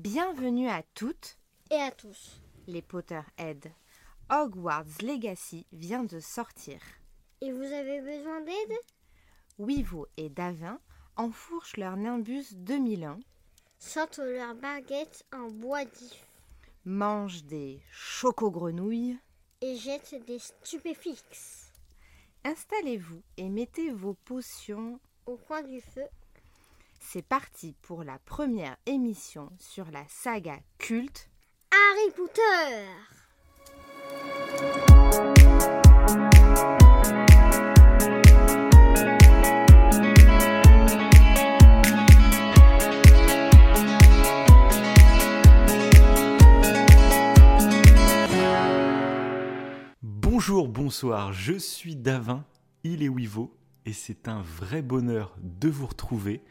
Bienvenue à toutes et à tous. les Potterheads. Hogwarts Legacy vient de sortir. Et vous avez besoin d'aide? Weevil et Davin enfourchent leur Nimbus 2001, Sortent leurs baguettes en bois d'if mangent des chocogrenouilles. et jettent des stupéfixes Installez-vous et mettez vos potions. au coin du feu. C'est parti pour la première émission sur la saga culte. Harry Potter Bonjour, bonsoir, je suis Davin, il est Wivo, et c'est un vrai bonheur de vous retrouver,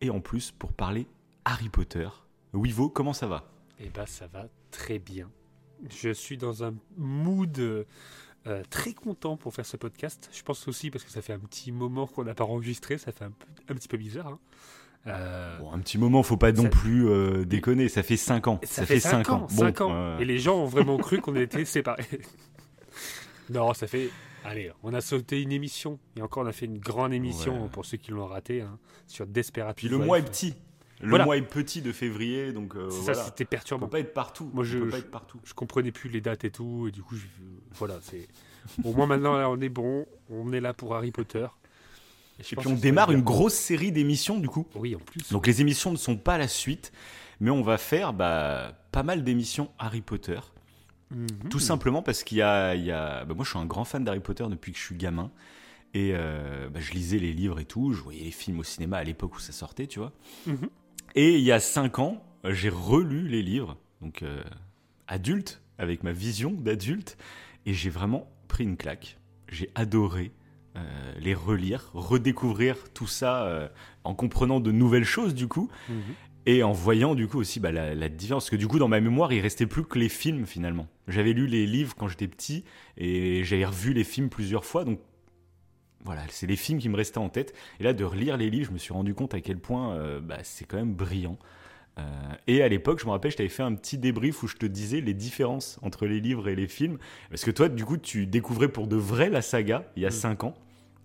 et en plus pour parler Harry Potter. Wivo, comment ça va? Eh ben, ça va très bien. Je suis dans un mood euh, très content pour faire ce podcast. Je pense aussi parce que ça fait un petit moment qu'on n'a pas enregistré, ça fait un, peu- un petit peu bizarre. hein. Euh, Bon, un petit moment, faut pas non Ça- plus euh, déconner, ça fait 5 ans. ça, fait 5 ans. Bon, cinq ans. Et les gens ont vraiment cru qu'on était séparés. non, ça fait. Allez, on a sauté une émission. Et encore, on a fait une grande émission Ouais. pour ceux qui l'ont raté hein, sur Desperate Puis le mois est petit. Le Voilà. mois est petit de février, donc euh, voilà. ça, c'était on peut perturbant. pas être partout. Moi, on je- peut pas je- être partout. je comprenais plus les dates et tout, et du coup, je- voilà, c'est. Au moins maintenant, là, on est bon, on est là pour Harry Potter. je Et puis on démarre une grosse série d'émissions du coup. Oui, en plus. Donc les émissions ne sont pas la suite, mais on va faire bah, pas mal d'émissions Harry Potter. Mhm. Tout simplement parce qu'il y a, il y a- bah, moi je suis un grand fan d'Harry Potter depuis que je suis gamin et euh, bah, je lisais les livres et tout, je voyais les films au cinéma à l'époque où ça sortait, tu vois. Mhm. Et il y a cinq ans, j'ai relu les livres, donc euh, adulte, avec ma vision d'adulte, et j'ai vraiment pris une claque. J'ai adoré euh, les relire, redécouvrir tout ça euh, en comprenant de nouvelles choses du coup. Mhm. Et en voyant du coup aussi bah, la, la différence, parce que du coup dans ma mémoire il restait plus que les films finalement. J'avais lu les livres quand j'étais petit et j'avais revu les films plusieurs fois, donc voilà, c'est les films qui me restaient en tête. Et là de relire les livres, je me suis rendu compte à quel point euh, bah, c'est quand même brillant. Euh, et à l'époque, je me rappelle, je t'avais fait un petit débrief où je te disais les différences entre les livres et les films, parce que toi du coup tu découvrais pour de vrai la saga il y a Mm. cinq ans.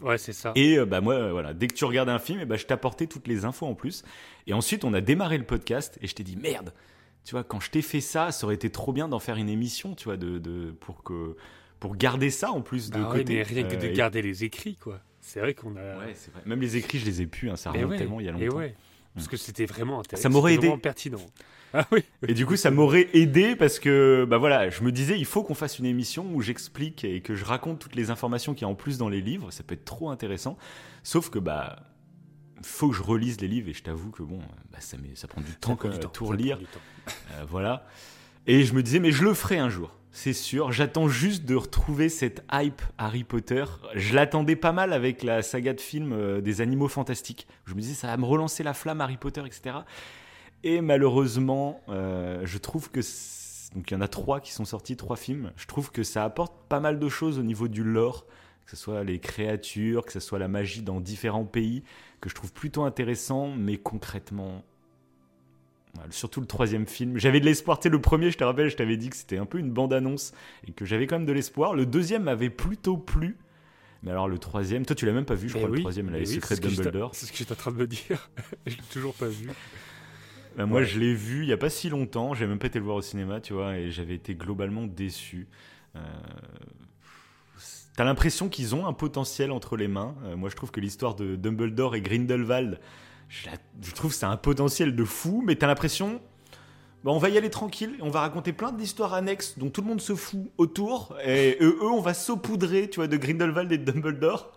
Ouais, c'est ça. Et euh, bah moi, euh, voilà, dès que tu regardes un film, eh bah, je t'apportais toutes les infos en plus. Et ensuite, on a démarré le podcast et je t'ai dit merde. Tu vois, quand je t'ai fait ça, ça aurait été trop bien d'en faire une émission, tu vois, de, de pour que pour garder ça en plus de Bah ouais, côté. mais rien que de Euh, et- garder les écrits, quoi. C'est vrai qu'on a. Ouais, c'est vrai. Même les écrits, je les ai pu. Hein, ça remonte ouais, tellement il y a et longtemps. ouais. Parce que c'était vraiment intéressant. Ça m'aurait aidé. vraiment pertinent. Ah oui. Et du coup, ça m'aurait aidé parce que, bah voilà, je me disais, il faut qu'on fasse une émission où j'explique et que je raconte toutes les informations qu'il y a en plus dans les livres. Ça peut être trop intéressant. Sauf que, bah, faut que je relise les livres et je t'avoue que bon, bah, ça, ça prend du temps temps, tout relire. Euh, voilà. Et je me disais, mais je le ferai un jour. C'est sûr. J'attends juste de retrouver cette hype Harry Potter. Je l'attendais pas mal avec la saga de films euh, des animaux fantastiques. Je me disais, ça va me relancer la flamme Harry Potter, etc. Et malheureusement, euh, je trouve que. Donc il y en a trois qui sont sortis, trois films. Je trouve que ça apporte pas mal de choses au niveau du lore. Que ce soit les créatures, que ce soit la magie dans différents pays, que je trouve plutôt intéressant, mais concrètement, Surtout le troisième film. J'avais de l'espoir. Tu sais, le premier, je te rappelle, je t'avais dit que c'était un peu une bande-annonce et que j'avais quand même de l'espoir. Le deuxième m'avait plutôt plu. Mais alors le troisième, toi tu l'as même pas vu, je Mais crois, oui, le troisième, là, les oui, secrets de Dumbledore. C'est ce que j'étais en train de me dire. je l'ai toujours pas vu. Bah, moi Ouais. je l'ai vu il y a pas si longtemps, j'ai même pas été le voir au cinéma, tu vois, et j'avais été globalement déçu. Euh, T'as l'impression qu'ils ont un potentiel entre les mains. Euh, moi je trouve que l'histoire de Dumbledore et Grindelwald, je, la- je trouve que c'est un potentiel de fou, mais t'as l'impression Bah, on va y aller tranquille, on va raconter plein d'histoires annexes dont tout le monde se fout autour, et eux, eux, on va saupoudrer, tu vois, de Grindelwald et de Dumbledore.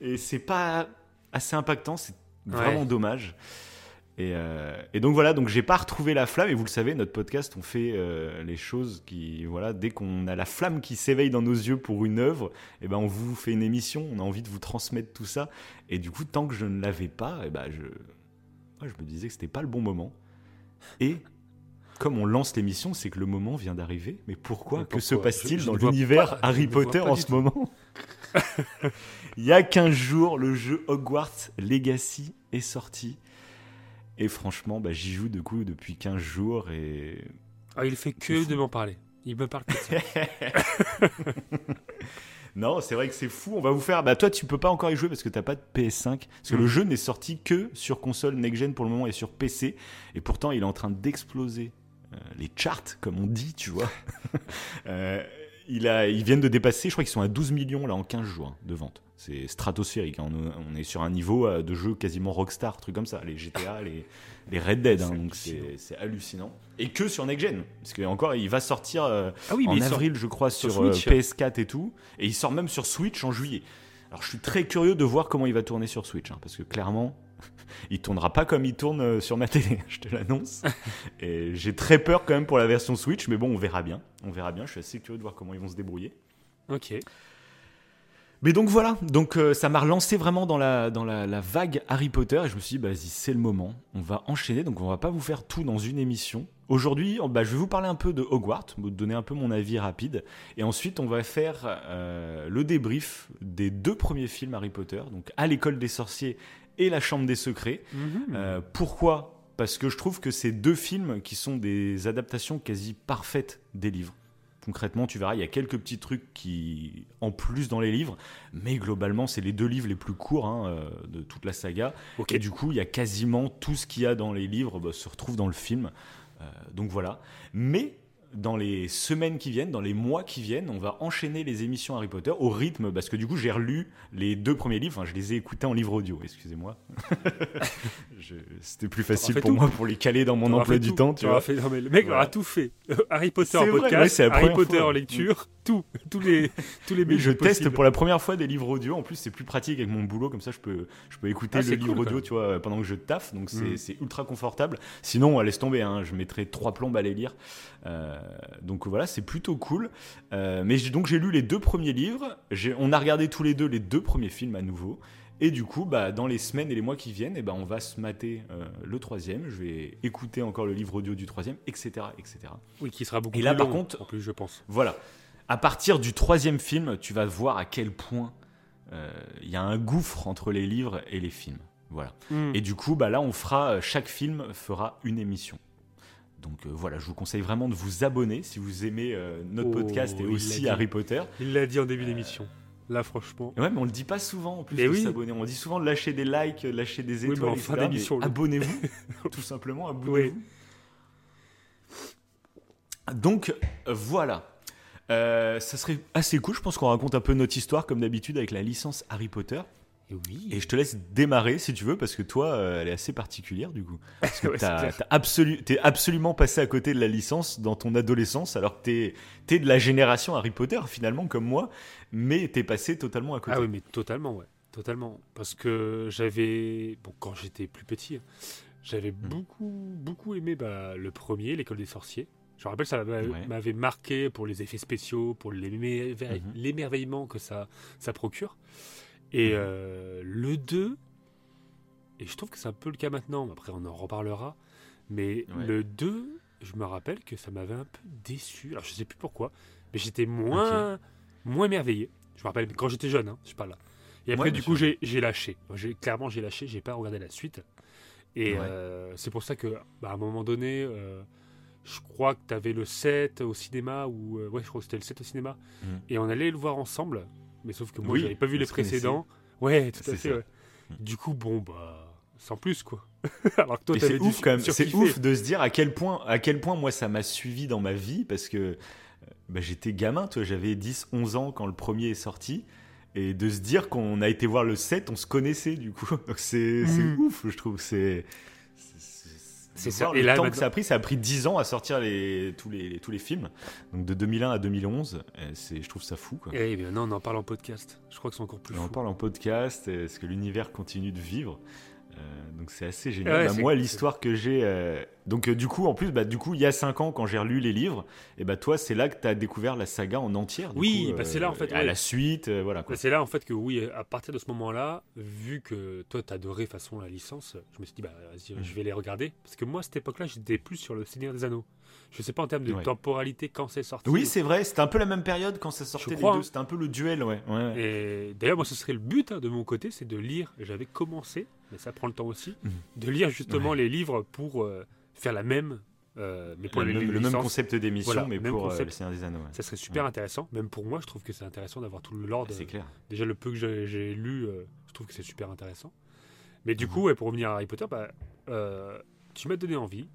Et c'est pas assez impactant, c'est vraiment Ouais. dommage. Et, euh, et donc voilà, donc j'ai pas retrouvé la flamme, et vous le savez, notre podcast, on fait euh, les choses qui, voilà, dès qu'on a la flamme qui s'éveille dans nos yeux pour une œuvre, et ben on vous fait une émission, on a envie de vous transmettre tout ça, et du coup, tant que je ne l'avais pas, et ben je, moi, je me disais que c'était pas le bon moment. Et comme on lance l'émission, c'est que le moment vient d'arriver. Mais pourquoi, Mais Que se passe-t-il dans l'univers Harry Potter en ce tout. moment? Il y a 15 jours, le jeu Hogwarts Legacy est sorti. Et franchement, bah, j'y joue du coup depuis 15 jours et. Ah, il fait que de m'en parler. Il me parle que de ça. non, c'est vrai que c'est fou. On va vous faire. Bah, toi, tu peux pas encore y jouer parce que t'as pas de PS5. Parce que Mm. le jeu n'est sorti que sur console next-gen pour le moment et sur PC. Et pourtant, il est en train d'exploser euh, les charts, comme on dit, tu vois. Euh, il a, ils viennent de dépasser, je crois qu'ils sont à 12 millions là en 15 jours hein, de ventes. C'est stratosphérique. hein. On, on est sur un niveau euh, de jeu quasiment rockstar, truc comme ça. Les GTA, les, les Red Dead. hein. C'est donc c'est hallucinant. Et que sur next-gen. Parce que encore, il va sortir. euh, Ah oui, mais en il sort- avril, je crois, sur sur, euh, Switch. PS4 et tout. Et il sort même sur Switch en juillet. Alors je suis très curieux de voir comment il va tourner sur Switch. hein, parce que clairement, il tournera pas comme il tourne sur ma télé, je te l'annonce. et j'ai très peur quand même pour la version Switch. Mais bon, on verra bien. On verra bien. Je suis assez curieux de voir comment ils vont se débrouiller. Ok. Mais donc voilà, donc euh, ça m'a relancé vraiment dans la, dans la, la vague Harry Potter et je me suis dit, bah, vas-y, c'est le moment, on va enchaîner, donc on va pas vous faire tout dans une émission. Aujourd'hui, oh, bah, je vais vous parler un peu de Hogwarts, vous donner un peu mon avis rapide, et ensuite on va faire euh, le débrief des deux premiers films Harry Potter, donc À l'école des sorciers et La chambre des secrets. Mhm. Euh, pourquoi? Parce que je trouve que c'est deux films qui sont des adaptations quasi parfaites des livres. Concrètement, tu verras, il y a quelques petits trucs qui, en plus dans les livres, mais globalement, c'est les deux livres les plus courts hein, euh, de toute la saga. Et du coup, il y a quasiment tout ce qu'il y a dans les livres bah, se retrouve dans le film. Euh, donc voilà. Mais dans les semaines qui viennent, dans les mois qui viennent, on va enchaîner les émissions Harry Potter au rythme, parce que du coup, j'ai relu les deux premiers livres, enfin, je les ai écoutés en livre audio, excusez-moi. Je- C'était plus facile pour tout. moi pour les caler dans mon emploi du tout. temps, tu vois. fait- non, mais le mec Voilà. aura tout fait. Harry Potter en vrai, podcast, ouais, Harry Potter fois. en lecture, tout, tous les, tous les je teste possibles. pour la première fois des livres audio. En plus, c'est plus pratique avec mon boulot, comme ça, je peux, je peux écouter Ah, le livre cool, audio, tu vois, pendant que je taffe. Donc, c'est Mm. c'est ultra confortable. Sinon, euh, laisse tomber, hein, je mettrais trois plombes à les lire. Euh, donc voilà, c'est plutôt cool. Euh, mais j'ai- donc, j'ai lu les deux premiers livres. J'ai- On a regardé tous les deux les deux premiers films à nouveau. Et du coup, bah, dans les semaines et les mois qui viennent, eh ben, on va se mater euh, le troisième. Je vais écouter encore le livre audio du troisième, etc., etc. Oui, qui sera beaucoup Et là, plus par long, contre- en plus, je pense. Voilà. À partir du troisième film, tu vas voir à quel point euh, il y a un gouffre entre les livres et les films. Voilà. Hmm. Et du coup, bah là, on fera chaque film fera une émission. Donc euh, voilà, je vous conseille vraiment de vous abonner si vous aimez euh, notre Oh, podcast et aussi. Harry Potter. Il l'a dit en début d'émission. Là, franchement. Ouais, mais on le dit pas souvent en plus Mais de oui. s'abonner. On dit souvent de lâcher des likes, de lâcher des Oui, étoiles, en fin d'émission, Abonnez-vous, tout simplement, abonnez-vous. Donc voilà. Euh, ça serait assez cool. Je pense qu'on raconte un peu notre histoire comme d'habitude avec la licence Harry Potter. Et oui. Et je te laisse démarrer si tu veux parce que toi, euh, elle est assez particulière du coup. Parce que Ouais, absolu- t'es absolument passé à côté de la licence dans ton adolescence alors que t'es es de la génération Harry Potter finalement comme moi, mais t'es passé totalement à côté. Ah oui, mais totalement, ouais. Totalement. Parce que j'avais. Bon, quand j'étais plus petit, hein, j'avais Hmm. beaucoup, beaucoup aimé bah, le premier, l'école des sorciers. Je me rappelle, ça Ouais. m'avait marqué pour les effets spéciaux, pour Mhm. l'émerveillement que ça, ça procure. Et Mhm. euh, le 2, et je trouve que c'est un peu le cas maintenant, après on en reparlera, mais Ouais. le 2, je me rappelle que ça m'avait un peu déçu. Alors je sais plus pourquoi, mais j'étais moins, moins émerveillé. Je me rappelle quand j'étais jeune, hein, je suis pas là. Et après, Ouais, du coup, j'ai lâché. Clairement, j'ai lâché, j'ai pas regardé la suite. Et Ouais. euh, c'est pour ça que, bah, à un moment donné, euh, je crois que tu avais le 7 au cinéma, ou euh, ouais, je crois que c'était le 7 au cinéma, Mhm. et on allait le voir ensemble. Mais sauf que moi, Oui, j'avais pas vu les précédents. Ouais, tout à fait. ouais. Du coup, bon, bah, sans plus, quoi. Alors que toi, c'est ouf quand même, c'est ouf de se dire à quel point, à quel point moi ça m'a suivi dans ma vie parce que euh, bah, j'étais gamin, toi, j'avais 10, 11 ans quand le premier est sorti. Et de se dire qu'on a été voir le 7, on se connaissait du coup. Donc c'est c'est Mhm. ouf, je trouve. C'est C'est ça. Et le là, temps que ça a pris, ça a pris 10 ans à sortir les, tous, les, tous les films. Donc de 2001 à 2011, euh, c'est- je trouve ça fou. Quoi. Et bien, non, on en parle en podcast. Je crois que c'est encore plus On en fou. parle en podcast, est-ce que l'univers continue de vivre donc c'est assez génial. Ouais, Bah, moi, l'histoire que j'ai, euh, donc euh, du coup, en plus, bah, du coup, il y a 5 ans quand j'ai relu les livres, et bah toi, c'est là que tu as découvert la saga en entière. du Oui, coup, bah, c'est là, en fait, À ouais. la suite, euh, voilà. Bah, C'est là en fait que oui, à partir de ce moment-là, vu que toi t'adorais façon la licence, je me suis dit bah vas-y, Mhm. je vais les regarder parce que moi à cette époque-là j'étais plus sur le Seigneur des Anneaux. Je sais pas en termes de Ouais. temporalité quand c'est sorti. Oui, c'est vrai, c'était un peu la même période quand ça sortait Je les crois, deux. hein. C'était un peu le duel, ouais. ouais. Et d'ailleurs moi ce serait le but hein, de mon côté, c'est de lire. J'avais commencé mais ça prend le temps aussi, Mhm. de lire justement Ouais. les livres pour euh, faire la même, euh, mais pour le, même, le même concept d'émission, Voilà, mais même pour euh, concept. le Seigneur des Anneaux. ouais. Ça serait super Ouais. intéressant. Même pour moi, je trouve que c'est intéressant d'avoir tout le lore. C'est clair. Déjà, le peu que j'ai lu, euh, je trouve que c'est super intéressant. Mais du Mhm. coup, ouais, pour revenir à Harry Potter, bah, euh, tu m'as donné envie.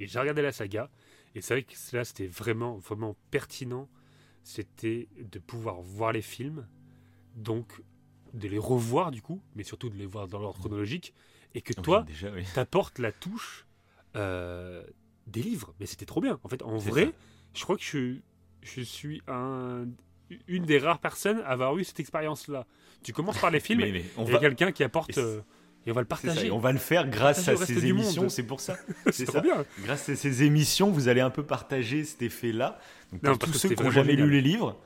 Et j'ai regardé la saga. Et c'est vrai que là, c'était vraiment, vraiment pertinent. C'était de pouvoir voir les films. Donc, de les revoir du coup. Mais surtout de les voir dans l'ordre chronologique. Et que Oui, toi, oui. t'apportes la touche euh, des livres. Mais c'était trop bien. En fait, en vrai, ça. je crois que je, je suis un, une des rares personnes à avoir eu cette expérience-là. Tu commences par les films Mais- mais on y va- a quelqu'un qui apporte. Et euh, et on va le ça, partager. et on va le faire grâce à ces émissions, c'est pour ça. C'est ça. bien. Grâce à ces émissions, vous allez un peu partager cet effet-là. Donc, pour tous ceux qui n'ont jamais lu les livres,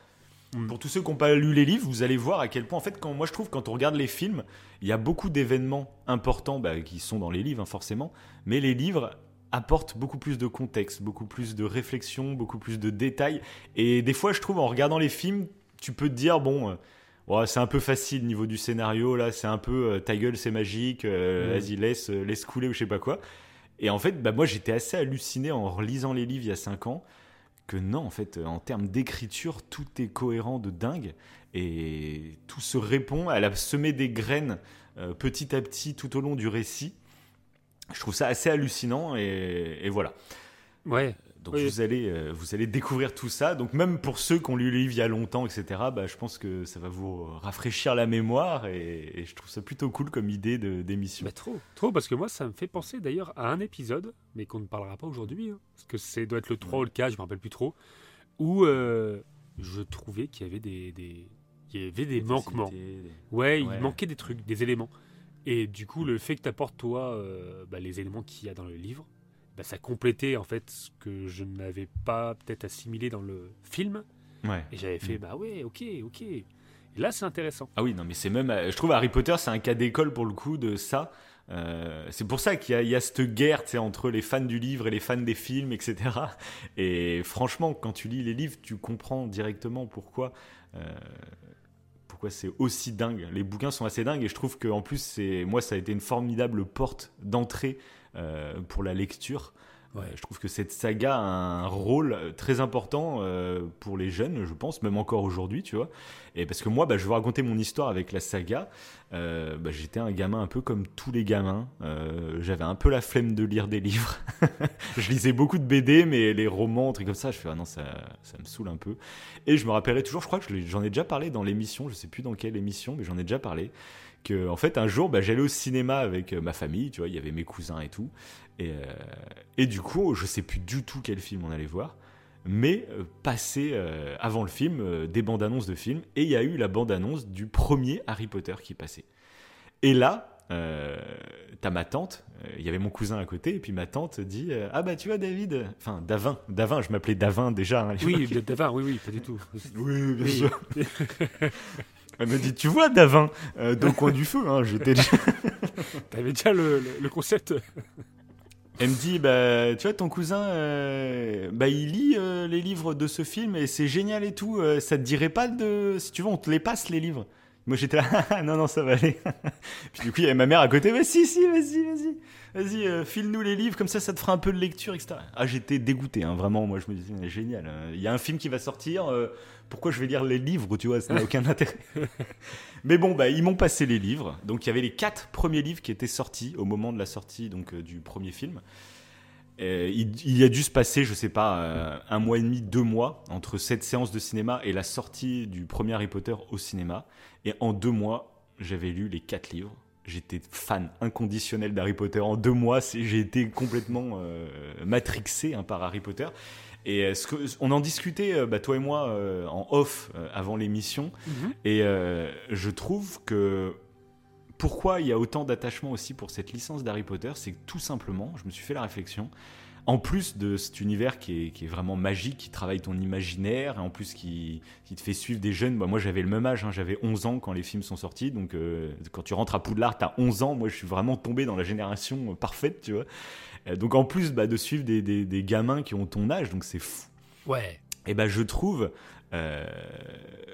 Mm. pour tous ceux qui n'ont pas lu les livres, vous allez voir à quel point, en fait, quand moi je trouve, quand on regarde les films, il y a beaucoup d'événements importants bah, qui sont dans les livres, hein, forcément, mais les livres apportent beaucoup plus de contexte, beaucoup plus de réflexion, beaucoup plus de détails. Et des fois, je trouve, en regardant les films, tu peux te dire, bon. euh, ouais, c'est un peu facile niveau du scénario, là, c'est un peu euh, ta gueule, c'est magique, euh, Mm. vas-y, laisse, euh, laisse couler ou je sais pas quoi. Et en fait, bah, moi j'étais assez halluciné en relisant les livres il y a 5 ans que non, en fait, en termes d'écriture, tout est cohérent de dingue et tout se répond. Elle a semé des graines euh, petit à petit tout au long du récit. Je trouve ça assez hallucinant et, et voilà. Ouais. Donc Oui. vous, allez, euh, vous allez découvrir tout ça. Donc même pour ceux qui ont lu le livre il y a longtemps, etc., bah, je pense que ça va vous rafraîchir la mémoire et, et je trouve ça plutôt cool comme idée de- d'émission. Bah, trop. Trop, parce que moi, ça me fait penser d'ailleurs à un épisode, mais qu'on ne parlera pas aujourd'hui, hein, parce que c'est doit être le 3 ou le 4, je me rappelle plus trop, où euh, je trouvais qu'il y avait des, des- il y avait des manquements. Facilité, des- Ouais, Ouais. il manquait des trucs, des éléments. Et du coup, le fait que tu apportes, toi, euh, bah, les éléments qu'il y a dans le livre, bah, ça complétait en fait ce que je n'avais pas peut-être assimilé dans le film. Ouais. Et j'avais fait, Mm. bah ouais, ok, ok. Et là, c'est intéressant. Ah oui, non, mais c'est même. euh, Je trouve Harry Potter, c'est un cas d'école pour le coup de ça. Euh, c'est pour ça qu'il y, a- il y a cette guerre tu sais, entre les fans du livre et les fans des films, etc. Et franchement, quand tu lis les livres, tu comprends directement pourquoi. euh, pourquoi c'est aussi dingue. Les bouquins sont assez dingues et je trouve que en plus, c'est moi, ça a été une formidable porte d'entrée pour la lecture. Ouais. Euh, je trouve que cette saga a un rôle euh, très important euh, pour les jeunes, je pense, même encore aujourd'hui, tu vois. Et parce que moi, bah, je vais raconter mon histoire avec la saga. Euh, bah, J'étais un gamin un peu comme tous les gamins. Euh, J'avais un peu la flemme de lire des livres. je lisais beaucoup de BD, mais les romans, trucs comme ça, je fais ah non, ça, ça me saoule un peu. Et je me rappellerai toujours, je crois que j'en ai déjà parlé dans l'émission, je sais plus dans quelle émission, mais j'en ai déjà parlé. Que, en fait, un jour, bah, j'allais au cinéma avec euh, ma famille, tu vois, il y avait mes cousins et tout. Et, euh, et du coup, je sais plus du tout quel film on allait voir mais euh, passé euh, avant le film des bandes annonces de films et il y a eu la bande annonce du premier Harry Potter qui passait. Et là, t'as ma tante, il y avait mon cousin à côté et puis ma tante dit ah bah tu vois David, enfin Davin, Davin, je m'appelais Davin déjà. hein. Oui, Davin, oui, oui, pas du tout. oui, bien sûr. Elle me dit tu vois Davin, euh, dans le coin du feu, hein, j'étais déjà- T'avais déjà le, le- le concept. Elle me dit, bah, tu vois, ton cousin, euh, bah, il lit euh, les livres de ce film et c'est génial et tout. euh, ça te dirait pas de. Si tu veux, on te les passe, les livres? Moi, j'étais là, non, non, ça va aller. Puis du coup, il y avait ma mère à côté, mais si, si, vas-y, vas-y. Vas-y, euh, file-nous les livres, comme ça, ça te fera un peu de lecture, etc. Ah, j'étais dégoûté, hein, vraiment. Moi, je me disais, mais génial. euh, Il y a un film qui va sortir, euh, pourquoi je vais lire les livres, tu vois, ça n'a aucun intérêt. Mais bon, bah, ils m'ont passé les livres. Donc, il y avait les quatre premiers livres qui étaient sortis au moment de la sortie donc, euh, du premier film. Euh, il, il a dû se passer, je sais pas, euh, un mois et demi, deux mois entre cette séance de cinéma et la sortie du premier Harry Potter au cinéma. Et en deux mois, j'avais lu les quatre livres. J'étais fan inconditionnel d'Harry Potter. En deux mois, j'ai été complètement euh, matrixé hein, par Harry Potter. Et ce que, on en discutait, bah, toi et moi, en off avant l'émission. Et euh, je trouve que pourquoi il y a autant d'attachement aussi pour cette licence d'Harry Potter, c'est que tout simplement, je me suis fait la réflexion, en plus de cet univers qui est, qui est vraiment magique, qui travaille ton imaginaire, et en plus qui, qui te fait suivre des jeunes, bah, moi j'avais le même âge, hein, j'avais 11 ans quand les films sont sortis, donc euh, quand tu rentres à Poudlard, t'as 11 ans, moi je suis vraiment tombé dans la génération euh, parfaite, tu vois. Euh, donc en plus bah, de suivre des, des- des gamins qui ont ton âge, donc c'est fou. Ouais. Et ben je trouve, euh,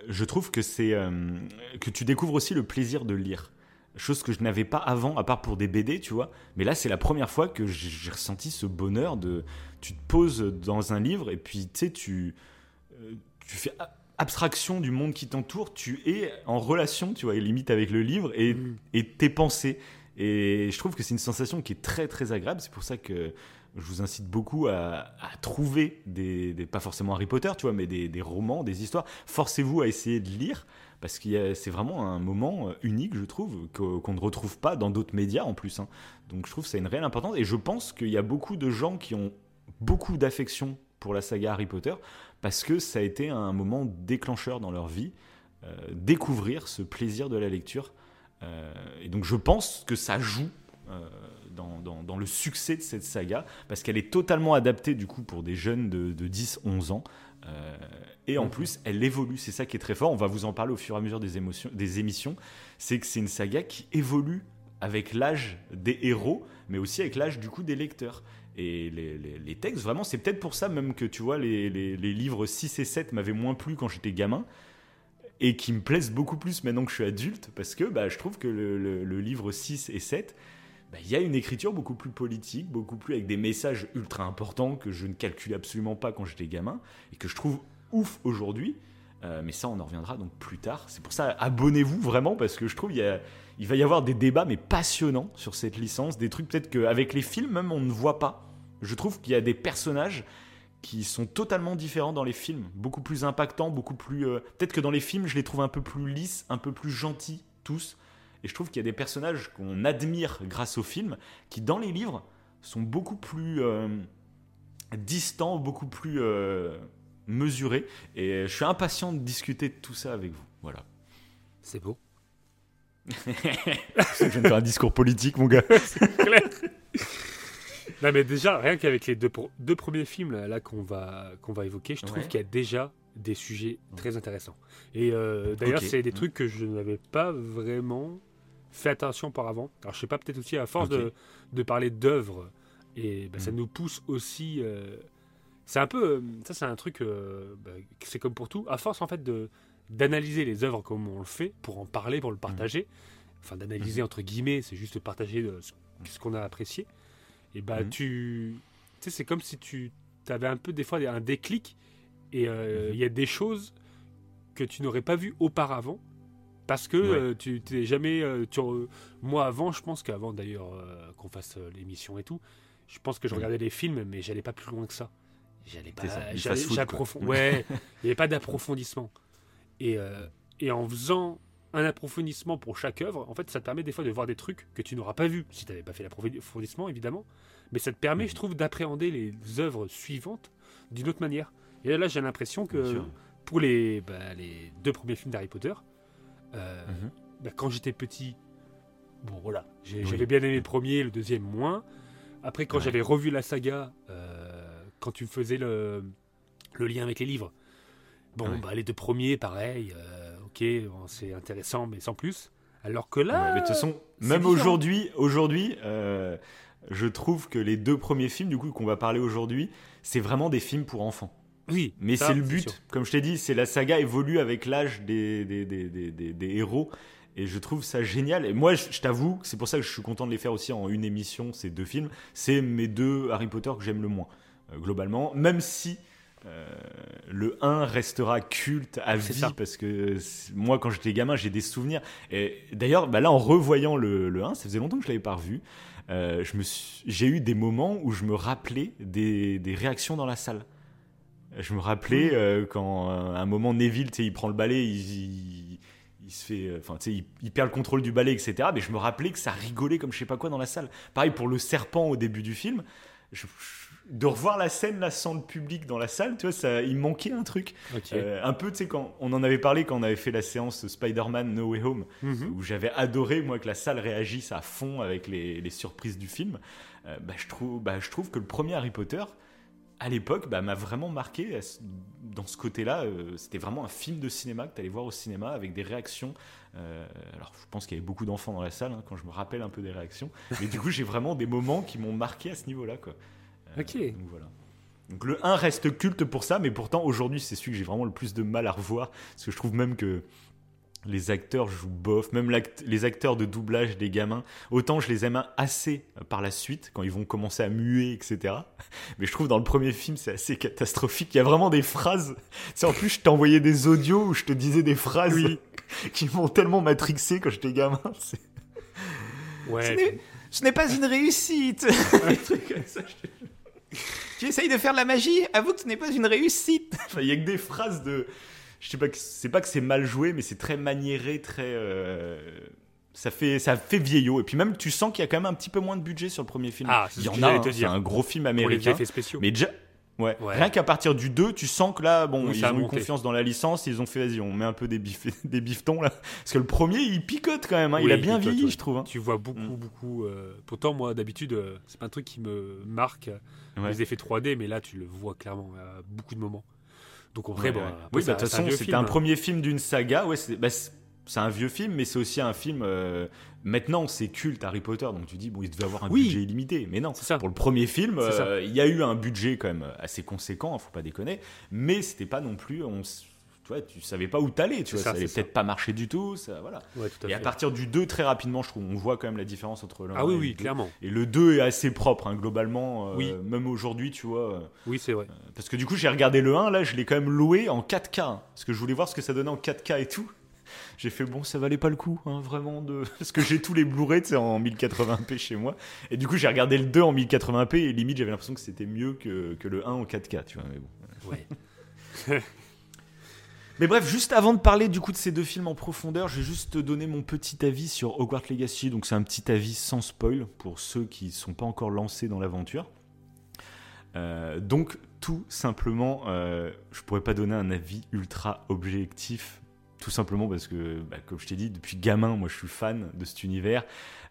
je trouve que c'est que tu découvres aussi le plaisir de lire. Chose que je n'avais pas avant, à part pour des BD, tu vois. Mais là, c'est la première fois que j'ai ressenti ce bonheur de. Tu te poses dans un livre et puis, tu sais, tu, euh, tu fais abstraction du monde qui t'entoure, tu es en relation, tu vois, limite avec le livre et, Mm. et tes pensées. Et je trouve que c'est une sensation qui est très, très agréable. C'est pour ça que je vous incite beaucoup à, à trouver des, des- pas forcément Harry Potter, tu vois, mais des, des romans, des histoires. Forcez-vous à essayer de lire parce que c'est vraiment un moment euh, unique, je trouve, qu'on ne retrouve pas dans d'autres médias en plus. hein. Donc je trouve que ça a une réelle importance et je pense qu'il y a beaucoup de gens qui ont beaucoup d'affection pour la saga Harry Potter parce que ça a été un moment déclencheur dans leur vie, euh, découvrir ce plaisir de la lecture. Euh, et donc je pense que ça joue dans, le succès de cette saga parce qu'elle est totalement adaptée du coup pour des jeunes de 10-11 ans. Euh, et en plus, elle évolue. C'est ça qui est très fort. On va vous en parler au fur et à mesure des, émissions. C'est que c'est une saga qui évolue avec l'âge des héros, mais aussi avec l'âge du coup des lecteurs. Et les, textes, vraiment, c'est peut-être pour ça même que tu vois, les, livres 6 et 7 m'avaient moins plu quand j'étais gamin et qui me plaisent beaucoup plus maintenant que je suis adulte parce que bah, je trouve que le, le- le livre 6 et 7, bah, il y a une écriture beaucoup plus politique, beaucoup plus avec des messages ultra importants que je ne calculais absolument pas quand j'étais gamin et que je trouve ouf aujourd'hui. Euh, mais ça, on en reviendra donc plus tard. C'est pour ça, abonnez-vous vraiment parce que je trouve il, il va y avoir des débats mais passionnants sur cette licence, des trucs peut-être qu'avec les films même on ne voit pas. Je trouve qu'il y a des personnages qui sont totalement différents dans les films, beaucoup plus impactants, beaucoup plus. euh, Peut-être que dans les films, je les trouve un peu plus lisses, un peu plus gentils tous. Et je trouve qu'il y a des personnages qu'on admire grâce aux films, qui dans les livres sont beaucoup plus euh, distants, beaucoup plus euh, mesurés. Et je suis impatient de discuter de tout ça avec vous. Voilà. C'est beau. je viens de faire un discours politique, mon gars. Clair. non, mais déjà, rien qu'avec les deux, pro- deux premiers films là, là, qu'on va, qu'on va évoquer, je trouve Ouais. qu'il y a déjà des sujets très intéressants. Et euh, d'ailleurs, c'est des trucs que je n'avais pas vraiment fait attention auparavant. Alors, je sais pas, peut-être aussi à force de, de parler d'œuvres, et bah, ça Mm. nous pousse aussi. euh, c'est un peu. euh, Ça, c'est un truc. euh, bah, c'est comme pour tout. À force, en fait, de d'analyser les œuvres comme on le fait, pour en parler, pour le partager. Enfin, d'analyser entre guillemets, c'est juste partager euh, ce, ce qu'on a apprécié. Et bah, tu. Tu sais, c'est comme si tu avais un peu, des fois, un déclic. Et euh, il y a des choses que tu n'aurais pas vues auparavant. Parce que Ouais. euh, tu t'es jamais. euh, tu- moi, avant, je pense qu'avant d'ailleurs euh, qu'on fasse l'émission et tout, je pense que je Mhm. regardais les films, mais j'allais pas plus loin que ça. J'allais pas. C'est ça, du j'allais- fast-food, j'approfond- quoi. Ouais, il n'y avait pas d'approfondissement. Et, et en faisant un approfondissement pour chaque œuvre, en fait, ça te permet des fois de voir des trucs que tu n'auras pas vu si tu n'avais pas fait l'approfondissement, évidemment. Mais ça te permet, je trouve, d'appréhender les œuvres suivantes d'une autre manière. Et là, j'ai l'impression que pour les, bah, les deux premiers films d'Harry Potter, euh, Mhm. bah, quand j'étais petit, bon voilà, Oui. j'avais bien aimé le premier, le deuxième moins. Après, quand Ouais. j'avais revu la saga, euh, quand tu faisais le, le lien avec les livres, bon, Ouais. bah, les deux premiers, pareil, euh, ok, bon, c'est intéressant, mais sans plus. Alors que là, Ouais, mais de toute façon, même aujourd'hui, aujourd'hui, je trouve que les deux premiers films, du coup, qu'on va parler aujourd'hui, c'est vraiment des films pour enfants. Oui, Mais c'est le but, comme je t'ai dit, c'est la saga évolue avec l'âge des, des, des, des, héros. Et je trouve ça génial. Et moi, je, je t'avoue, c'est pour ça que je suis content de les faire aussi en une émission, ces deux films. C'est mes deux Harry Potter que j'aime le moins, euh, globalement. Même si euh, le 1 restera culte à vie, ça. parce que c'est- moi, quand j'étais gamin, j'ai des souvenirs. Et d'ailleurs, bah là, en revoyant le, le 1, ça faisait longtemps que je l'avais pas revu. euh, j'ai eu des moments où je me rappelais des, des réactions dans la salle. Je me rappelais euh, quand euh, à un moment Neville, il prend le balai, il, il- il se fait, euh, enfin, sais, il, il perd le contrôle du balai, etc. Mais je me rappelais que ça rigolait comme je sais pas quoi dans la salle. Pareil pour le serpent au début du film. Je- je- de revoir la scène là sans le public dans la salle, tu vois, ça, il manquait un truc. Euh, un peu, tu sais, quand on en avait parlé quand on avait fait la séance Spider-Man No Way Home, Mhm. où j'avais adoré moi que la salle réagisse à fond avec les, les surprises du film. Euh, bah, je trouve, bah, je trouve que le premier Harry Potter, à l'époque, bah, m'a vraiment marqué ce- dans ce côté-là. euh, C'était vraiment un film de cinéma que tu allais voir au cinéma avec des réactions. Euh, alors, je pense qu'il y avait beaucoup d'enfants dans la salle hein, quand je me rappelle un peu des réactions. Mais du coup, j'ai vraiment des moments qui m'ont marqué à ce niveau-là. Quoi. Euh, Ok. Donc voilà. Donc le 1 reste culte pour ça, mais pourtant aujourd'hui c'est celui que j'ai vraiment le plus de mal à revoir, parce que je trouve même que les acteurs jouent bof, même les acteurs de doublage des gamins, autant je les aime assez par la suite, quand ils vont commencer à muer, etc. Mais je trouve dans le premier film, c'est assez catastrophique. Il y a vraiment des phrases. Sais, en plus, je envoyé des audios où je te disais des phrases Oui. qui m'ont tellement matrixé quand j'étais gamin. C'est- Ouais. Ce n'est pas une réussite Des trucs comme ça, je te jure. Tu essayes de faire de la magie? Avoue que ce n'est pas une réussite Enfin, Il y a que des phrases de... Je sais pas, que- c'est pas que c'est mal joué, mais c'est très maniéré, très... euh, Ça fait, ça fait vieillot. Et puis même, tu sens qu'il y a quand même un petit peu moins de budget sur le premier film. Ah, c'est Il y en a, hein, c'est un gros film Pour les américain. effets spéciaux. Mais déjà... Ouais. Ouais. Rien qu'à partir du 2, tu sens que là, bon, Oui, ils ont eu confiance dans la licence, ils ont fait, vas-y, on met un peu des, bif- des biftons là. Parce que le premier, il picote quand même, hein, il a bien vieilli, ouais. je trouve. hein. Tu vois beaucoup, Mm. beaucoup. euh, Pourtant, moi, d'habitude, euh, c'est pas un truc qui me marque Ouais. les effets 3D, mais là, tu le vois clairement à beaucoup de moments. Donc, vrai, Ouais, bon, ouais. après, oui, bah, de toute façon, c'était un premier film d'une saga. Ouais, c'est bah, un vieux film, mais c'est aussi un film. euh, maintenant, c'est culte Harry Potter, donc tu dis, bon, il devait avoir un Oui. budget illimité. Mais non, ça. pour le premier film, euh, il y a eu un budget quand même assez conséquent, hein, faut pas déconner. Mais c'était pas non plus. On, tu vois, tu savais pas où t'allais, tu vois, ça, ça allait peut-être pas marcher du tout. Ça, voilà. Ouais, tout à Et à partir du 2, très rapidement, je trouve, on voit quand même la différence entre l'un Ah oui, et oui, le clairement. Et le 2 est assez propre, hein, globalement. euh, Oui. Même aujourd'hui, tu vois. euh, Oui, c'est vrai. parce que du coup, j'ai regardé le 1, là, je l'ai quand même loué en 4K. hein, parce que je voulais voir ce que ça donnait en 4K et tout. J'ai fait, bon, ça valait pas le coup, hein, vraiment. de Parce que j'ai tous les Blu-ray en 1080p chez moi. Et du coup, j'ai regardé le 2 en 1080p et limite, j'avais l'impression que c'était mieux que, que le 1 en 4K, tu vois. Mais bon. Ouais. Mais bref, juste avant de parler du coup de ces deux films en profondeur, je vais juste te donner mon petit avis sur Hogwarts Legacy. Donc c'est un petit avis sans spoil pour ceux qui ne sont pas encore lancés dans l'aventure. Euh, donc tout simplement, euh, je pourrais pas donner un avis ultra objectif, tout simplement parce que, bah, comme je t'ai dit, depuis gamin, moi je suis fan de cet univers.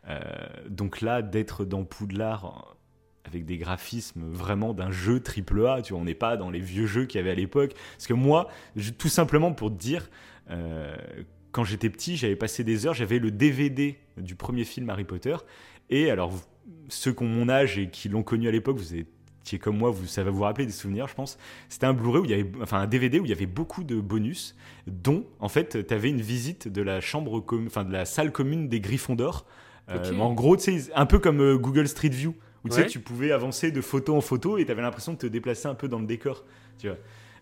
Euh, donc là, d'être dans Poudlard avec des graphismes vraiment d'un jeu triple A, tu vois, on n'est pas dans les vieux jeux qu'il y avait à l'époque. Parce que moi, je- tout simplement pour te dire, euh, quand j'étais petit, j'avais passé des heures, j'avais le DVD du premier film Harry Potter. Et alors, ceux qui ont mon âge et qui l'ont connu à l'époque, vous étiez comme moi, vous, ça va vous rappeler des souvenirs, je pense. C'était un Blu-ray où il y avait, enfin un DVD où il y avait beaucoup de bonus, dont en fait, tu avais une visite de la chambre, enfin de la salle commune des Griffons d'or. Euh, Ok. En gros, un peu comme euh, Google Street View, où tu sais, tu pouvais avancer de photo en photo et tu avais l'impression de te déplacer un peu dans le décor. Tu vois.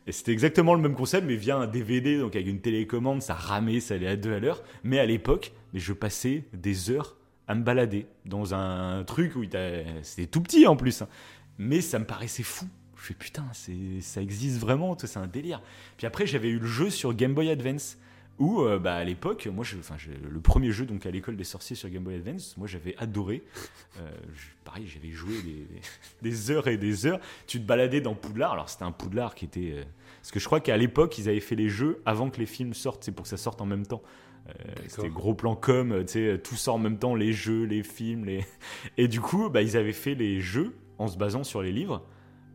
Et c'était exactement le même concept, mais via un DVD, donc avec une télécommande, ça ramait, ça allait à deux à l'heure. Mais à l'époque, mais je passais des heures à me balader dans un truc où c'était tout petit en plus. hein. Mais ça me paraissait fou. Je fais putain, c'est- ça existe vraiment, c'est un délire. Puis après, j'avais eu le jeu sur Game Boy Advance. Où, euh, bah, à l'époque, moi, je, enfin, je- le premier jeu donc à l'école des sorciers sur Game Boy Advance, moi, j'avais adoré. Euh, je- pareil, j'avais joué des, des- des heures et des heures. Tu te baladais dans Poudlard. Alors, c'était un Poudlard qui était. euh, parce que je crois qu'à l'époque, ils avaient fait les jeux avant que les films sortent. C'est pour que ça sorte en même temps. C'était gros plan com, tu sais, tout sort en même temps, les jeux, les films, les... Et du coup, bah, ils avaient fait les jeux en se basant sur les livres,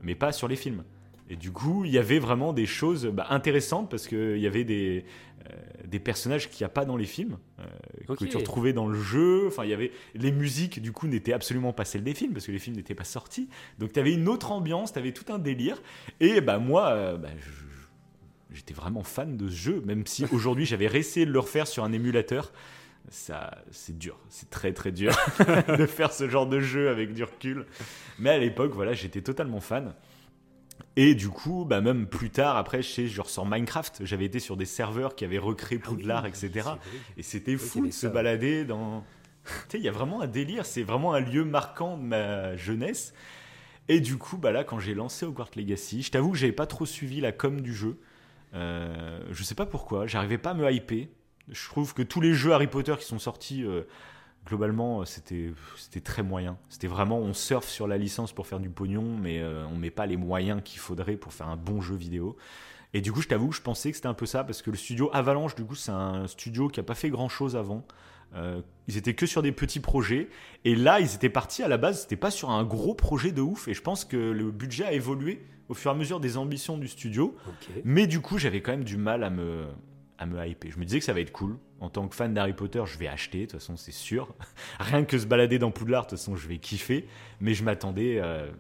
mais pas sur les films. Et du coup, il y avait vraiment des choses bah, intéressantes parce qu'il y avait des, des personnages qu'il n'y a pas dans les films, euh, que tu retrouvais dans le jeu. Enfin, il y avait les musiques, du coup, n'étaient absolument pas celles des films parce que les films n'étaient pas sortis. Donc, tu avais une autre ambiance, tu avais tout un délire. Et bah, moi, euh, bah, je- j'étais vraiment fan de ce jeu, même si aujourd'hui j'avais réessayé de le refaire sur un émulateur. Ça, c'est dur, c'est très très dur de faire ce genre de jeu avec du recul. Mais à l'époque, voilà, j'étais totalement fan. Et du coup, bah même plus tard, après, je sais, genre sur Minecraft, j'avais été sur des serveurs qui avaient recréé Ah oui, Poudlard, etc. Et c'était fou de se ça. balader dans. tu sais, il y a vraiment un délire, c'est vraiment un lieu marquant de ma jeunesse. Et du coup, bah là, quand j'ai lancé Hogwarts Legacy, je t'avoue que j'avais pas trop suivi la com du jeu. Euh, je sais pas pourquoi, j'arrivais pas à me hyper. Je trouve que tous les jeux Harry Potter qui sont sortis, euh, globalement, euh, c'était très moyen. C'était vraiment, on surfe sur la licence pour faire du pognon, mais euh, on met pas les moyens qu'il faudrait pour faire un bon jeu vidéo. Et du coup, je t'avoue, je pensais que c'était un peu ça, parce que le studio Avalanche, du coup, c'est un studio qui a pas fait grand chose avant. Euh, ils étaient que sur des petits projets. Et là, ils étaient partis à la base, c'était pas sur un gros projet de ouf. Et je pense que le budget a évolué au fur et à mesure des ambitions du studio. Mais du coup, j'avais quand même du mal à me, à me hyper. Je me disais que ça va être cool. En tant que fan d'Harry Potter, je vais acheter, de toute façon, c'est sûr. Rien que se balader dans Poudlard, de toute façon, je vais kiffer. Mais je m'attendais euh,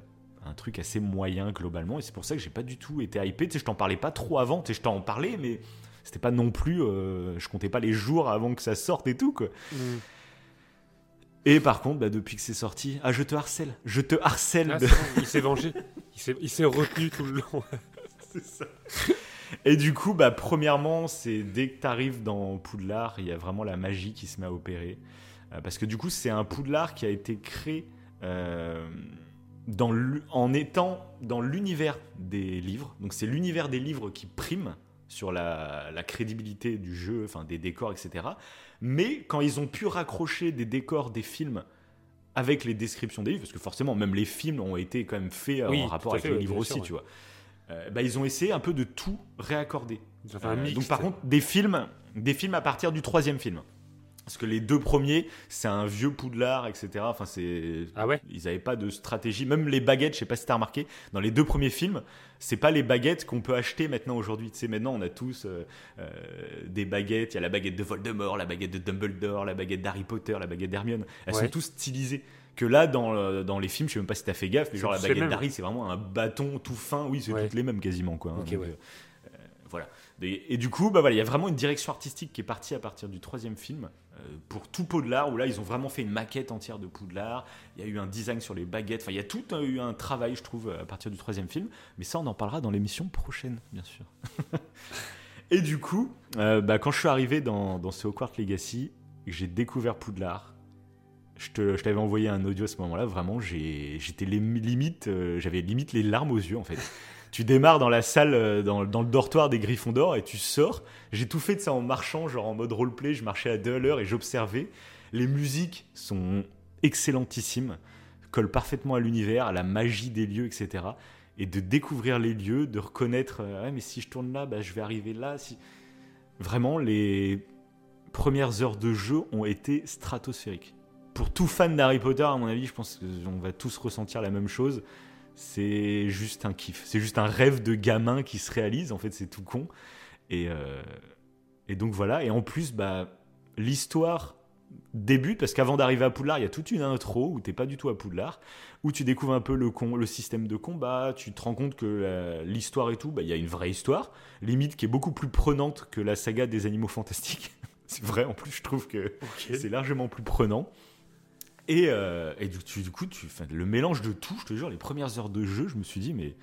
à un truc assez moyen globalement. Et c'est pour ça que j'ai pas du tout été hypé. Tu sais, je t'en parlais pas trop avant. Tu sais, je t'en parlais, mais c'était pas non plus, euh, je comptais pas les jours avant que ça sorte et tout quoi. Mm. Et par contre, bah, depuis que c'est sorti, ah je te harcèle, je te harcèle. Ah, de- c'est bon, il s'est vengé. Il s'est- retenu tout le long. Et du coup, bah, premièrement, c'est dès que tu arrives dans Poudlard, il y a vraiment la magie qui se met à opérer. Euh, parce que du coup, c'est un Poudlard qui a été créé euh, dans en étant dans l'univers des livres. Donc c'est l'univers des livres qui prime sur la, la crédibilité du jeu, enfin des décors, etc. Mais quand ils ont pu raccrocher des décors des films avec les descriptions des livres, parce que forcément, même les films ont été quand même faits euh, Oui, en rapport avec fait, les livres aussi, sûr, tu vois. Euh, bah, ils ont essayé un peu de tout réaccorder. Euh, mix. donc par contre, des films, des films à partir du troisième film. Parce que les deux premiers, c'est un vieux Poudlard, etc. Enfin, c'est Ah ouais? ils n'avaient pas de stratégie. Même les baguettes, je sais pas si t'as remarqué, dans les deux premiers films, c'est pas les baguettes qu'on peut acheter maintenant aujourd'hui. Tu sais, maintenant on a tous euh, euh, des baguettes. Il y a la baguette de Voldemort, la baguette de Dumbledore, la baguette d'Harry Potter, la baguette d'Hermione. Elles Ouais. sont tous stylisées. Que là, dans, le- dans les films, je sais même pas si t'as fait gaffe, mais genre la baguette d'Harry, c'est vraiment un bâton tout fin. Oui, c'est Ouais. toutes les mêmes quasiment, quoi. hein. Ok, Donc, ouais. euh, euh, voilà. Et, et du coup, bah voilà, il y a vraiment une direction artistique qui est partie à partir du troisième film euh, pour tout Poudlard, où là, ils ont vraiment fait une maquette entière de Poudlard. Il y a eu un design sur les baguettes. Enfin, il y a tout euh, eu un travail, je trouve, à partir du troisième film. Mais ça, on en parlera dans l'émission prochaine, bien sûr. et du coup, euh, bah, quand je suis arrivé dans, dans ce Hogwarts Legacy, j'ai découvert Poudlard. Je te- je t'avais envoyé un audio à ce moment-là. Vraiment, j'ai- j'étais les- limite, euh, j'avais limite les larmes aux yeux en fait. tu démarres dans la salle, euh, dans, dans le dortoir des Griffons d'Or et tu sors. J'ai tout fait de ça en marchant, genre en mode roleplay. Je marchais à deux à l'heure et j'observais. Les musiques sont excellentissimes, collent parfaitement à l'univers, à la magie des lieux, etc. Et de découvrir les lieux, de reconnaître, ouais, mais si je tourne là, bah, je vais arriver là. Si... Vraiment, les premières heures de jeu ont été stratosphériques. Pour tout fan d'Harry Potter, à mon avis, je pense qu'on va tous ressentir la même chose. C'est juste un kiff. C'est juste un rêve de gamin qui se réalise. En fait, c'est tout con. Et, euh, et donc voilà. Et en plus, bah, l'histoire débute parce qu'avant d'arriver à Poudlard, il y a toute une intro où t'es pas du tout à Poudlard, où tu découvres un peu le, con, le système de combat. Tu te rends compte que la- l'histoire et tout, bah, il y a une vraie histoire, limite qui est beaucoup plus prenante que la saga des animaux fantastiques. c'est vrai, en plus, je trouve que c'est largement plus prenant. Et, euh, et du, tu- coup, le mélange de tout, je te jure, les premières heures de jeu, je me suis dit, mais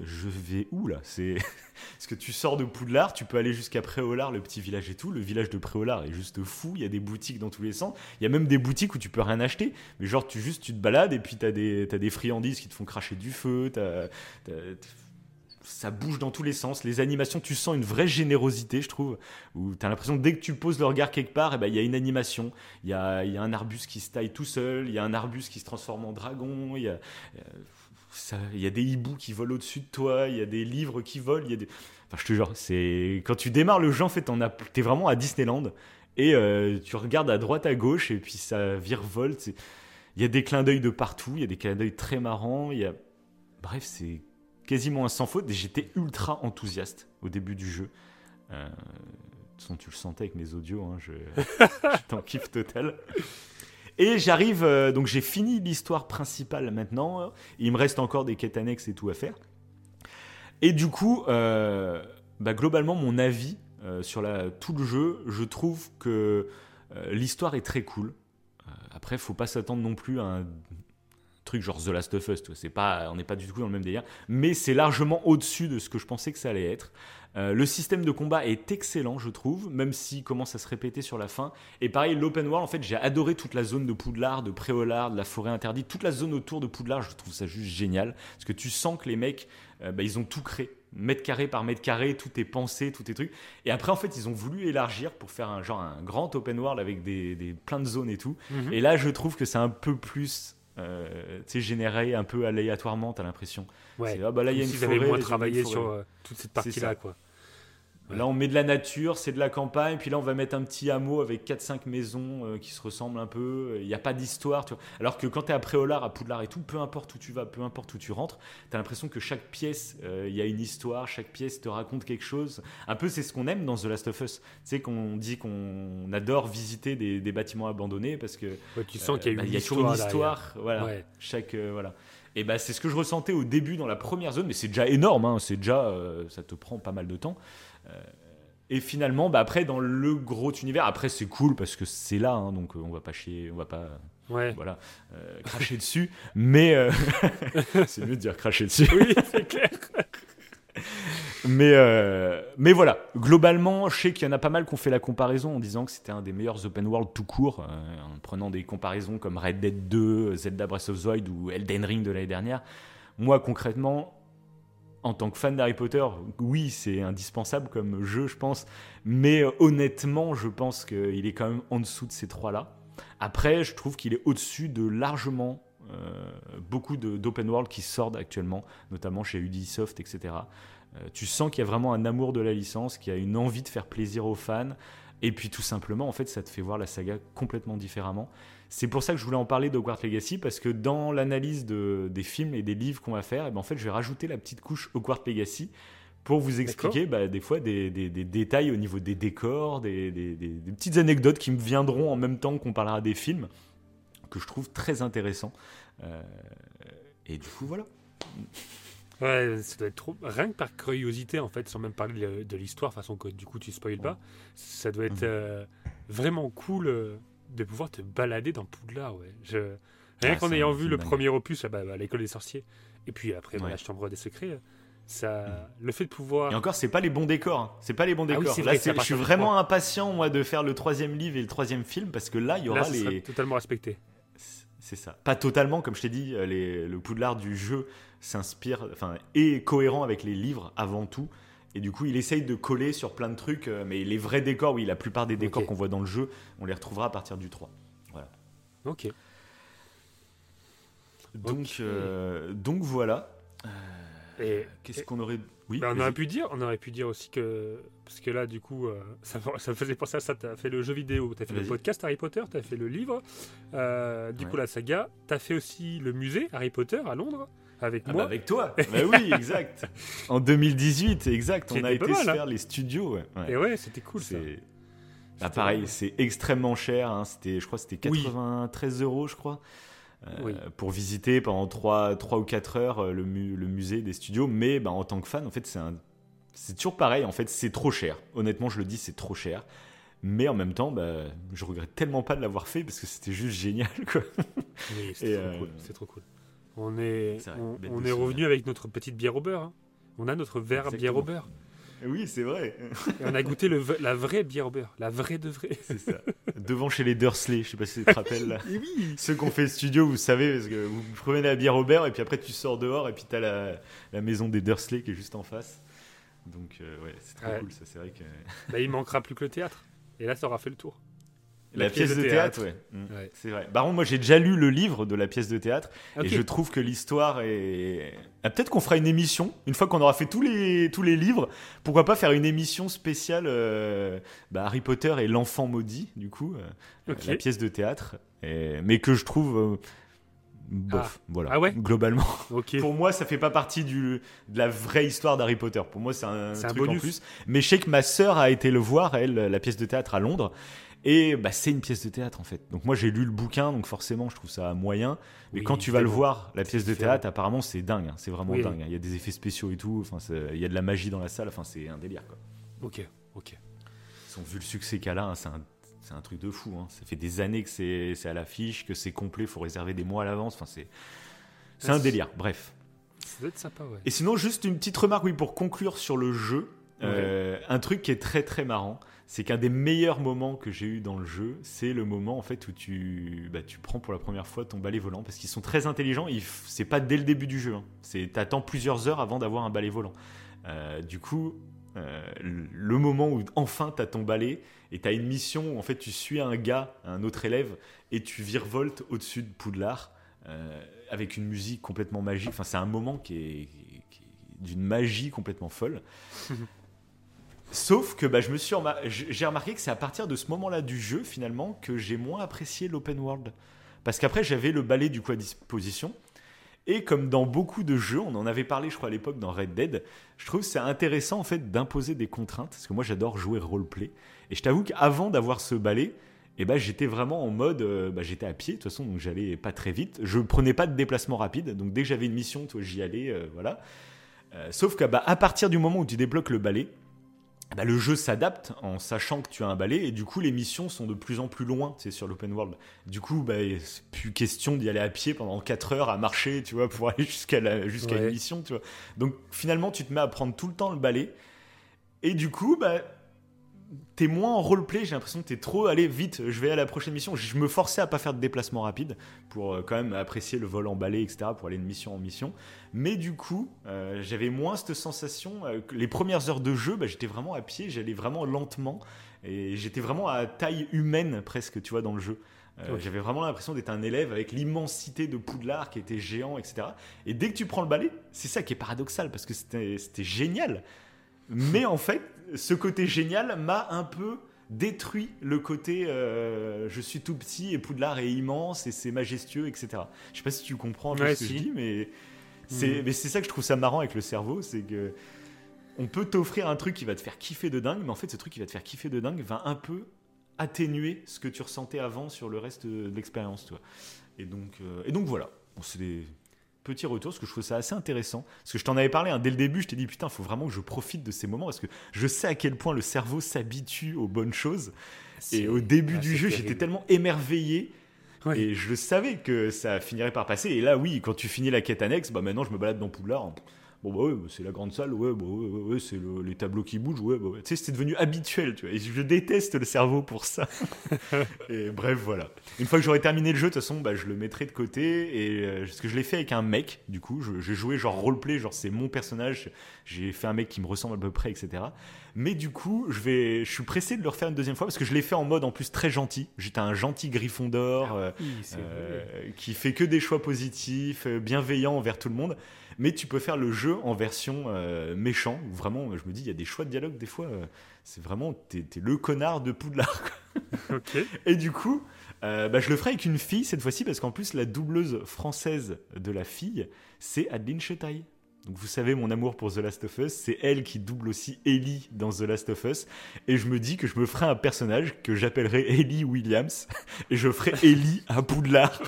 je vais où là? C'est parce que tu sors de Poudlard, tu peux aller jusqu'à Préolard, le petit village et tout. Le village de Préolard est juste fou. Il y a des boutiques dans tous les sens. Il y a même des boutiques où tu peux rien acheter. Mais genre, tu juste tu te balades et puis t'as des t'as des friandises qui te font cracher du feu. Ça bouge dans tous les sens. Les animations, tu sens une vraie générosité, je trouve. Où t'as l'impression que dès que tu poses le regard quelque part, eh ben, il y a une animation. Il y a, un arbuste qui se taille tout seul. Il y a un arbuste qui se transforme en dragon. Il y a, euh, des hiboux qui volent au-dessus de toi. Il y a des livres qui volent. Y a des... Enfin, je te jure, c'est quand tu démarres le jeu, en fait, as- t'es vraiment à Disneyland. Et euh, tu regardes à droite, à gauche, et puis ça virevolte. Il y a des clins d'œil de partout. Il y a des clins d'œil très marrants. Y a... Bref, c'est quasiment un sans faute. Et j'étais ultra enthousiaste au début du jeu. Euh, de toute façon, tu le sentais avec mes audios. Hein, je... J'étais en kiff total. Et j'arrive, euh, donc j'ai fini l'histoire principale maintenant. Il me reste encore des quêtes annexes et tout à faire. Et du coup, euh, bah, globalement, mon avis euh, sur la, tout le jeu, je trouve que l'histoire est très cool. Après, faut pas s'attendre non plus à un truc genre The Last of Us. C'est pas, on n'est pas du tout dans le même délire. Mais c'est largement au-dessus de ce que je pensais que ça allait être. Euh, le système de combat est excellent, je trouve, même s'il commence à se répéter sur la fin. Et pareil, l'open world, en fait, j'ai adoré toute la zone de Poudlard, de Préolard, de la forêt interdite, toute la zone autour de Poudlard, je trouve ça juste génial. Parce que tu sens que les mecs, euh, bah, ils ont tout créé. Mètre carré par mètre carré, tout est pensé, tout est truc. Et après, en fait, ils ont voulu élargir pour faire un genre un grand open world avec des, des plein de zones et tout. Mhm. Et là, je trouve que c'est un peu plus, euh, généré un peu aléatoirement, t'as l'impression. Ouais. Ah bah là, il y a une s'ils forêt. moins travaillé sur euh, toute cette partie-là, quoi. Là, on met de la nature, c'est de la campagne, puis là, on va mettre un petit hameau avec 4-5 maisons euh, qui se ressemblent un peu. Il n'y a pas d'histoire, tu vois. Alors que quand tu es à Préolard, à Poudlard et tout, peu importe où tu vas, peu importe où tu rentres, tu as l'impression que chaque pièce, euh, il y a une histoire, chaque pièce te raconte quelque chose. Un peu, c'est ce qu'on aime dans The Last of Us. Tu sais, qu'on dit qu'on adore visiter des, des bâtiments abandonnés parce que Ouais, tu sens qu'il y a euh, bah, une toujours une histoire. Voilà. Ouais. Chaque voilà. Et bah c'est ce que je ressentais au début dans la première zone, mais c'est déjà énorme. hein, c'est déjà, ça te prend pas mal de temps. Euh, Et finalement, bah après, dans le gros univers, après, c'est cool parce que c'est là, hein, donc euh, on va pas chier, on va pas Ouais. voilà, euh, cracher dessus. Mais euh, c'est mieux de dire cracher dessus. Oui, c'est clair. Mais, euh, mais voilà, globalement, je sais qu'il y en a pas mal qui ont fait la comparaison en disant que c'était un des meilleurs open world tout court, en prenant des comparaisons comme Red Dead 2, Zelda Breath of the Wild ou Elden Ring de l'année dernière. Moi, concrètement, en tant que fan d'Harry Potter, oui, c'est indispensable comme jeu, je pense. Mais euh, honnêtement, je pense qu'il est quand même en dessous de ces trois-là. Après, je trouve qu'il est au-dessus de largement euh, beaucoup d'open world qui sortent actuellement, notamment chez Ubisoft, etc. Euh, tu sens qu'il y a vraiment un amour de la licence, qu'il y a une envie de faire plaisir aux fans. Et puis tout simplement, en fait, ça te fait voir la saga complètement différemment. C'est pour ça que je voulais en parler d'Hogwarts Legacy, parce que dans l'analyse de- des films et des livres qu'on va faire, eh ben, en fait, je vais rajouter la petite couche Hogwarts Legacy pour vous expliquer bah, des fois des, des- des détails au niveau des décors, des, petites anecdotes qui me viendront en même temps qu'on parlera des films, que je trouve très intéressants. Euh, et du coup, voilà. Ouais, ça doit être trop. Rien que par curiosité, en fait, sans même parler de, de l'histoire, façon que du coup tu spoil pas, ça doit être Mhm. euh, vraiment cool euh, de pouvoir te balader dans Poudlard. Ouais. Je... Rien Ah, qu'en ayant vu le dingue. premier opus, ah bah, bah, l'école des sorciers, et puis après bah, Ouais. la chambre des secrets, ça, le fait de pouvoir. Et encore, c'est pas les bons décors. hein. C'est pas les bons Ah oui, décors. c'est Là, à je suis vraiment impatient, moi, de faire le troisième livre et le troisième film, parce que là, il y aura Là, les. totalement respecté. C'est ça. Pas totalement, comme je t'ai dit, euh, les- le Poudlard du jeu s'inspire, enfin, est cohérent avec les livres avant tout. Et du coup, il essaye de coller sur plein de trucs, euh, mais les vrais décors, oui, la plupart des décors qu'on voit dans le jeu, on les retrouvera à partir du 3. Ok. Donc, euh, donc voilà. Et, Qu'est-ce qu'on aurait. Oui, bah, on aurait pu dire, on aurait pu dire aussi que parce que là, du coup, euh, ça, ça me faisait penser à ça. T'as fait le jeu vidéo, t'as fait le podcast Harry Potter, t'as fait le livre, euh, du coup la saga, t'as fait aussi le musée Harry Potter à Londres avec Ah moi. bah avec toi Bah oui, exact En 2018, exact. Qui On a été se mal, hein. faire les studios. Ouais. Ouais. Et ouais, c'était cool ça. C'est- Bah, pareil, c'est extrêmement cher. hein. C'était, je crois, que c'était Oui. 93 euros, je crois, euh, Oui. pour visiter pendant 3, 3 ou 4 heures euh, le, mu- le musée des studios. Mais bah, en tant que fan, en fait, c'est c'est toujours pareil. En fait, c'est trop cher. Honnêtement, je le dis, c'est trop cher. Mais en même temps, bah, je regrette tellement pas de l'avoir fait parce que c'était juste génial. Quoi. Oui, trop euh, cool. C'est trop cool. On est, on, est revenu avec notre petite bière au beurre. hein. On a notre verre Exactement. bière au beurre. Oui, c'est vrai. Et on a goûté le, la vraie bière au beurre. La vraie de vraie. C'est ça. Devant chez les Dursley, je sais pas si tu te rappelles. Là. Et oui. Ceux qui ont fait le studio, vous savez, parce que vous prenez la bière au beurre et puis après tu sors dehors et puis t'as la, la maison des Dursley qui est juste en face. Donc euh, ouais, c'est très Ouais. cool ça, c'est vrai que... Bah, il manquera plus que le théâtre. Et là, ça aura fait le tour. La, pièce, de théâtre, ouais. Ouais. C'est vrai. Par contre, moi j'ai déjà lu le livre de la pièce de théâtre et je trouve que l'histoire est... Ah, Peut-être qu'on fera une émission, une fois qu'on aura fait tous les, tous les livres, pourquoi pas faire une émission spéciale euh, bah, Harry Potter et l'enfant maudit, du coup, euh, Ok. la pièce de théâtre, et- mais que je trouve... euh, bof, voilà, Ah ouais globalement. Pour moi, ça fait pas partie du, de la vraie histoire d'Harry Potter. Pour moi, c'est un, C'est un truc en bonus. plus. Mais je sais que ma sœur a été le voir, elle, la pièce de théâtre à Londres. Et bah, c'est une pièce de théâtre en fait. Donc moi j'ai lu le bouquin, donc forcément je trouve ça moyen. Mais Oui, quand tu vas le voir, la pièce de différent. théâtre, apparemment c'est dingue. hein. C'est vraiment Oui. dingue. hein. Il y a des effets spéciaux et tout. Enfin, il y a de la magie dans la salle. Enfin, c'est un délire quoi. Ok. Ok. Ils ont vu le succès qu'elle a. hein, C'est un, c'est un truc de fou. hein. Ça fait des années que c'est à l'affiche, que c'est complet. Faut réserver des mois à l'avance. Enfin, c'est c'est un délire. Bref. Ça doit être sympa, ouais. Et sinon, juste une petite remarque, oui, pour conclure sur le jeu. Euh, un truc qui est très très marrant, c'est qu'un des meilleurs moments que j'ai eu dans le jeu, c'est le moment en fait où tu, bah, tu prends pour la première fois ton balai volant parce qu'ils sont très intelligents. C'est pas dès le début du jeu. Hein. C'est t'attends plusieurs heures avant d'avoir un balai volant. Euh, du coup, euh, le moment où enfin t'as ton balai et t'as une mission où en fait tu suis un gars, un autre élève, et tu virevoltes au-dessus de Poudlard euh, avec une musique complètement magique. Enfin, c'est un moment qui est d'une magie complètement folle. Sauf que bah, je me suis j'ai remarqué que c'est à partir de ce moment-là du jeu finalement que j'ai moins apprécié l'open world. Parce qu'après j'avais le balai du coup à disposition. Et comme dans beaucoup de jeux, on en avait parlé je crois à l'époque dans Red Dead, je trouve que c'est intéressant en fait d'imposer des contraintes. Parce que moi j'adore jouer roleplay. Et je t'avoue qu'avant d'avoir ce balai, et ben j'étais vraiment en mode, euh, bah, j'étais à pied de toute façon, donc j'allais pas très vite. Je prenais pas de déplacement rapide, donc dès que j'avais une mission, j'y allais, euh, voilà. Euh, sauf que bah, partir du moment où tu débloques le balai, bah, le jeu s'adapte en sachant que tu as un balai et du coup les missions sont de plus en plus loin c'est sur l'open world du coup bah, c'est plus question d'y aller à pied pendant 4 heures à marcher tu vois pour aller jusqu'à la, jusqu'à Ouais. une mission tu vois donc finalement tu te mets à prendre tout le temps le balai et du coup bah t'es moins en roleplay j'ai l'impression que t'es trop allez vite je vais à la prochaine mission je me forçais à pas faire de déplacement rapide pour euh, quand même apprécier le vol en balai etc pour aller de mission en mission mais du coup, euh, j'avais moins cette sensation. euh, que les premières heures de jeu, bah, j'étais vraiment à pied, j'allais vraiment lentement. Et j'étais vraiment à taille humaine presque, tu vois, dans le jeu. Euh. J'avais vraiment l'impression d'être un élève avec l'immensité de Poudlard qui était géant, etc. Et dès que tu prends le balai, c'est ça qui est paradoxal parce que c'était génial. Mais en fait, ce côté génial m'a un peu détruit le côté euh, je suis tout petit et Poudlard est immense et c'est majestueux, etc. Je sais pas si tu comprends Ouais, ce que je dis, mais c'est Mhm. mais c'est ça que je trouve ça marrant avec le cerveau, c'est que on peut t'offrir un truc qui va te faire kiffer de dingue, mais en fait ce truc qui va te faire kiffer de dingue va un peu atténuer ce que tu ressentais avant sur le reste de l'expérience, toi. Et donc euh, et donc voilà, Bon, c'est des petits retours, parce que je trouve ça assez intéressant. Parce que je t'en avais parlé hein, dès le début, je t'ai dit putain, faut vraiment que je profite de ces moments parce que je sais à quel point le cerveau s'habitue aux bonnes choses. Et au début ah, du jeu, j'étais tellement émerveillé Ouais. et je savais que ça finirait par passer. Et là, oui, quand tu finis la quête annexe, bah maintenant je me balade dans Poudlard. Bon, bah ouais, bah, c'est la grande salle, ouais, bah ouais, ouais, ouais, c'est le- les tableaux qui bougent, ouais, bah ouais. Tu sais, c'était devenu habituel, tu vois. Et je déteste le cerveau pour ça. et bref, voilà. Une fois que j'aurai terminé le jeu, de toute façon, bah, je le mettrai de côté. Et euh, parce que je l'ai fait avec un mec, du coup, j'ai joué genre roleplay, genre c'est mon personnage. J'ai fait un mec qui me ressemble à peu près, etc. Mais du coup, je vais, je suis pressé de le refaire une deuxième fois parce que je l'ai fait en mode en plus très gentil. J'étais un gentil Gryffondor. euh, Oui, c'est euh, vrai. qui fait que des choix positifs, euh, bienveillant envers tout le monde. Mais tu peux faire le jeu en version euh, méchant. Où vraiment, je me dis, il y a des choix de dialogue des fois. euh, c'est vraiment, t'es t'es le connard de Poudlard. Et du coup, euh, bah, je le ferai avec une fille cette fois-ci parce qu'en plus, la doubleuse française de la fille, c'est Adeline Chetaille. Donc vous savez mon amour pour The Last of Us, c'est elle qui double aussi Ellie dans The Last of Us. Et je me dis que je me ferai un personnage que j'appellerai Ellie Williams. Et je ferai Ellie à Poudlard.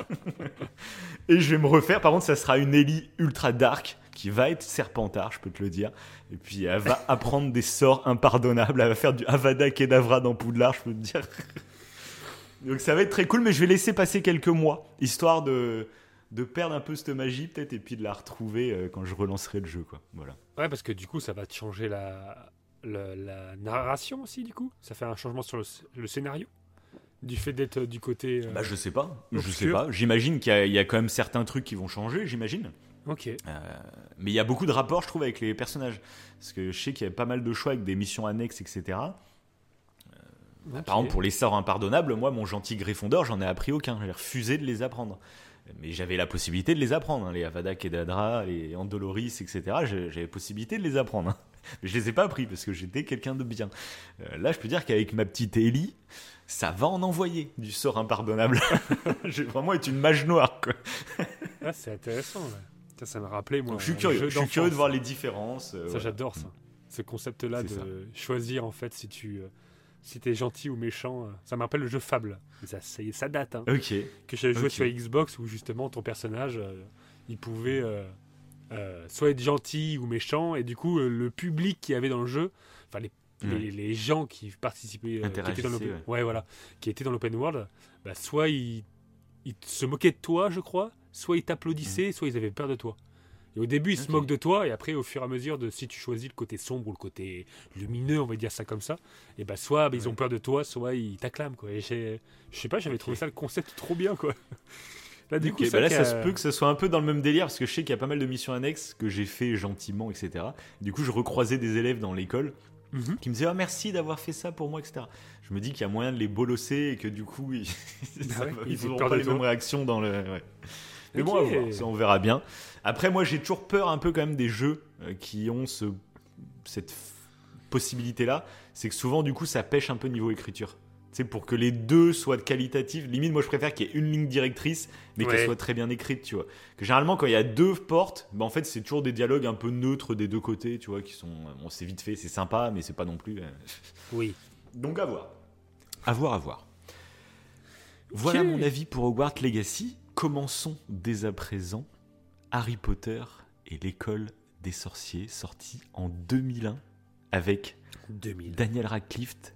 et je vais me refaire, par contre ça sera une Ellie ultra dark qui va être serpentard, je peux te le dire. Et puis elle va apprendre des sorts impardonnables, elle va faire du Avada Kedavra dans Poudlard, je peux te dire. Donc ça va être très cool, mais je vais laisser passer quelques mois, histoire de, de perdre un peu cette magie peut-être, et puis de la retrouver euh, quand je relancerai le jeu. Quoi. Voilà. Ouais, parce que du coup, ça va te changer la, la, la narration aussi, du coup. Ça fait un changement sur le, sc- le scénario. Du fait d'être du côté. euh, Bah je sais pas, je sais pas. J'imagine qu'il y, a- y a quand même certains trucs qui vont changer, j'imagine. Ok. Euh, mais il y a beaucoup de rapports, je trouve, avec les personnages. Parce que je sais qu'il y avait pas mal de choix avec des missions annexes, etc. Par exemple, pour les sorts impardonnables, moi, mon gentil Gryffondor, j'en ai appris aucun. J'ai refusé de les apprendre. Mais j'avais la possibilité de les apprendre. hein. Les Avada Kedavra, les Andoloris, etc. J'avais possibilité de les apprendre. hein. Mais je les ai pas appris parce que j'étais quelqu'un de bien. Euh, là, je peux dire qu'avec ma petite Ellie, ça va en envoyer du sort impardonnable. J'ai vraiment été une mage noire. Ah, c'est intéressant. ouais. Ça, ça m'a rappelé, moi. Donc, je suis curieux. jeu Je suis curieux de voir les différences. euh, Ça, j'adore ça. Ce concept-là de ça. choisir, en fait, si tu. euh, si t'es gentil ou méchant, euh, ça me rappelle le jeu Fable. Ça, ça, y date, hein. Ok. que j'avais joué sur Xbox où justement ton personnage euh, il pouvait euh, euh, soit être gentil ou méchant et du coup le public qui avait dans le jeu enfin les, Ouais. les, les gens qui participaient qui étaient dans l'open ouais. ouais, voilà qui étaient dans l'open world bah, soit ils, ils se moquaient de toi je crois soit ils t'applaudissaient soit ils avaient peur de toi et au début ils se Ok. moquent de toi et après au fur et à mesure de si tu choisis le côté sombre ou le côté lumineux on va dire ça comme ça et bah soit bah, ils ont peur de toi soit ils t'acclament quoi et je sais pas j'avais trouvé ça le concept trop bien quoi Là, du coup, bah ça là, ça se peut que ce soit un peu dans le même délire parce que je sais qu'il y a pas mal de missions annexes que j'ai fait gentiment, etc. Du coup, je recroisais des élèves dans l'école Mhm. qui me disaient ah, merci d'avoir fait ça pour moi, etc. Je me dis qu'il y a moyen de les bolosser et que du coup, ils, ça ouais, ils ils pas les mêmes réactions dans le. ouais. Mais bon, Ok. à voir, ça, on verra bien. Après, moi, j'ai toujours peur un peu quand même des jeux euh, qui ont ce, cette possibilité-là. C'est que souvent, du coup, ça pêche un peu niveau écriture. Tu sais, pour que les deux soient qualitatifs, limite, moi je préfère qu'il y ait une ligne directrice, mais Ouais. qu'elle soit très bien écrite, tu vois. Que généralement, quand il y a deux portes, bah, en fait, c'est toujours des dialogues un peu neutres des deux côtés, tu vois, qui sont. Bon, c'est vite fait, c'est sympa, mais c'est pas non plus. euh, Oui. donc à voir. À voir, à voir. Voilà mon avis pour Hogwarts Legacy. Commençons dès à présent. Harry Potter et l'école des sorciers, sorti en 2001 avec 2000. Daniel Radcliffe,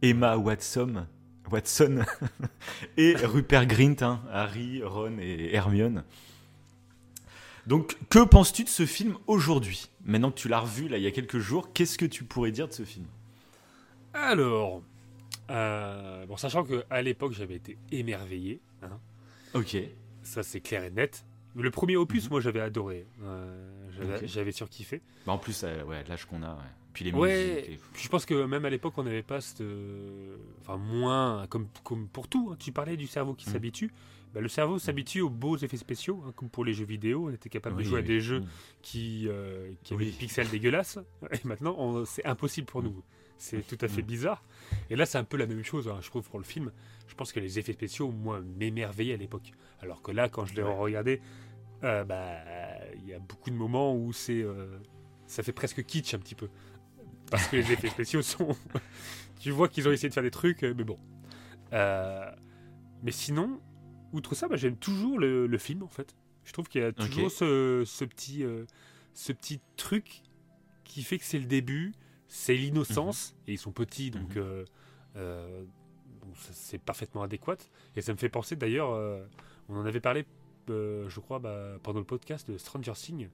Emma Watson, Watson et Rupert Grint, hein, Harry, Ron et Hermione. Donc, que penses-tu de ce film aujourd'hui? Maintenant que tu l'as revu là il y a quelques jours, qu'est-ce que tu pourrais dire de ce film? Alors, euh, bon, sachant qu'à l'époque j'avais été émerveillé, hein, Ok. ça c'est clair et net. Le premier opus, Mhm. moi j'avais adoré, euh, j'avais surkiffé. Bah, en plus, euh, ouais, l'âge qu'on a, ouais. puis les Ouais, musiques. puis je pense que même à l'époque on n'avait pas cette. euh, Enfin, moins, comme, comme pour tout, hein. tu parlais du cerveau qui Mhm. s'habitue. Bah, le cerveau s'habitue aux beaux effets spéciaux, hein, comme pour les jeux vidéo, on était capable Oui, de jouer à oui. des jeux qui, euh, qui avaient Oui. des pixels dégueulasses. Et maintenant, c'est impossible pour nous. C'est tout à fait bizarre. Et là, c'est un peu la même chose, hein, je trouve, pour le film. Je pense que les effets spéciaux, moi, m'émerveillaient à l'époque. Alors que là, quand je l'ai Ouais. regardé, euh, bah, il y a beaucoup de moments où c'est, euh, ça fait presque kitsch un petit peu. Parce que les effets spéciaux sont. tu vois qu'ils ont essayé de faire des trucs, euh, mais bon. Euh, mais sinon, outre ça, bah, j'aime toujours le, le film, en fait. Je trouve qu'il y a toujours ce, ce petit, ce petit truc qui fait que c'est le début, c'est l'innocence, et ils sont petits, donc Mhm. euh, euh, c'est parfaitement adéquat. Et ça me fait penser d'ailleurs, euh, on en avait parlé, euh, je crois, bah, pendant le podcast de Stranger Things,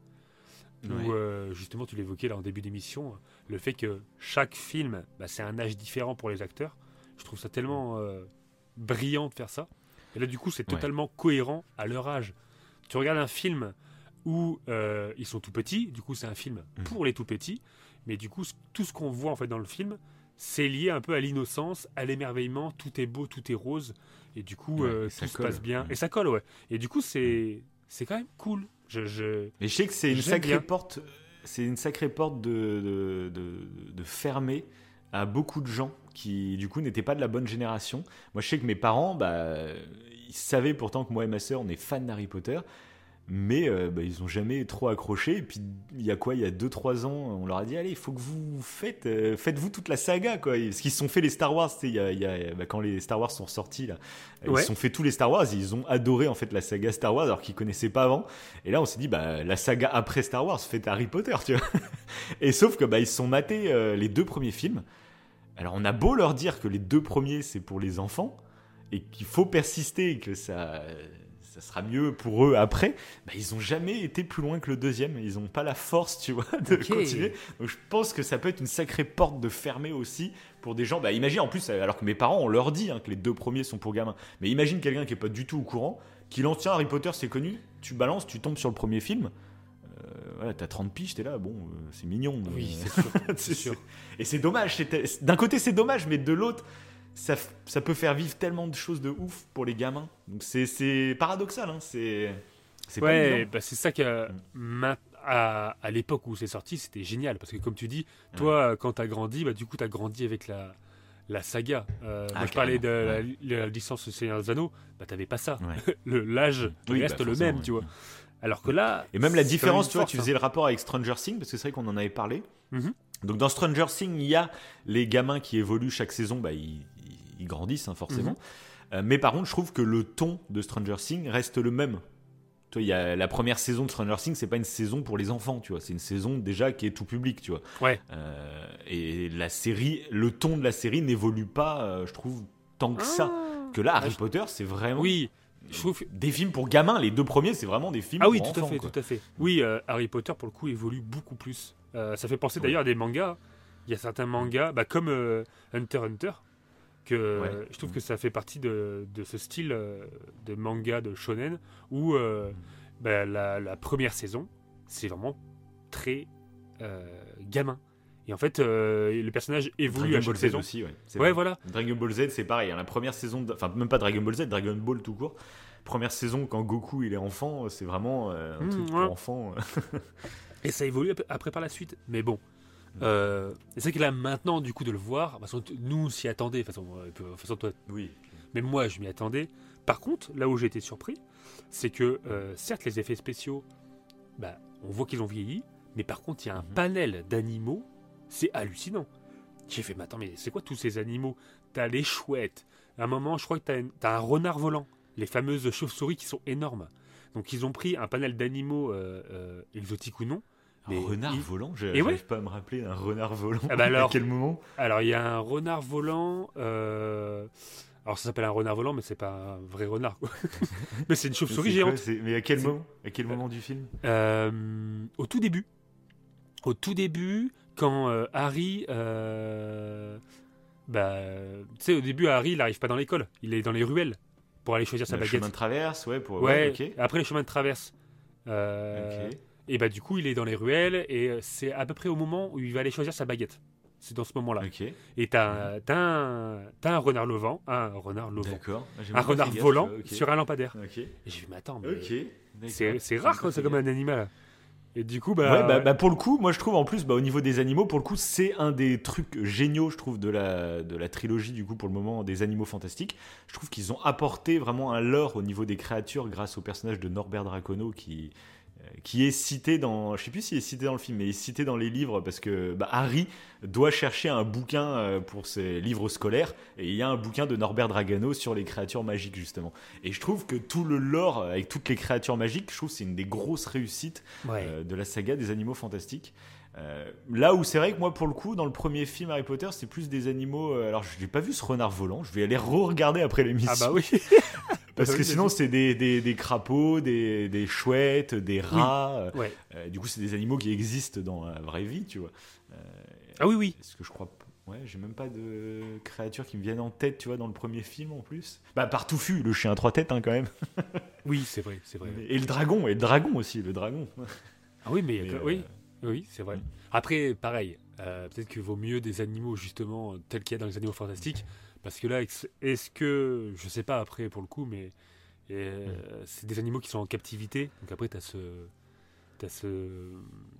où justement tu l'évoquais là en début d'émission, le fait que chaque film, bah, c'est un âge différent pour les acteurs. Je trouve ça tellement brillant de faire ça. Et là, du coup, c'est Ouais. totalement cohérent à leur âge. Tu regardes un film où ils sont tout petits, du coup, c'est un film Mhm. pour les tout petits, mais du coup, tout ce qu'on voit en fait dans le film, c'est lié un peu à l'innocence, à l'émerveillement. Tout est beau, tout est rose, et du coup, Ouais, euh, et ça tout se colle. passe bien. Mhm. Et ça colle, ouais. Et du coup, c'est c'est quand même cool. Je, je... Mais je sais que c'est une sacrée bien. porte, c'est une sacrée porte de, de, de, de fermer à beaucoup de gens qui, du coup, n'étaient pas de la bonne génération. Moi, je sais que mes parents, bah, ils savaient pourtant que moi et ma sœur, on est fans d'Harry Potter. Mais euh, bah, ils ont jamais trop accroché. Et puis, il y a quoi? Il y a 2-3 ans, on leur a dit Allez, il faut que vous faites, euh, faites-vous toute la saga. Quoi. Parce qu'ils se sont fait les Star Wars. Il y a, y a- bah, quand les Star Wars sont sortis, là, ils se sont fait tous les Star Wars. Ils ont adoré en fait la saga Star Wars alors qu'ils connaissaient pas avant. Et là, on s'est dit, bah, la saga après Star Wars, faites Harry Potter, tu vois. Et sauf que, bah, ils se sont matés euh, les deux premiers films. Alors, on a beau leur dire que les deux premiers, c'est pour les enfants, et qu'il faut persister, et que ça, ça sera mieux pour eux après, bah, ils ont jamais été plus loin que le deuxième. Ils ont pas la force, tu vois, de continuer. Donc, je pense que ça peut être une sacrée porte de fermer aussi pour des gens. Bah, imagine, en plus, alors que mes parents, on leur dit hein, que les deux premiers sont pour gamins. Mais imagine quelqu'un qui est pas du tout au courant, qui lance, tiens, Harry Potter, c'est connu, tu balances, tu tombes sur le premier film. Euh, voilà, t'as 30 piges, t'es là, bon, euh, c'est mignon. Oui, c'est sûr. Et c'est dommage. D'un côté, c'est dommage, mais de l'autre, ça, ça peut faire vivre tellement de choses de ouf pour les gamins. Donc c'est- paradoxal. Hein. C'est Ouais, bah c'est ça que ma- à, à l'époque où c'est sorti, c'était génial parce que comme tu dis, toi quand t'as grandi, bah du coup t'as grandi avec la la saga. Euh, Ah, moi, je parlais de la, la licence Seigneur des Anneaux, bah t'avais pas ça. Ouais. Le l'âge Oui, reste bah, le forcément, même, ouais. tu vois. Alors que là, Et même la différence, tu vois, tu faisais le rapport avec Stranger Things, parce que c'est vrai qu'on en avait parlé. Mhm. Donc dans Stranger Things, il y a les gamins qui évoluent chaque saison, bah, ils, ils grandissent hein, forcément. Mhm. Euh, mais par contre, je trouve que le ton de Stranger Things reste le même. Toi, il y a la première saison de Stranger Things, c'est pas une saison pour les enfants, tu vois. C'est une saison déjà qui est tout public, tu vois. Ouais. Euh, et la série, le ton de la série n'évolue pas, euh, je trouve, tant que ça. Que là, Harry Ah, je- Potter, c'est vraiment Oui, je trouve. des films pour gamins. Les deux premiers, c'est vraiment des films Ah oui, pour tout à enfants, fait, quoi. tout à fait. Oui, Harry Potter pour le coup évolue beaucoup plus. Ça fait penser Ouais. d'ailleurs à des mangas. Il y a certains mangas, bah, comme Hunter x Hunter, que Ouais. je trouve que ça fait partie de, de ce style euh, de manga de shonen où euh, bah, la, la première saison, c'est vraiment très euh, gamin. Et en fait, euh, le personnage évolue Dragon à chaque Ball Z saison. aussi, ouais. c'est Ouais, vrai. voilà. Dragon Ball Z, c'est pareil. hein, La première saison, de- enfin même pas Dragon Ball Z, Dragon Ball tout court. Première saison, quand Goku il est enfant, c'est vraiment euh, un Mmh, truc ouais. pour enfants. euh. Et ça évolue ap- après par la suite. Mais bon. Euh, c'est vrai que là, maintenant, du coup, de le voir, parce que nous, s'y attendait. De toute façon, euh, de façon, toi, Oui. Mais moi, je m'y attendais. Par contre, là où j'ai été surpris, c'est que euh, certes, les effets spéciaux, bah, on voit qu'ils ont vieilli, mais par contre, il y a un Mhm. panel d'animaux, c'est hallucinant. J'ai fait, mais attends, mais c'est quoi tous ces animaux? T'as les chouettes. À un moment, je crois que t'as, un renard volant. Les fameuses chauves-souris qui sont énormes. Donc, ils ont pris un panel d'animaux euh, exotiques ou non, Un renard il- volant Je ouais. n'arrive pas à me rappeler d'un renard volant. Ah bah alors- à quel moment? Alors, il y a un renard volant. euh, Alors, ça s'appelle un renard volant, mais c'est pas un vrai renard. quoi. mais c'est une chauve-souris quoi, géante. Mais à quel moment? À quel moment du film? Euh, au tout début. Au tout début, quand euh, Harry. Bah, tu sais, au début, Harry, il n'arrive pas dans l'école. Il est dans les ruelles pour aller choisir sa Le baguette. chemin de traverse, ouais, pour. Ouais, ok. après les chemins de traverse. Euh, Ok. Et bah, du coup, il est dans les ruelles et euh, c'est à peu près au moment où il va aller choisir sa baguette. C'est dans ce moment-là. Ok. Et t'as t'as un, t'as un renard levant, un renard levant, D'accord. J'ai un renard volant sur un lampadaire. Et j'ai vu, mais attends, mais Ok. c'est c'est rare quand c'est comme un animal. Et du coup, bah. Ouais, bah, bah, pour le coup, moi je trouve en plus, bah, au niveau des animaux, pour le coup, c'est un des trucs géniaux, je trouve, de la, de la trilogie, du coup, pour le moment, des animaux fantastiques. Je trouve qu'ils ont apporté vraiment un lore au niveau des créatures grâce au personnage de Norbert Dracono qui, qui est cité dans, je sais plus s'il est cité dans le film, mais il est cité dans les livres parce que bah, Harry doit chercher un bouquin euh, pour ses livres scolaires et il y a un bouquin de Norbert Dragano sur les créatures magiques justement. Et je trouve que tout le lore euh, avec toutes les créatures magiques, je trouve c'est une des grosses réussites ouais. euh, de la saga des animaux fantastiques. Euh, là où c'est vrai que moi, pour le coup, dans le premier film Harry Potter, c'est plus des animaux. euh, alors, je n'ai pas vu ce renard volant. Je vais aller re-regarder après l'émission. Ah bah oui. Parce que oui, sinon, vas-y. c'est des, des, des crapauds, des, des chouettes, des rats. euh, Ouais. euh, du coup, c'est des animaux qui existent dans la vraie vie, tu vois. Ah oui, oui. Est-ce que je crois. Ouais, j'ai même pas de créatures qui me viennent en tête, tu vois, dans le premier film en plus. Bah, par Touffu, le chien à trois têtes, hein, quand même. Oui, c'est vrai, c'est vrai. Et le dragon, et le dragon aussi, le dragon. Ah oui, mais, Mais, euh, oui, oui, c'est vrai. Mm. Après, pareil, euh, peut-être qu'il vaut mieux des animaux justement tels qu'il y a dans les animaux fantastiques, parce que là, est-ce que, je sais pas après pour le coup, mais euh, c'est des animaux qui sont en captivité, donc après tu as ce, t'as ce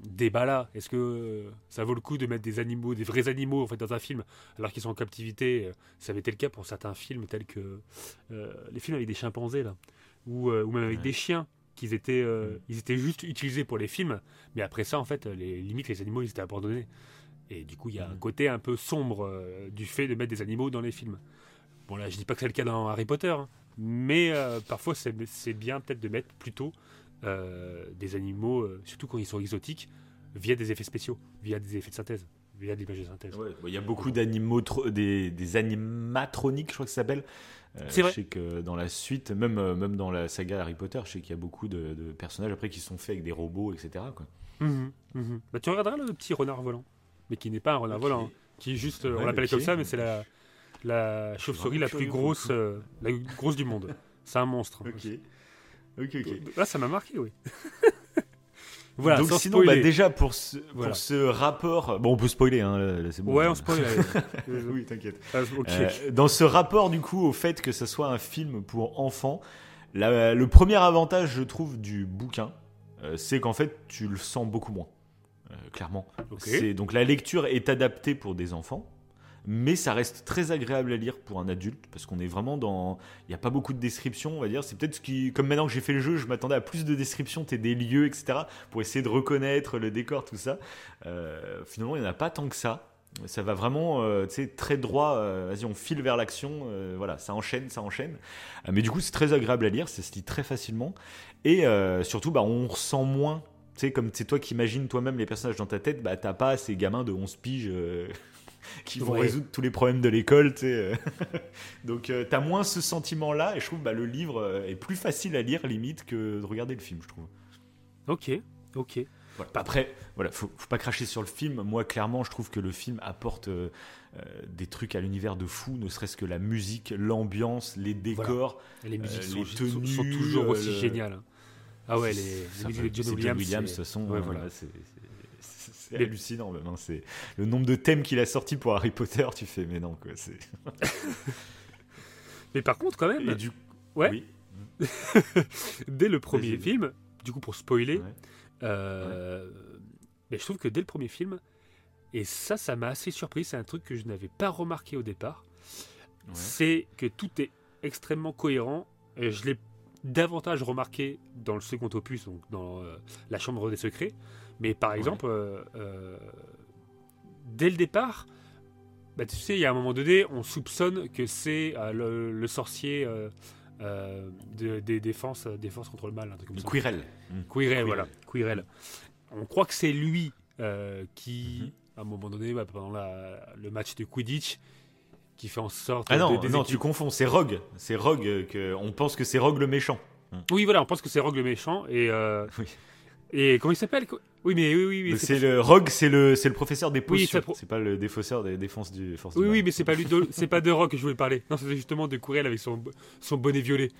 débat-là. Est-ce que euh, ça vaut le coup de mettre des animaux, des vrais animaux en fait dans un film, alors qu'ils sont en captivité Ça avait été le cas pour certains films tels que euh, les films avec des chimpanzés là, ou, ou même avec Ouais. des chiens. Qu'ils étaient, euh, Mm. ils étaient juste utilisés pour les films, mais après ça, en fait, les limites, les animaux, ils étaient abandonnés. Et du coup, il y a un Mhm. côté un peu sombre euh, du fait de mettre des animaux dans les films. Bon, là, je dis pas que c'est le cas dans Harry Potter, hein, mais euh, parfois, c'est bien peut-être de mettre plutôt des animaux, surtout quand ils sont exotiques, via des effets spéciaux, via des effets de synthèse, via de l'image de synthèse. Ouais, bon, Il y a beaucoup d'animaux, des animatroniques, je crois que ça s'appelle. Euh, C'est vrai. Je sais que dans la suite, même, euh, même dans la saga Harry Potter, je sais qu'il y a beaucoup de, de personnages après qui sont faits avec des robots, etc. Quoi. Mhm, mhm. Bah, tu regarderas le petit renard volant, mais qui n'est pas un renard volant, hein, qui est juste, euh, Ouais, on l'appelle comme ça, mais c'est la, la chauve-souris la plus grosse, euh, la grosse du monde. C'est un monstre. Ok. Ok, ok. Là, ça m'a marqué, oui. voilà, Donc sans sinon, bah, déjà pour ce, Voilà. pour ce rapport, bon on peut spoiler, hein, là, là, c'est bon. Ouais, on spoil. oui, t'inquiète. Ah. Euh, dans ce rapport du coup au fait que ça soit un film pour enfants, la- le premier avantage je trouve du bouquin, euh, c'est qu'en fait tu le sens beaucoup moins, euh, clairement. Ok. C'est donc la lecture est adaptée pour des enfants, mais ça reste très agréable à lire pour un adulte parce qu'on est vraiment dans, il n'y a pas beaucoup de descriptions, on va dire. C'est peut-être ce qui, comme maintenant que j'ai fait le jeu, je m'attendais à plus de descriptions, t'es des lieux, etc. pour essayer de reconnaître le décor, tout ça. Euh, finalement, il n'y en a pas tant que ça. Ça va vraiment, euh, très droit. euh, Vas-y, on file vers l'action. euh, voilà, ça enchaîne, ça enchaîne. Mais du coup, c'est très agréable à lire. Ça se lit très facilement. Et surtout, bah, on ressent moins. Tu sais, comme c'est toi qui imagines toi-même les personnages dans ta tête, bah, t'as pas ces gamins de 11 piges qui vont Ouais. résoudre tous les problèmes de l'école, tu sais. euh. Donc, euh, t'as moins ce sentiment-là. Et je trouve bah, le livre euh, est plus facile à lire, limite, que de regarder le film, je trouve. Ok, ok. Voilà. Après, voilà, faut, faut pas cracher sur le film. Moi, clairement, je trouve que le film apporte euh, euh, des trucs à l'univers de fou, ne serait-ce que la musique, l'ambiance, les décors. Les musiques sont, les sont- tenues, sont toujours aussi géniales. Ah ouais, les, les musiques de John Williams. Ouais, voilà. là, c'est- c'est hallucinant même. hein, c'est le nombre de thèmes qu'il a sortis pour Harry Potter. Tu fais, mais non, quoi. C'est. Mais par contre, quand même, Et du ouais, oui. dès le premier film, du coup pour spoiler, Ouais. euh, mais je trouve que dès le premier film, et ça, ça m'a assez surpris, c'est un truc que je n'avais pas remarqué au départ, Ouais. c'est que tout est extrêmement cohérent. Et je l'ai davantage remarqué dans le second opus, donc dans euh, La Chambre des Secrets. Mais par exemple, euh, euh, dès le départ, bah, tu sais, il y a un moment donné, on soupçonne que c'est euh, le, le sorcier euh, euh, de- des défenses, défense contre le mal, un truc comme ça. Quirrell. Quirrell. voilà. Quirrell. on croit que c'est lui euh, qui, Mhm. à un moment donné, bah, pendant la- le match de Quidditch, qui fait en sorte Ah non, de non, tu confonds, c'est Rogue. C'est Rogue, que, on pense que c'est Rogue le méchant. Oui, voilà, on pense que c'est Rogue le méchant et euh, Oui. Et comment il s'appelle Oui, mais oui, oui, oui. C'est le Rogue, c'est le, c'est le professeur des Oui, potions. pro- C'est pas le défausseur des défenses du force Oui, du oui, mais c'est pas lui, de- c'est pas de Rogue que je voulais parler. Non, c'était justement de Courriel avec son son bonnet violet.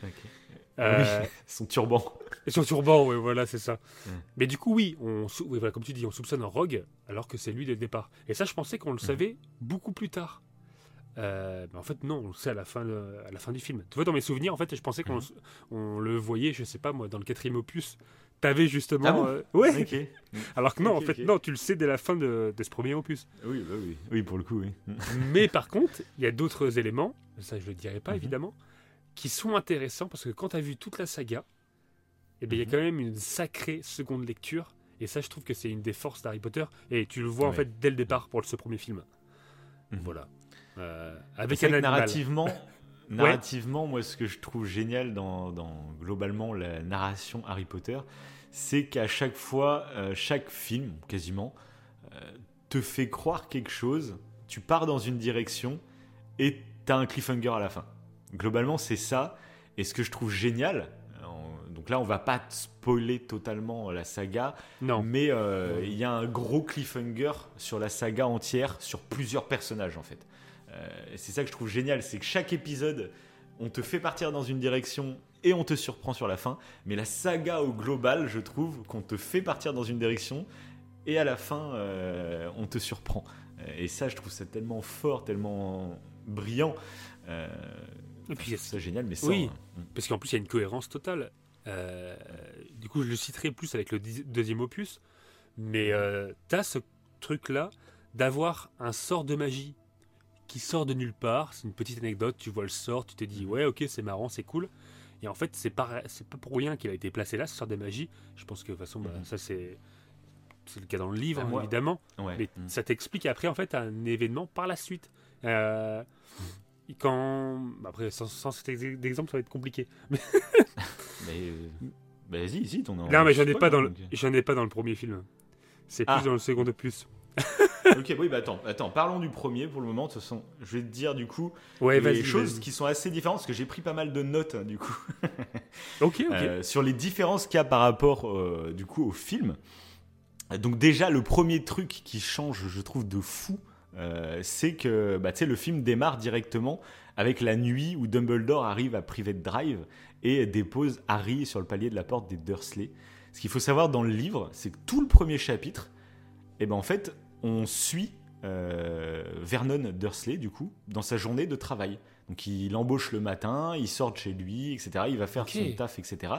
Euh, Oui, son turban. Et son turban, oui, voilà, c'est ça. Mais du coup, oui, on, oui, voilà, comme tu dis, on soupçonne un rogue alors que c'est lui dès le départ. Et ça, je pensais qu'on le savait beaucoup plus tard. Euh, mais en fait, non, on le sait à la fin, de- à la fin du film. Tu vois, dans mes souvenirs, en fait, je pensais qu'on Mhm. on le voyait, je sais pas moi, dans le quatrième opus. T'avais justement. Ah bon euh, ouais. Alors que non, en fait, non, tu le sais dès la fin de, de ce premier opus. Oui, bah oui. Oui, pour le coup, oui. Mais par contre, il y a d'autres éléments, ça je le dirai pas Mhm. évidemment, qui sont intéressants parce que quand tu as vu toute la saga, eh il y a Mhm. quand même une sacrée seconde lecture. Et ça, je trouve que c'est une des forces d'Harry Potter. Et tu le vois en fait dès le départ pour ce premier film. Mhm. Voilà. Euh, avec un animal. narrativement, narrativement, moi, ce que je trouve génial dans, dans, globalement la narration Harry Potter, c'est qu'à chaque fois, euh, chaque film, quasiment, euh, te fait croire quelque chose. Tu pars dans une direction et t'as un cliffhanger à la fin. Globalement, c'est ça. Et ce que je trouve génial, euh, donc là, on va pas spoiler totalement la saga, Non. mais euh, il y a un gros cliffhanger sur la saga entière, sur plusieurs personnages en fait. Euh, et c'est ça que je trouve génial, c'est que chaque épisode, on te fait partir dans une direction et on te surprend sur la fin. Mais la saga au global, je trouve qu'on te fait partir dans une direction et à la fin, euh, on te surprend. Euh, Et ça, je trouve ça tellement fort, tellement brillant. Euh, Et puis, ça génial, mais ça. Oui. hein. Parce qu'en plus, il y a une cohérence totale. Euh, du coup, je le citerai plus avec le deuxième opus. Mais tu as ce truc-là d'avoir un sort de magie qui sort de nulle part. C'est une petite anecdote. Tu vois le sort, tu te dis, ouais, ok, c'est marrant, c'est cool. Et en fait, c'est pas, c'est pas pour rien qu'il a été placé là, ce sort de magie. Je pense que de toute façon, bah, Mhm. ça, c'est. C'est le cas dans le livre, Bah, moi- évidemment. Ouais. Mais Mm. ça t'explique après en fait un événement par la suite. Euh, quand bah, après sans, sans cet ex- exemple ça va être compliqué. Mais, euh, bah, vas-y, si, ton non mais j'en ai pas dans le j'en ai pas dans le premier film. C'est plus Ah. dans le second opus. ok, oui, bah attends, attends, parlons du premier pour le moment. De toute façon, je vais te dire du coup Ouais les choses qui sont assez différentes parce que j'ai pris pas mal de notes hein, du coup Ok ok. euh, sur les différences qu'il y a par rapport euh, du coup au film. Donc déjà le premier truc qui change, je trouve de fou, euh, c'est que bah, le film démarre directement avec la nuit où Dumbledore arrive à Private Drive et dépose Harry sur le palier de la porte des Dursley. Ce qu'il faut savoir dans le livre, c'est que tout le premier chapitre, et ben en fait, on suit euh, Vernon Dursley du coup dans sa journée de travail. Donc il embauche le matin, il sort de chez lui, etc. Il va faire son taf, etc.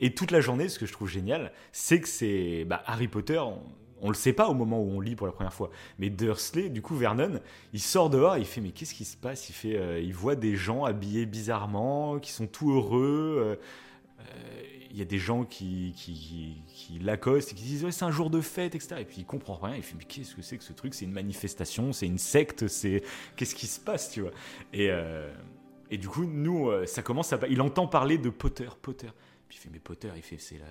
Et toute la journée, ce que je trouve génial, c'est que c'est bah, Harry Potter. On, on le sait pas au moment où on lit pour la première fois, mais Dursley, du coup Vernon, il sort dehors, il fait mais qu'est-ce qui se passe? Il fait, euh, il voit des gens habillés bizarrement, qui sont tout heureux. euh, il y a des gens qui, qui, l'accostent et qui disent c'est un jour de fête, etc. Et puis il comprend rien. Il fait mais qu'est-ce que c'est que ce truc? C'est une manifestation, c'est une secte, c'est qu'est-ce qui se passe, tu vois? Et euh, et du coup nous, euh, ça commence à, il entend parler de Potter, Potter. Puis il fait mais Potter, il fait c'est la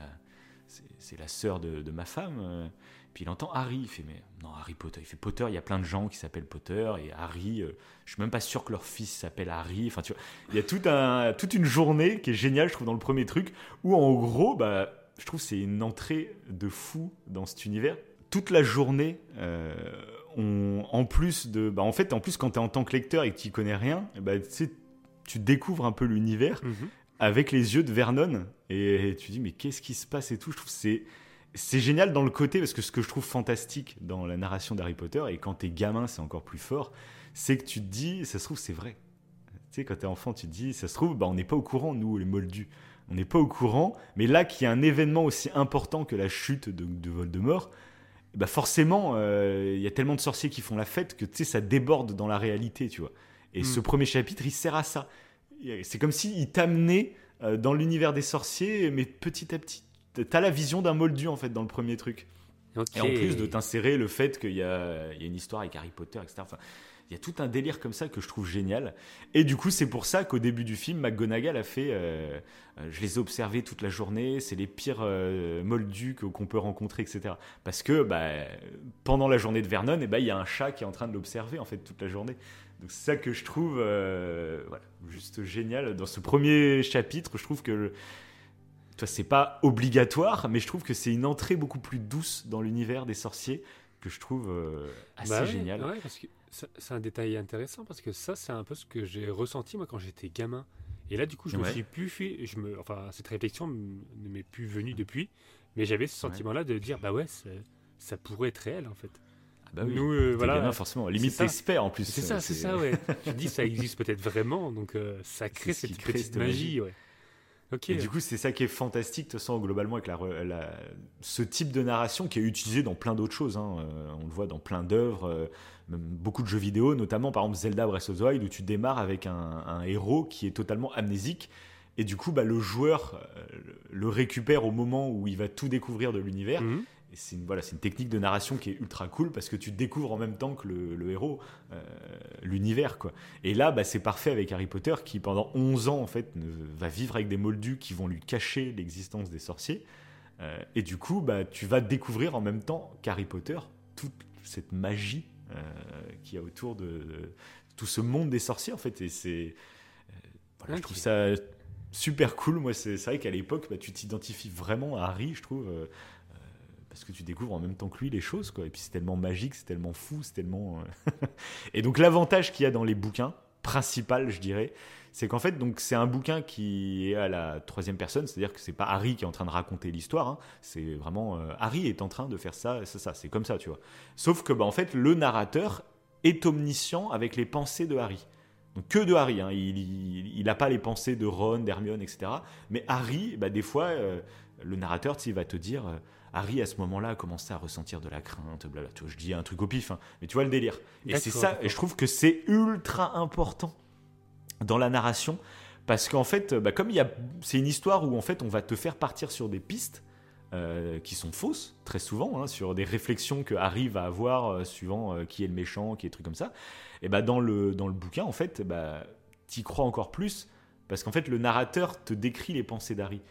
c'est- la sœur de, de ma femme. Puis il entend Harry, il fait mais non Harry Potter, il fait Potter, il y a plein de gens qui s'appellent Potter et Harry, euh, je suis même pas sûr que leur fils s'appelle Harry. Enfin tu vois, il y a tout un, toute une journée qui est géniale, je trouve dans le premier truc où en gros bah je trouve que c'est une entrée de fou dans cet univers. Toute la journée, euh, on, en plus de, bah en fait en plus quand tu es en tant que lecteur et que tu connais rien, bah tu découvres un peu l'univers Mhm. avec les yeux de Vernon et tu dis mais qu'est-ce qui se passe et tout? Je trouve que c'est c'est génial dans le côté parce que ce que je trouve fantastique dans la narration d'Harry Potter et quand t'es gamin c'est encore plus fort c'est que tu te dis ça se trouve c'est vrai. Tu sais quand t'es enfant tu te dis ça se trouve bah on n'est pas au courant nous les moldus. On n'est pas au courant mais là qu'il y a un événement aussi important que la chute de, de Voldemort bah forcément euh, il y a tellement de sorciers qui font la fête que tu sais ça déborde dans la réalité tu vois. Et ce premier chapitre il sert à ça. C'est comme s'il t'amenait euh, dans l'univers des sorciers, mais petit à petit. T'as la vision d'un moldu, en fait, dans le premier truc. Et en plus de t'insérer le fait qu'il y, y a une histoire avec Harry Potter, etc. Enfin, il y a tout un délire comme ça que je trouve génial. Et du coup, c'est pour ça qu'au début du film, McGonagall a fait. euh, euh, je les ai observés toute la journée, c'est les pires euh, moldus qu'on peut rencontrer, etc. Parce que bah, pendant la journée de Vernon, eh ben, il y a un chat qui est en train de l'observer en fait toute la journée. Donc c'est ça que je trouve euh, voilà, juste génial. Dans ce premier chapitre, je trouve que. C'est pas obligatoire, mais je trouve que c'est une entrée beaucoup plus douce dans l'univers des sorciers que je trouve euh, assez Bah ouais, génial. ouais, parce que ça- c'est un détail intéressant parce que ça, c'est un peu ce que j'ai ressenti moi quand j'étais gamin. Et là, du coup, je me Ouais. suis plus fait. Je me, enfin, cette réflexion ne m'est plus venue depuis, mais j'avais ce sentiment-là de dire, bah ouais, ça pourrait être réel en fait. Ah bah oui. Nous, euh, voilà. gamin, forcément. Limite, t'espères en plus. C'est euh, ça, c'est ça, ouais. tu dis, ça existe peut-être vraiment, donc euh, ça crée cette crée petite cette magie, ouais. Et du coup, c'est ça qui est fantastique, de toute façon, globalement, avec la, ce type de narration qui est utilisé dans plein d'autres choses. hein. Euh, on le voit dans plein d'œuvres, euh, beaucoup de jeux vidéo, notamment par exemple Zelda Breath of the Wild, où tu démarres avec un, un héros qui est totalement amnésique. Et du coup, bah, le joueur euh, le récupère au moment où il va tout découvrir de l'univers. Mhm. Et c'est une, voilà, une technique de narration qui est ultra cool parce que tu découvres en même temps que le, le héros euh, l'univers. quoi. Et là, bah, c'est parfait avec Harry Potter qui, pendant 11 ans, en fait, ne- va vivre avec des moldus qui vont lui cacher l'existence des sorciers. Euh, et du coup, bah, tu vas découvrir en même temps qu'Harry Potter toute cette magie euh, qu'il y a autour de, de tout ce monde des sorciers, en fait. Et c'est. euh, voilà, Je trouve ça super cool. Moi, c'est c'est vrai qu'à l'époque, bah, tu t'identifies vraiment à Harry, je trouve. Parce que tu découvres en même temps que lui les choses, quoi. Et puis c'est tellement magique, c'est tellement fou, c'est tellement. euh, Et donc l'avantage qu'il y a dans les bouquins, principal, je dirais, c'est qu'en fait, donc c'est un bouquin qui est à la troisième personne, c'est-à-dire que c'est pas Harry qui est en train de raconter l'histoire, hein. c'est vraiment euh, Harry est en train de faire ça, c'est ça, c'est comme ça, tu vois. Sauf que, bah, en fait, le narrateur est omniscient avec les pensées de Harry. Donc que de Harry, hein. il n'a pas les pensées de Ron, d'Hermione, etc. Mais Harry, bah, des fois, euh, le narrateur, il va te dire, Harry à ce moment-là a commencé à ressentir de la crainte, blabla. Tu vois, je dis un truc au pif, hein. mais tu vois le délire. Et c'est ça, et je trouve que c'est ultra important dans la narration parce qu'en fait, bah, comme il y a, c'est une histoire où en fait on va te faire partir sur des pistes euh, qui sont fausses très souvent, hein, sur des réflexions que Harry va avoir euh, suivant euh, qui est le méchant, qui est des trucs comme ça. Et bah dans le dans le bouquin en fait, bah t'y crois encore plus parce qu'en fait le narrateur te décrit les pensées d'Harry.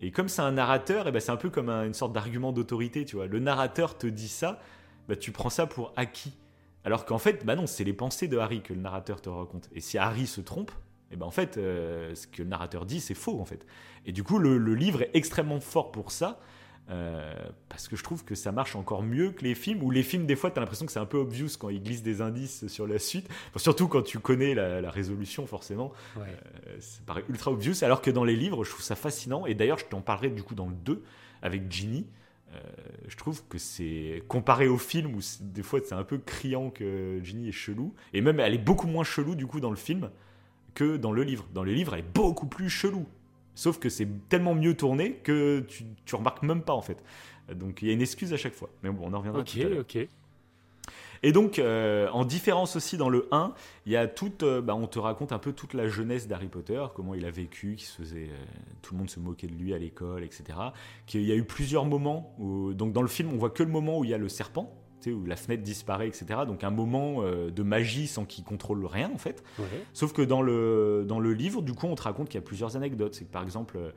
Et comme c'est un narrateur, et bah, c'est un peu comme un- une sorte d'argument d'autorité, tu vois. Le narrateur te dit ça, bah, tu prends ça pour acquis. Alors qu'en fait, bah non, c'est les pensées de Harry que le narrateur te raconte. Et si Harry se trompe, et ben en fait, euh, ce que le narrateur dit, c'est faux en fait. Et du coup, le livre est extrêmement fort pour ça, euh, parce que je trouve que ça marche encore mieux que les films, où les films, des fois, tu as l'impression que c'est un peu obvious quand ils glissent des indices sur la suite, Enfin, surtout quand tu connais la, la résolution, forcément. Ouais. Euh, ça paraît ultra obvious, alors que dans les livres, je trouve ça fascinant. Et d'ailleurs, je t'en parlerai du coup dans le 2 avec Ginny. Euh, je trouve que c'est comparé au film où des fois c'est un peu criant que Ginny est chelou et même elle est beaucoup moins chelou du coup dans le film que dans le livre. Dans le livre, elle est beaucoup plus chelou. Sauf que c'est tellement mieux tourné que tu, tu remarques même pas en fait. Donc il y a une excuse à chaque fois. Mais bon, on en reviendra Ok, tout à ok. Et donc, euh, en différence aussi dans le 1, il y a toute, euh, bah, on te raconte un peu toute la jeunesse d'Harry Potter, comment il a vécu, qui se faisait, euh, tout le monde se moquait de lui à l'école, etc. Qu'il y a eu plusieurs moments, où, donc dans le film, on voit que le moment où il y a le serpent, où la fenêtre disparaît, etc. Donc un moment euh, de magie sans qu'il contrôle rien en fait. Ouais. Sauf que dans le, dans le livre, du coup, on te raconte qu'il y a plusieurs anecdotes. C'est que par exemple, euh,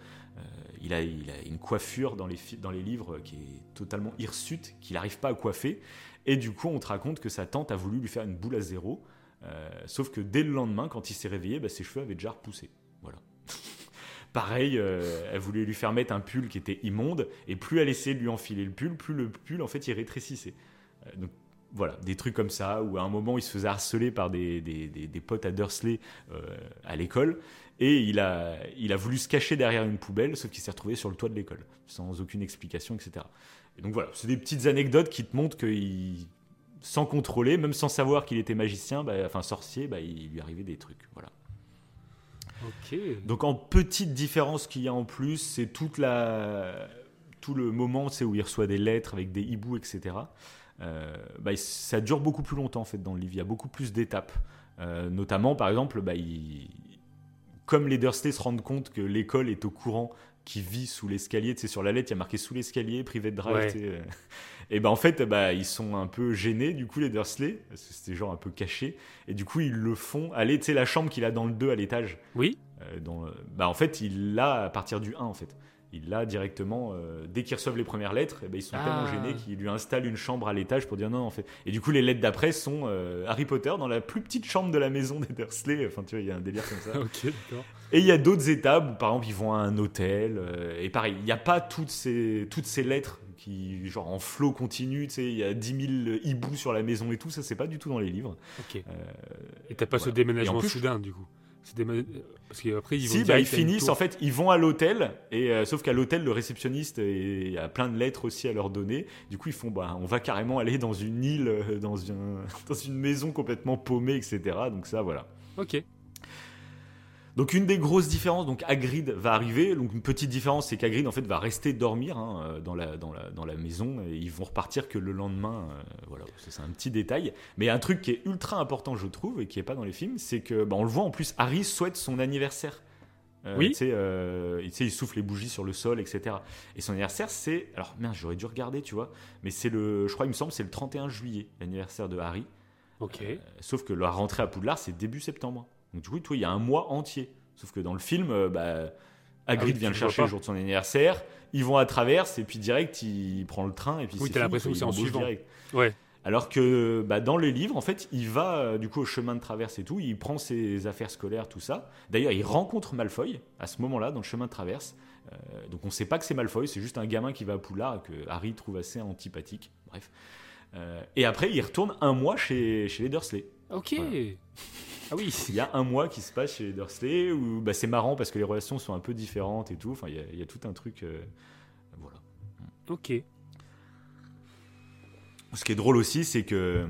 il, a, il a une coiffure dans les, dans les livres qui est totalement hirsute, qu'il n'arrive pas à coiffer. Et du coup, on te raconte que sa tante a voulu lui faire une boule à zéro. Euh, sauf que dès le lendemain, quand il s'est réveillé, bah, ses cheveux avaient déjà repoussé. Voilà. Pareil, euh, elle voulait lui faire mettre un pull qui était immonde, et plus elle essayait de lui enfiler le pull, plus le pull en fait il rétrécissait. Euh, donc voilà, des trucs comme ça, où à un moment il se faisait harceler par des, des, des- des potes à Dursley euh, à l'école, et il a, il a voulu se cacher derrière une poubelle, sauf qu'il s'est retrouvé sur le toit de l'école, sans aucune explication, etc. Et donc voilà, c'est des petites anecdotes qui te montrent qu'il, sans contrôler, même sans savoir qu'il était magicien, bah, enfin sorcier, bah, il lui arrivait des trucs. Voilà. Donc en petite différence qu'il y a en plus, c'est toute la tout le moment c'est où il reçoit des lettres avec des hiboux, etc. Euh, bah, ça dure beaucoup plus longtemps en fait dans le livre. Il y a beaucoup plus d'étapes. Euh, notamment par exemple, bah, il- comme les Dursley se rendent compte que l'école est au courant qui vit sous l'escalier, tu sais, sur la lettre, il y a marqué sous l'escalier, privé de drive, Ouais. euh. Et ben en fait, bah, ils sont un peu gênés, du coup, les Dursley, parce que c'était genre un peu caché, et du coup, ils le font aller, tu sais, la chambre qu'il a dans le 2 à l'étage, Oui. euh, dans, bah, en fait, il l'a à partir du 1, en fait. Il l'a directement, euh, dès qu'ils reçoivent les premières lettres, eh ben, ils sont Ah. tellement gênés qu'ils lui installent une chambre à l'étage pour dire non, en fait. Et du coup, les lettres d'après sont euh, Harry Potter dans la plus petite chambre de la maison des Dursley. Enfin, tu vois, il y a un délire comme ça. Et il y a d'autres étapes où, par exemple, ils vont à un hôtel. euh, et pareil, il n'y a pas toutes ces, toutes ces lettres qui, genre, en flot continu. Tu sais, il y a 10 000 hiboux sur la maison et tout. Ça, c'est pas du tout dans les livres. Ok. Euh, Et t'as pas ce déménagement plus- soudain, du coup C'est Parce qu'après, ils vont si, bah, ils finissent, en fait, ils vont à l'hôtel, et euh, sauf qu'à l'hôtel, le réceptionniste et- a plein de lettres aussi à leur donner. Du coup, ils font, bah, on va carrément aller dans une île, euh, dans, dans une maison complètement paumée, etc. Donc ça, voilà. Ok. Donc une des grosses différences, donc Hagrid va arriver. Donc une petite différence, c'est qu'Hagrid en fait va rester dormir hein, euh, dans, la, dans, la, dans la maison et ils vont repartir que le lendemain. euh, voilà, c'est un petit détail. Mais un truc qui est ultra important, je trouve, et qui est pas dans les films, c'est que bah, on le voit en plus, Harry souhaite son anniversaire. Euh, Oui. Tu sais, euh, il souffle les bougies sur le sol, etc. Et son anniversaire, c'est. Alors, merde, j'aurais dû regarder, tu vois. Mais c'est le. Je crois, il me semble, c'est le 31 juillet, l'anniversaire de Harry. Ok. Sauf que la rentrée à Poudlard, c'est début septembre. Donc du coup, toi, il y a un mois entier. Sauf que dans le film, euh, bah, Hagrid Ah oui, vient le chercher le jour de son anniversaire. Ils vont à travers et puis direct, il prend le train et puis Oui, c'est t'as l'impression que c'est en suivant. direct. Ouais. Alors que bah, dans les livres, en fait, il va euh, du coup au chemin de traverse et tout. Il prend ses affaires scolaires, tout ça. D'ailleurs, il rencontre Malfoy à ce moment-là dans le chemin de traverse. Euh, donc on ne sait pas que c'est Malfoy, c'est juste un gamin qui va à Poudlard que Harry trouve assez antipathique. Bref. Euh, et après, il retourne un mois chez, chez les Dursley. Ok. Voilà. Ah oui. Il y a un mois qui se passe chez Dursley où bah, c'est marrant parce que les relations sont un peu différentes et tout. Enfin, il y a- il y, a tout un truc. euh, voilà. Ok. Ce qui est drôle aussi, c'est que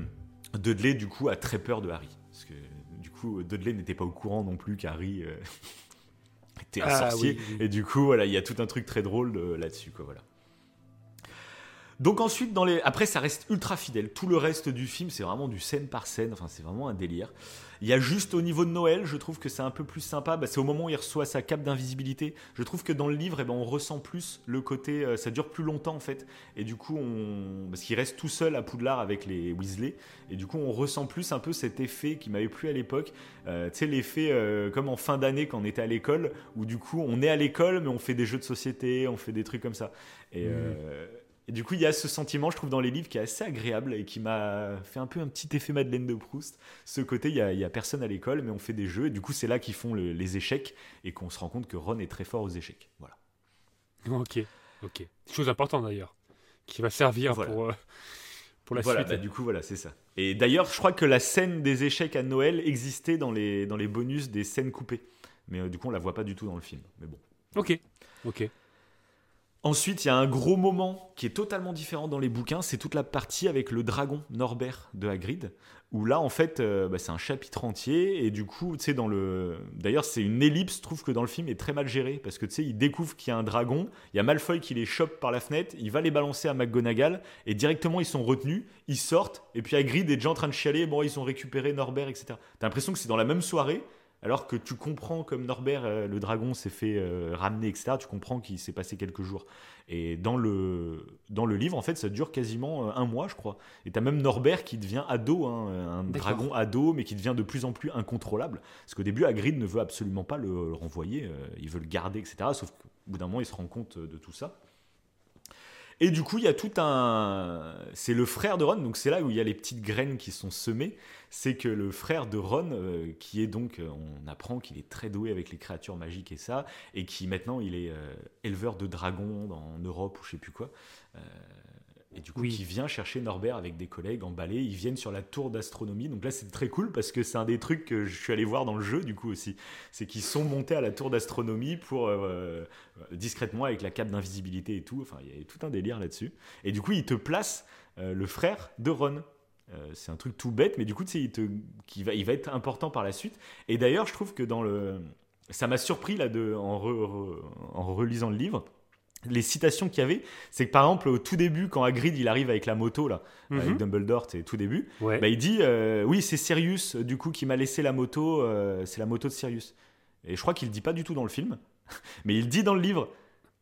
Dudley, du coup, a très peur de Harry. Parce que, du coup, Dudley n'était pas au courant non plus qu'Harry euh, était un Ah, sorcier. oui, oui. Et du coup, voilà, il y a tout un truc très drôle euh, là-dessus, quoi, voilà. Donc ensuite, dans les... après, ça reste ultra fidèle. Tout le reste du film, c'est vraiment du scène par scène. Enfin, c'est vraiment un délire. Il y a juste au niveau de Noël, je trouve que c'est un peu plus sympa. Bah, c'est au moment où il reçoit sa cape d'invisibilité. Je trouve que dans le livre, eh ben, on ressent plus le côté. euh, ça dure plus longtemps en fait. Et du coup, on... parce qu'il reste tout seul à Poudlard avec les Weasley. Et du coup, on ressent plus un peu cet effet qui m'avait plu à l'époque. Euh, tu sais, l'effet euh, comme en fin d'année quand on était à l'école, où du coup, on est à l'école, mais on fait des jeux de société, on fait des trucs comme ça. Et. Mhm. Et du coup, il y a ce sentiment, je trouve, dans les livres qui est assez agréable et qui m'a fait un peu un petit effet Madeleine de Proust. Ce côté, il y a, personne à l'école, mais on fait des jeux. Et du coup, c'est là qu'ils font le- les échecs et qu'on se rend compte que Ron est très fort aux échecs. Voilà. Ok. Ok. Chose importante d'ailleurs, qui va servir Voilà. pour euh, pour la voilà, suite. bah, du coup, voilà, c'est ça. Et d'ailleurs, je crois que la scène des échecs à Noël existait dans les, dans les bonus des scènes coupées. Mais euh, du coup, on la voit pas du tout dans le film. Mais bon. Ok. Ok. Ensuite, il y a un gros moment qui est totalement différent dans les bouquins, c'est toute la partie avec le dragon Norbert de Hagrid, où là, en fait, euh, bah, c'est un chapitre entier, et du coup, tu sais, dans le... D'ailleurs, c'est une ellipse, je trouve que dans le film est très mal gérée, parce que, tu sais, il découvre qu'il y a un dragon, il y a Malfoy qui les chope par la fenêtre, il va les balancer à McGonagall, et directement, ils sont retenus, ils sortent, et puis Hagrid est déjà en train de chialer, bon, ils ont récupéré Norbert, etc. T'as l'impression que c'est dans la même soirée, alors que tu comprends comme Norbert, euh, le dragon, s'est fait euh, ramener, etc., tu comprends qu'il s'est passé quelques jours. Et dans le, dans le livre, en fait, ça dure quasiment euh, un mois, je crois. Et t'as même Norbert qui devient ado, hein, un dragon ado, mais qui devient de plus en plus incontrôlable. Parce qu'au début, Hagrid ne veut absolument pas le, le renvoyer, euh, il veut le garder, etc. Sauf qu'au bout d'un moment, il se rend compte de tout ça. Et du coup, il y a tout un. C'est le frère de Ron, donc c'est là où il y a les petites graines qui sont semées. C'est que le frère de Ron, euh, qui est donc. euh, On apprend qu'il est très doué avec les créatures magiques et ça, et qui maintenant il est euh, éleveur de dragons en Europe ou je sais plus quoi. Euh, et du coup, Oui. qui vient chercher Norbert avec des collègues emballés. Ils viennent sur la tour d'astronomie. Donc là, c'est très cool parce que c'est un des trucs que je suis allé voir dans le jeu, du coup aussi. C'est qu'ils sont montés à la tour d'astronomie pour euh, discrètement avec la cape d'invisibilité et tout. Enfin, il y a tout un délire là-dessus. Et du coup, ils te placent euh, le frère de Ron. Euh, c'est un truc tout bête, mais du coup, il, te, qui va, il va être important par la suite. Et d'ailleurs, je trouve que dans le. Ça m'a surpris là, de, en, re- re- en relisant le livre. Les citations qu'il y avait, c'est que par exemple, au tout début, quand Hagrid il arrive avec la moto, là, avec Mhm. Dumbledore, c'est tout début, Ouais. bah, il dit euh, Oui, c'est Sirius, du coup, qui m'a laissé la moto, euh, c'est la moto de Sirius. Et je crois qu'il le dit pas du tout dans le film, mais il le dit dans le livre.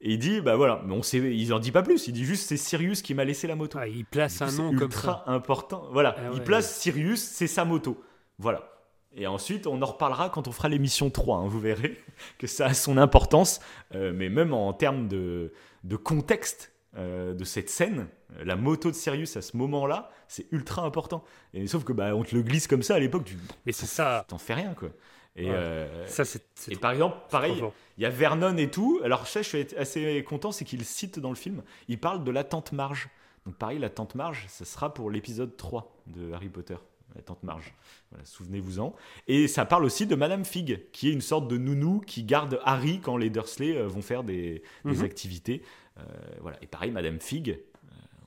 Et il dit, bah voilà, mais on sait, il en dit pas plus. Il dit juste, c'est Sirius qui m'a laissé la moto. Ah, il place un nom comme ultra ça. important. Voilà, Ah il ouais. place Sirius, c'est sa moto. Voilà. Et ensuite, on en reparlera quand on fera l'émission 3. hein, vous verrez que ça a son importance. Euh, mais même en termes de, de contexte euh, de cette scène, la moto de Sirius à ce moment-là, c'est ultra important. Et sauf que bah, on te le glisse comme ça à l'époque, tu Mais c'est ça. t'en fais rien quoi. Et, Ouais. euh, Ça, c'est. c'est et trop- par exemple, pareil, il y a Vernon et tout. Alors ça, je suis assez content, c'est qu'il cite dans le film, il parle de la tante Marge. Donc pareil, la tante Marge, ça sera pour l'épisode 3 de Harry Potter. La tante Marge. Voilà, souvenez-vous-en. Et ça parle aussi de Madame Fig, qui est une sorte de nounou qui garde Harry quand les Dursley euh, vont faire des, des Mhm. activités. Euh, voilà. Et pareil, Madame Fig,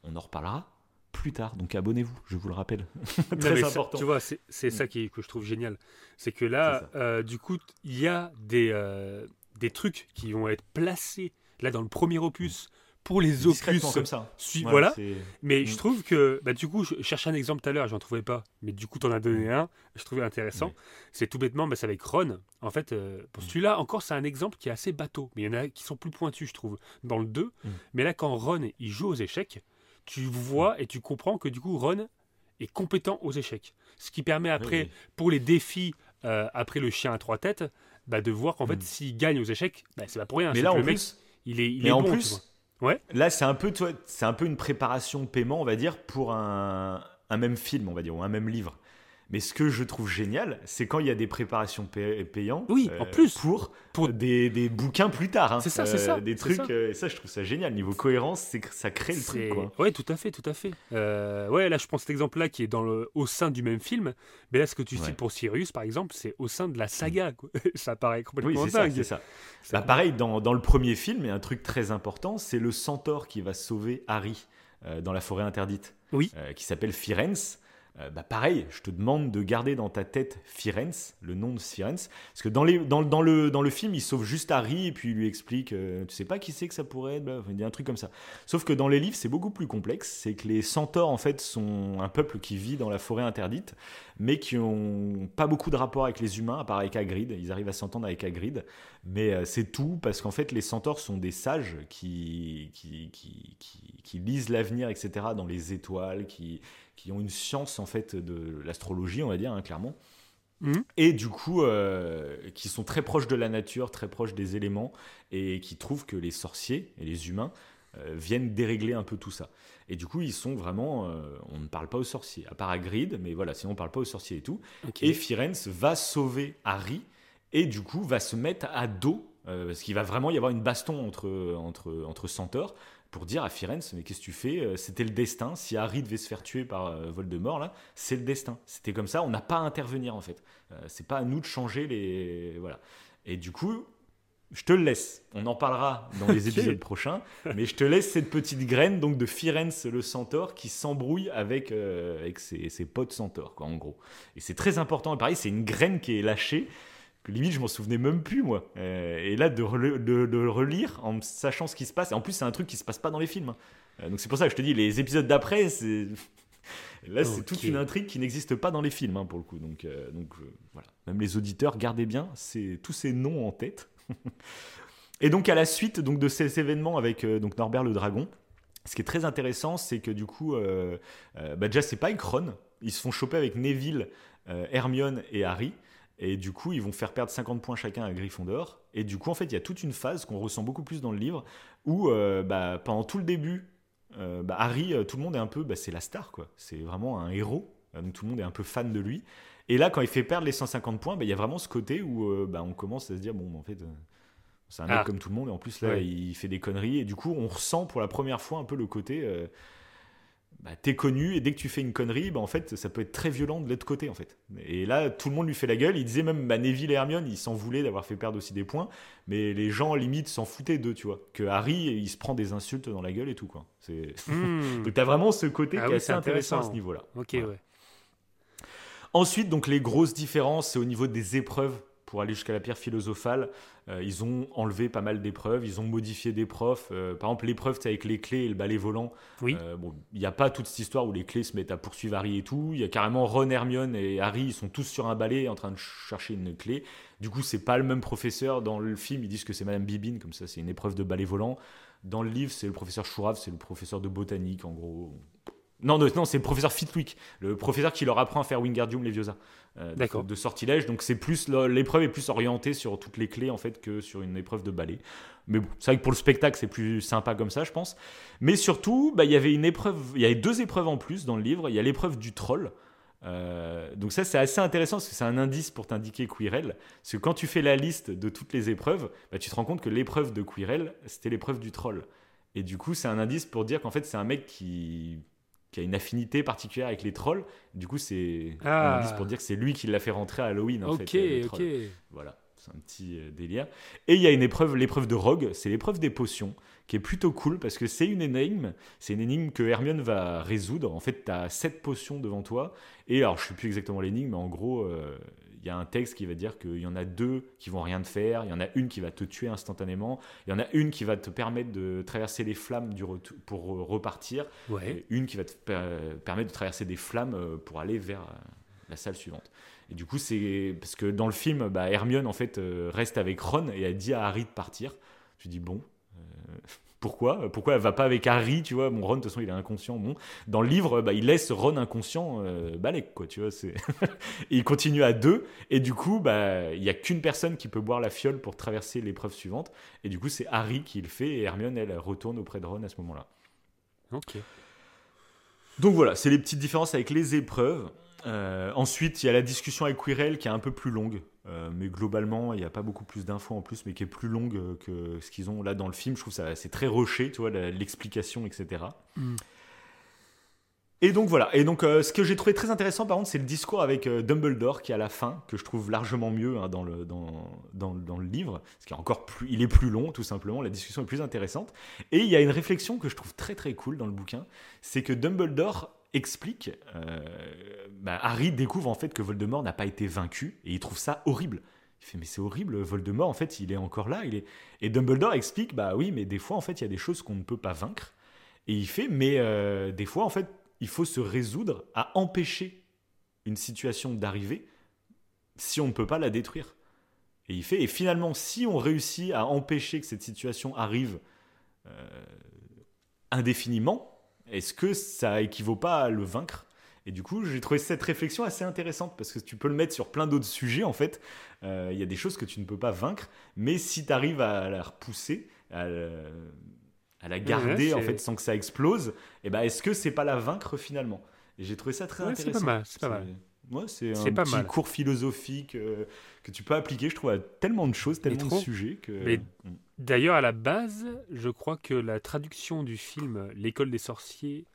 on en reparlera plus tard. Donc abonnez-vous, je vous le rappelle. Très mais ça, important. tu vois, c'est Mm. ça qui, que je trouve génial. C'est que là, euh, du coup, il y a des, euh, des trucs qui vont être placés là dans le premier opus pour les opus. comme ça. sui- Ouais, voilà. Mais Mm. je trouve que, bah, du coup, je cherchais un exemple tout à l'heure, j'en trouvais pas. Mais du coup, t'en as donné un, je trouvais intéressant. Oui. C'est tout bêtement, bah, c'est avec Ron. En fait, euh, pour Mm. celui-là, encore, c'est un exemple qui est assez bateau. Mais il y en a qui sont plus pointus, je trouve, dans le 2. Mm. Mais là, quand Ron, il joue aux échecs, tu vois et tu comprends que, du coup, Ron est compétent aux échecs. Ce qui permet après, Oui. pour les défis, euh, après le chien à trois têtes, bah, de voir qu'en fait, Mm. s'il gagne aux échecs, bah, c'est pas pour rien. Mais là, en le mec, plus, il est, il Mais est en bon, plus. Ouais. là, c'est un peu, toi, c'est un peu une préparation paiement, on va dire, pour un, un même film, on va dire, ou un même livre. Mais ce que je trouve génial, c'est quand il y a des préparations pay- payantes. Oui, euh, en plus. pour, Pour- des, des bouquins plus tard. hein. C'est ça, c'est ça, Des trucs. ça. euh, et ça, je trouve ça génial. Niveau cohérence, ça crée le truc. Quoi. Ouais, tout à fait, tout à fait. Euh, ouais, là, je prends cet exemple-là qui est dans le, au sein du même film. Mais là, ce que tu Ouais. cites pour Sirius, par exemple, c'est au sein de la saga. quoi. ça paraît Oui, complètement ça, dingue. c'est ça. C'est Bah, pareil, dans, dans le premier film, il y a un truc très important, c'est le centaure qui va sauver Harry euh, dans la forêt interdite, Oui. euh, qui s'appelle Firenze. Euh, bah pareil, je te demande de garder dans ta tête Firenze, le nom de Firenze, parce que dans, dans, dans le, dans le film, il sauve juste Harry et puis il lui explique, euh, tu sais pas qui c'est que ça pourrait être, il dit un truc comme ça. Sauf que dans les livres, c'est beaucoup plus complexe, c'est que les centaures, en fait, sont un peuple qui vit dans la forêt interdite, mais qui ont pas beaucoup de rapport avec les humains, à part avec Hagrid, ils arrivent à s'entendre avec Hagrid, mais euh, c'est tout parce qu'en fait les centaures sont des sages qui, qui, qui, qui lisent l'avenir, etc. dans les étoiles, qui, qui ont une science en fait de l'astrologie, on va dire, hein, clairement. Mhm. Et du coup, euh, qui sont très proches de la nature, très proches des éléments, et qui trouvent que les sorciers et les humains euh, viennent dérégler un peu tout ça. Et du coup, ils sont vraiment... euh, on ne parle pas aux sorciers, à part Hagrid, mais voilà, sinon on ne parle pas aux sorciers et tout. Et Firenze va sauver Harry et du coup va se mettre à dos parce qu'il va vraiment y avoir une baston entre, entre, entre centaures pour dire à Firenze mais qu'est-ce que tu fais Euh, C'était le destin. Si Harry devait se faire tuer par euh, Voldemort là, c'est le destin. C'était comme ça. On n'a pas à intervenir en fait. Euh, c'est pas à nous de changer les voilà. Et du coup. Je te le laisse. On en parlera dans les épisodes prochains. Mais je te laisse cette petite graine donc de Firenze le centaure qui s'embrouille avec, euh, avec ses, ses potes centaures, quoi, en gros. Et c'est très important. Et pareil, c'est une graine qui est lâchée, que limite, je m'en souvenais même plus, moi. Euh, et là, de, relire en sachant ce qui se passe. Et en plus, c'est un truc qui se passe pas dans les films. hein. Euh, donc c'est pour ça que je te dis, les épisodes d'après, c'est. Là, c'est toute une intrigue qui n'existe pas dans les films, hein, pour le coup. Donc, euh, donc voilà. Même les auditeurs, gardez bien tous ces noms en tête. Et donc, à la suite donc, de ces événements avec donc Norbert le Dragon, ce qui est très intéressant, c'est que du coup, bah, déjà, c'est pas Ron. Ils se font choper avec Neville, Hermione et Harry. Et du coup, ils vont faire perdre 50 points chacun à Gryffondor. Et du coup, en fait, il y a toute une phase qu'on ressent beaucoup plus dans le livre où, euh, bah, pendant tout le début, euh, bah, Harry, euh, tout le monde est un peu, bah, c'est la star, quoi. C'est vraiment un héros. Donc tout le monde est un peu fan de lui. Et là, quand il fait perdre les 150 points, bah, il y a vraiment ce côté où euh, bah, on commence à se dire, bon, en fait, c'est un mec Ah. comme tout le monde. Et en plus, là, Ouais. il fait des conneries. Et du coup, on ressent pour la première fois un peu le côté. Bah, t'es connu et dès que tu fais une connerie, bah, en fait, ça peut être très violent de l'autre côté, en fait. Et là, tout le monde lui fait la gueule. Il disait même, bah, Neville et Hermione, ils s'en voulaient d'avoir fait perdre aussi des points, mais les gens limite s'en foutaient d'eux, tu vois. Que Harry, il se prend des insultes dans la gueule et tout, quoi. C'est... Hmm. Donc t'as vraiment ce côté Ah qui est assez intéressant à ce niveau-là. Ok, Voilà. ouais. Ensuite, donc les grosses différences, c'est au niveau des épreuves pour aller jusqu'à la pierre philosophale, euh, ils ont enlevé pas mal d'épreuves, ils ont modifié des profs. Euh, par exemple, l'épreuve avec les clés et le balai volant. Oui. Euh, bon, il n'y a pas toute cette histoire où les clés se mettent à poursuivre Harry et tout. Il y a carrément Ron, Hermione et Harry, ils sont tous sur un balai en train de chercher une clé. Du coup, c'est pas le même professeur. Dans le film, ils disent que c'est Madame Bibine, comme ça, c'est une épreuve de balai volant. Dans le livre, c'est le professeur Chourave, c'est le professeur de botanique, en gros. Non, non, non c'est le professeur Fitwick, le professeur qui leur apprend à faire Wingardium Leviosa. Euh, D'accord. De sortilège. Donc c'est plus l'épreuve est plus orientée sur toutes les clés en fait que sur une épreuve de ballet. Mais bon, c'est vrai que pour le spectacle c'est plus sympa comme ça, je pense. Mais surtout, bah, il y avait une épreuve, il y avait deux épreuves en plus dans le livre. Il y a l'épreuve du troll. Euh, donc ça c'est assez intéressant parce que c'est un indice pour t'indiquer Quirrell. Parce que quand tu fais la liste de toutes les épreuves, bah, tu te rends compte que l'épreuve de Quirrell c'était l'épreuve du troll. Et du coup c'est un indice pour dire qu'en fait c'est un mec qui qui a une affinité particulière avec les trolls. Du coup, c'est Ah. pour dire que c'est lui qui l'a fait rentrer à Halloween. En Ok, fait, euh, ok. Voilà, c'est un petit euh, délire. Et il y a une épreuve, l'épreuve de Rogue, c'est l'épreuve des potions, qui est plutôt cool parce que c'est une énigme. C'est une énigme que Hermione va résoudre. En fait, tu as sept potions devant toi. Et alors, je sais plus exactement l'énigme, mais en gros, euh, y a un texte qui va dire qu'il y en a deux qui vont rien te faire. Il y en a une qui va te tuer instantanément. Il y en a une qui va te permettre de traverser les flammes du retour pour repartir. Ouais. Et une qui va te per- permettre de traverser des flammes euh, pour aller vers euh, la salle suivante. Et du coup, c'est parce que dans le film, bah, Hermione en fait euh, reste avec Ron et elle dit à Harry de partir. Je dis bon, euh, pourquoi Pourquoi elle va pas avec Harry Tu vois, mon Ron de toute façon il est inconscient. Bon, dans le livre, bah, il laisse Ron inconscient euh, balèque quoi. Tu vois, c'est et il continue à deux. Et du coup, bah, il y a qu'une personne qui peut boire la fiole pour traverser l'épreuve suivante. Et du coup, c'est Harry qui le fait et Hermione elle retourne auprès de Ron à ce moment-là. Ok. Donc voilà, c'est les petites différences avec les épreuves. Euh, ensuite, il y a la discussion avec Quirrell qui est un peu plus longue. Euh, mais globalement, il n'y a pas beaucoup plus d'infos en plus, mais qui est plus longue euh, que ce qu'ils ont là dans le film. Je trouve ça c'est très rushé, tu vois, l'explication, etc. Mm. Et donc voilà. Et donc, euh, ce que j'ai trouvé très intéressant, par contre, c'est le discours avec euh, Dumbledore qui est à la fin, que je trouve largement mieux hein, dans, le, dans, dans, dans le livre, parce qu'il est encore plus, il est plus long, tout simplement. La discussion est plus intéressante. Et il y a une réflexion que je trouve très très cool dans le bouquin, c'est que Dumbledore explique, euh, bah, Harry découvre en fait que Voldemort n'a pas été vaincu et il trouve ça horrible. Il fait mais c'est horrible, Voldemort en fait il est encore là, et Dumbledore explique bah oui mais des fois en fait il y a des choses qu'on ne peut pas vaincre et il fait mais euh, des fois en fait il faut se résoudre à empêcher une situation d'arriver si on ne peut pas la détruire. Et il fait et finalement si on réussit à empêcher que cette situation arrive euh, indéfiniment, est-ce que ça équivaut pas à le vaincre? Et du coup, j'ai trouvé cette réflexion assez intéressante parce que tu peux le mettre sur plein d'autres sujets en fait. Euh, Il y a des choses que tu ne peux pas vaincre, mais si tu arrives à la repousser, à, le- à la garder ouais, en fait sans que ça explose, et ben est-ce que c'est pas la vaincre finalement? Et j'ai trouvé ça très Ouais, c'est intéressant. pas mal, c'est pas mal. Ouais, c'est un pas petit mal. cours philosophique euh, que tu peux appliquer, je trouve, à tellement de choses, tellement de sujets que. Mais- Mm. D'ailleurs, à la base, je crois que la traduction du film L'école des sorciers,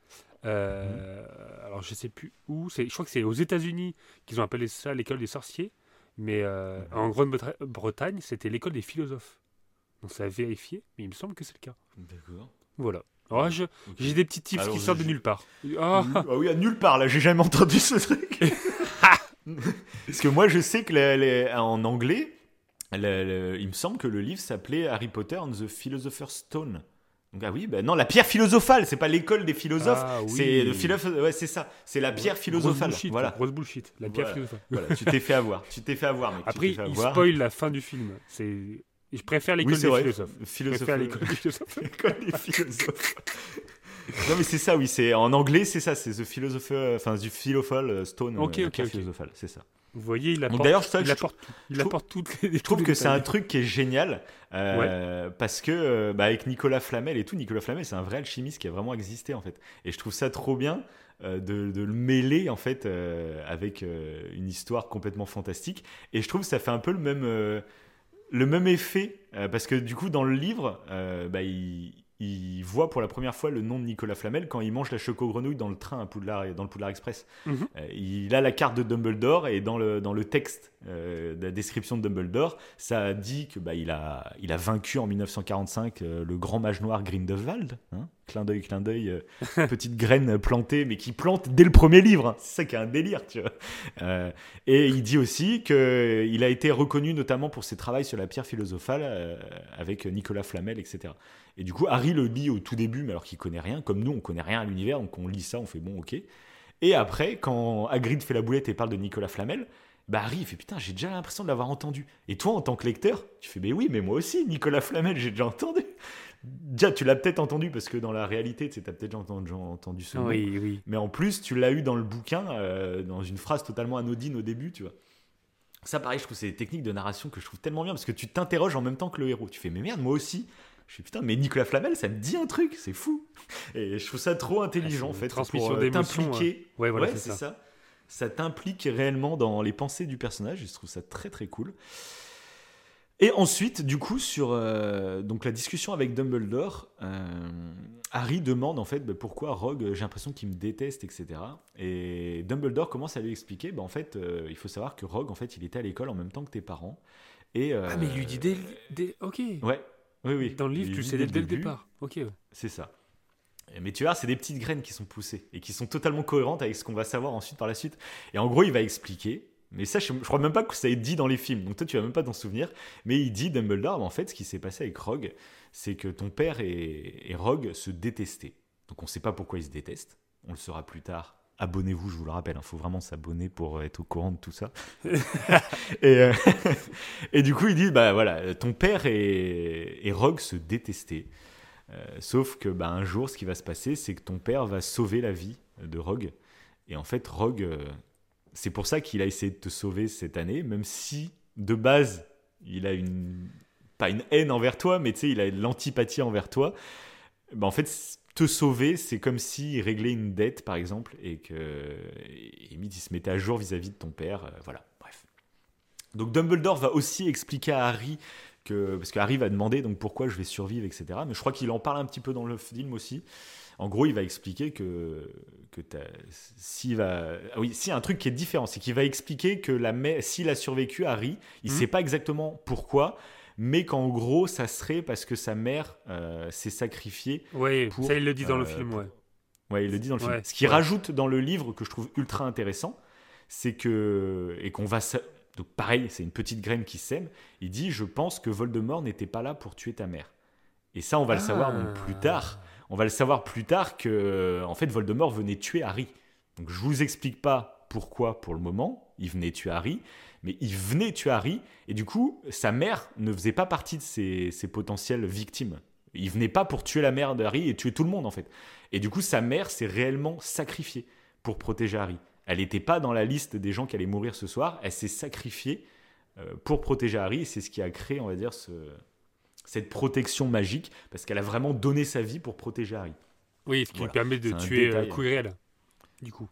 euh, alors je sais plus où, je crois que c'est aux États-Unis qu'ils ont appelé ça l'école des sorciers, mais euh, en Grande-Bretagne, c'était l'école des philosophes. Donc ça a vérifié, mais il me semble que c'est le cas. D'accord. Voilà. Ok. j'ai des petits tips Alors, qui sortent de nulle part. Ah, Ah oui, à nulle part, là, j'ai jamais entendu ce truc. Parce que moi, je sais que les- les- en anglais, le- le- il me semble que le livre s'appelait Harry Potter and the Philosopher's Stone. Donc, ah oui, ben non, la pierre philosophale, c'est pas l'école des philosophes, Ah oui. c'est le philosophe, ouais, c'est ça, c'est la pierre grosse philosophale. bullshit, Voilà. grosse bullshit. La pierre Voilà. philosophale. voilà, tu t'es fait avoir, tu t'es fait avoir, mec. Après, il avoir. spoil la fin du film. C'est, je préfère l'école Oui, c'est des vrai. philosophes. Je Philosophe- préfère l'école des philosophes. L'école des philosophes. non, mais c'est ça, oui, c'est en anglais, c'est ça, c'est the philosopher, enfin, stone, Ok, euh, la ok, pierre ok. philosoale, c'est ça. Vous voyez, il apporte, d'ailleurs, il je apporte. Il toutes les Je trouve que c'est un truc qui est génial euh, parce que euh, bah, avec Nicolas Flamel et tout, Nicolas Flamel c'est un vrai alchimiste qui a vraiment existé en fait. Et je trouve ça trop bien euh, de, de le mêler en fait euh, avec une histoire complètement fantastique. Et je trouve que ça fait un peu le même le même effet parce que du coup dans le livre, bah, il, il voit pour la première fois le nom de Nicolas Flamel quand il mange la choco-grenouille dans le train à Poudlard, dans le Poudlard Express. Mhm. Euh, il a la carte de Dumbledore et dans le, dans le texte euh, de la description de Dumbledore, ça dit que bah, il, a, il a vaincu en 1945 euh, le grand mage noir Grindelwald, hein, Clin d'œil, clin d'œil, euh, petite graine plantée, mais qui plante dès le premier livre. C'est ça qui est un délire, tu vois. Euh, et il dit aussi qu'il a été reconnu notamment pour ses travaux sur la pierre philosophale euh, avec Nicolas Flamel, etc. Et du coup, Harry le lit au tout début, mais alors qu'il connaît rien. Comme nous, on connaît rien à l'univers, donc on lit ça, on fait bon, ok. Et après, quand Hagrid fait la boulette et parle de Nicolas Flamel, bah Harry il fait putain, j'ai déjà l'impression de l'avoir entendu. Et toi, en tant que lecteur, tu fais mais oui, mais moi aussi, Nicolas Flamel, j'ai déjà entendu. Déjà, tu l'as peut-être entendu parce que dans la réalité, tu as peut-être déjà entendu, entendu ce nom. Oui, oui. Mais en plus, tu l'as eu dans le bouquin, euh, dans une phrase totalement anodine au début, tu vois. Ça, pareil, je trouve que c'est des techniques de narration que je trouve tellement bien parce que tu t'interroges en même temps que le héros. Tu fais, mais merde, moi aussi. Je suis putain, mais Nicolas Flamel, ça me dit un truc, c'est fou. Et je trouve ça trop intelligent, Ah, en fait. pour, euh, t'impliquer. Ouais, voilà, Ouais, c'est c'est ça. ça. Ça t'implique réellement dans les pensées du personnage. Et je trouve ça très, très cool. Et ensuite, du coup, sur euh, donc la discussion avec Dumbledore, euh, Harry demande en fait bah, pourquoi Rogue, j'ai l'impression qu'il me déteste, etc. Et Dumbledore commence à lui expliquer, bah, en fait, euh, il faut savoir que Rogue, en fait, il était à l'école en même temps que tes parents. Et, Ah, mais il lui dit dès, dès- Ok. Ouais, oui, oui. Dans le livre, tu sais dès, dès le début, départ. Ok. ouais. C'est ça. Mais tu vois, c'est des petites graines qui sont poussées et qui sont totalement cohérentes avec ce qu'on va savoir ensuite par la suite. Et en gros, il va expliquer. Mais ça, je, je crois même pas que ça ait dit dans les films. Donc toi, tu vas même pas t'en souvenir. Mais il dit, Dumbledore, en fait, ce qui s'est passé avec Rogue, c'est que ton père et, et Rogue se détestaient. Donc on sait pas pourquoi ils se détestent. On le saura plus tard. Abonnez-vous, je vous le rappelle. Il faut vraiment s'abonner pour être au courant de tout ça. et, euh, et du coup, il dit, bah voilà, ton père et, et Rogue se détestaient. Euh, sauf que bah, un jour, ce qui va se passer, c'est que ton père va sauver la vie de Rogue. Et en fait, Rogue, euh, c'est pour ça qu'il a essayé de te sauver cette année, même si de base, il a une pas une haine envers toi, mais tu sais, il a de l'antipathie envers toi. Bah, en fait, te sauver, c'est comme s'il réglait une dette, par exemple, et que et limite, il se mettait à jour vis-à-vis de ton père. euh, voilà, bref. Donc Dumbledore va aussi expliquer à Harry que parce que Harry va demander donc pourquoi je vais survivre, etc. Mais je crois qu'il en parle un petit peu dans le film aussi. En gros, il va expliquer que que s'il va ah oui, si un truc qui est différent, c'est qu'il va expliquer que la s'il a survécu, Harry, il Mhm. sait pas exactement pourquoi, mais qu'en gros, ça serait parce que sa mère euh, s'est sacrifiée Pour, ça, il le dit dans le euh, film, pour- ouais. Ouais, il le dit dans le film. Ce qu'il ouais. rajoute dans le livre que je trouve ultra intéressant, c'est que et qu'on va donc pareil, c'est une petite graine qui sème. Il dit je pense que Voldemort n'était pas là pour tuer ta mère. Et ça on va le savoir donc plus Ah. tard. On va le savoir plus tard que en fait Voldemort venait tuer Harry. Donc je vous explique pas pourquoi pour le moment, il venait tuer Harry, mais il venait tuer Harry et du coup, sa mère ne faisait pas partie de ses, ses potentielles victimes. Il venait pas pour tuer la mère d'Harry et tuer tout le monde en fait. Et du coup, sa mère s'est réellement sacrifiée pour protéger Harry. Elle n'était pas dans la liste des gens qui allaient mourir ce soir. Elle s'est sacrifiée euh, pour protéger Harry. C'est ce qui a créé, on va dire, ce- cette protection magique parce qu'elle a vraiment donné sa vie pour protéger Harry. Oui, ce qui Voilà. lui permet de tuer euh, détail. Quirrell, du coup.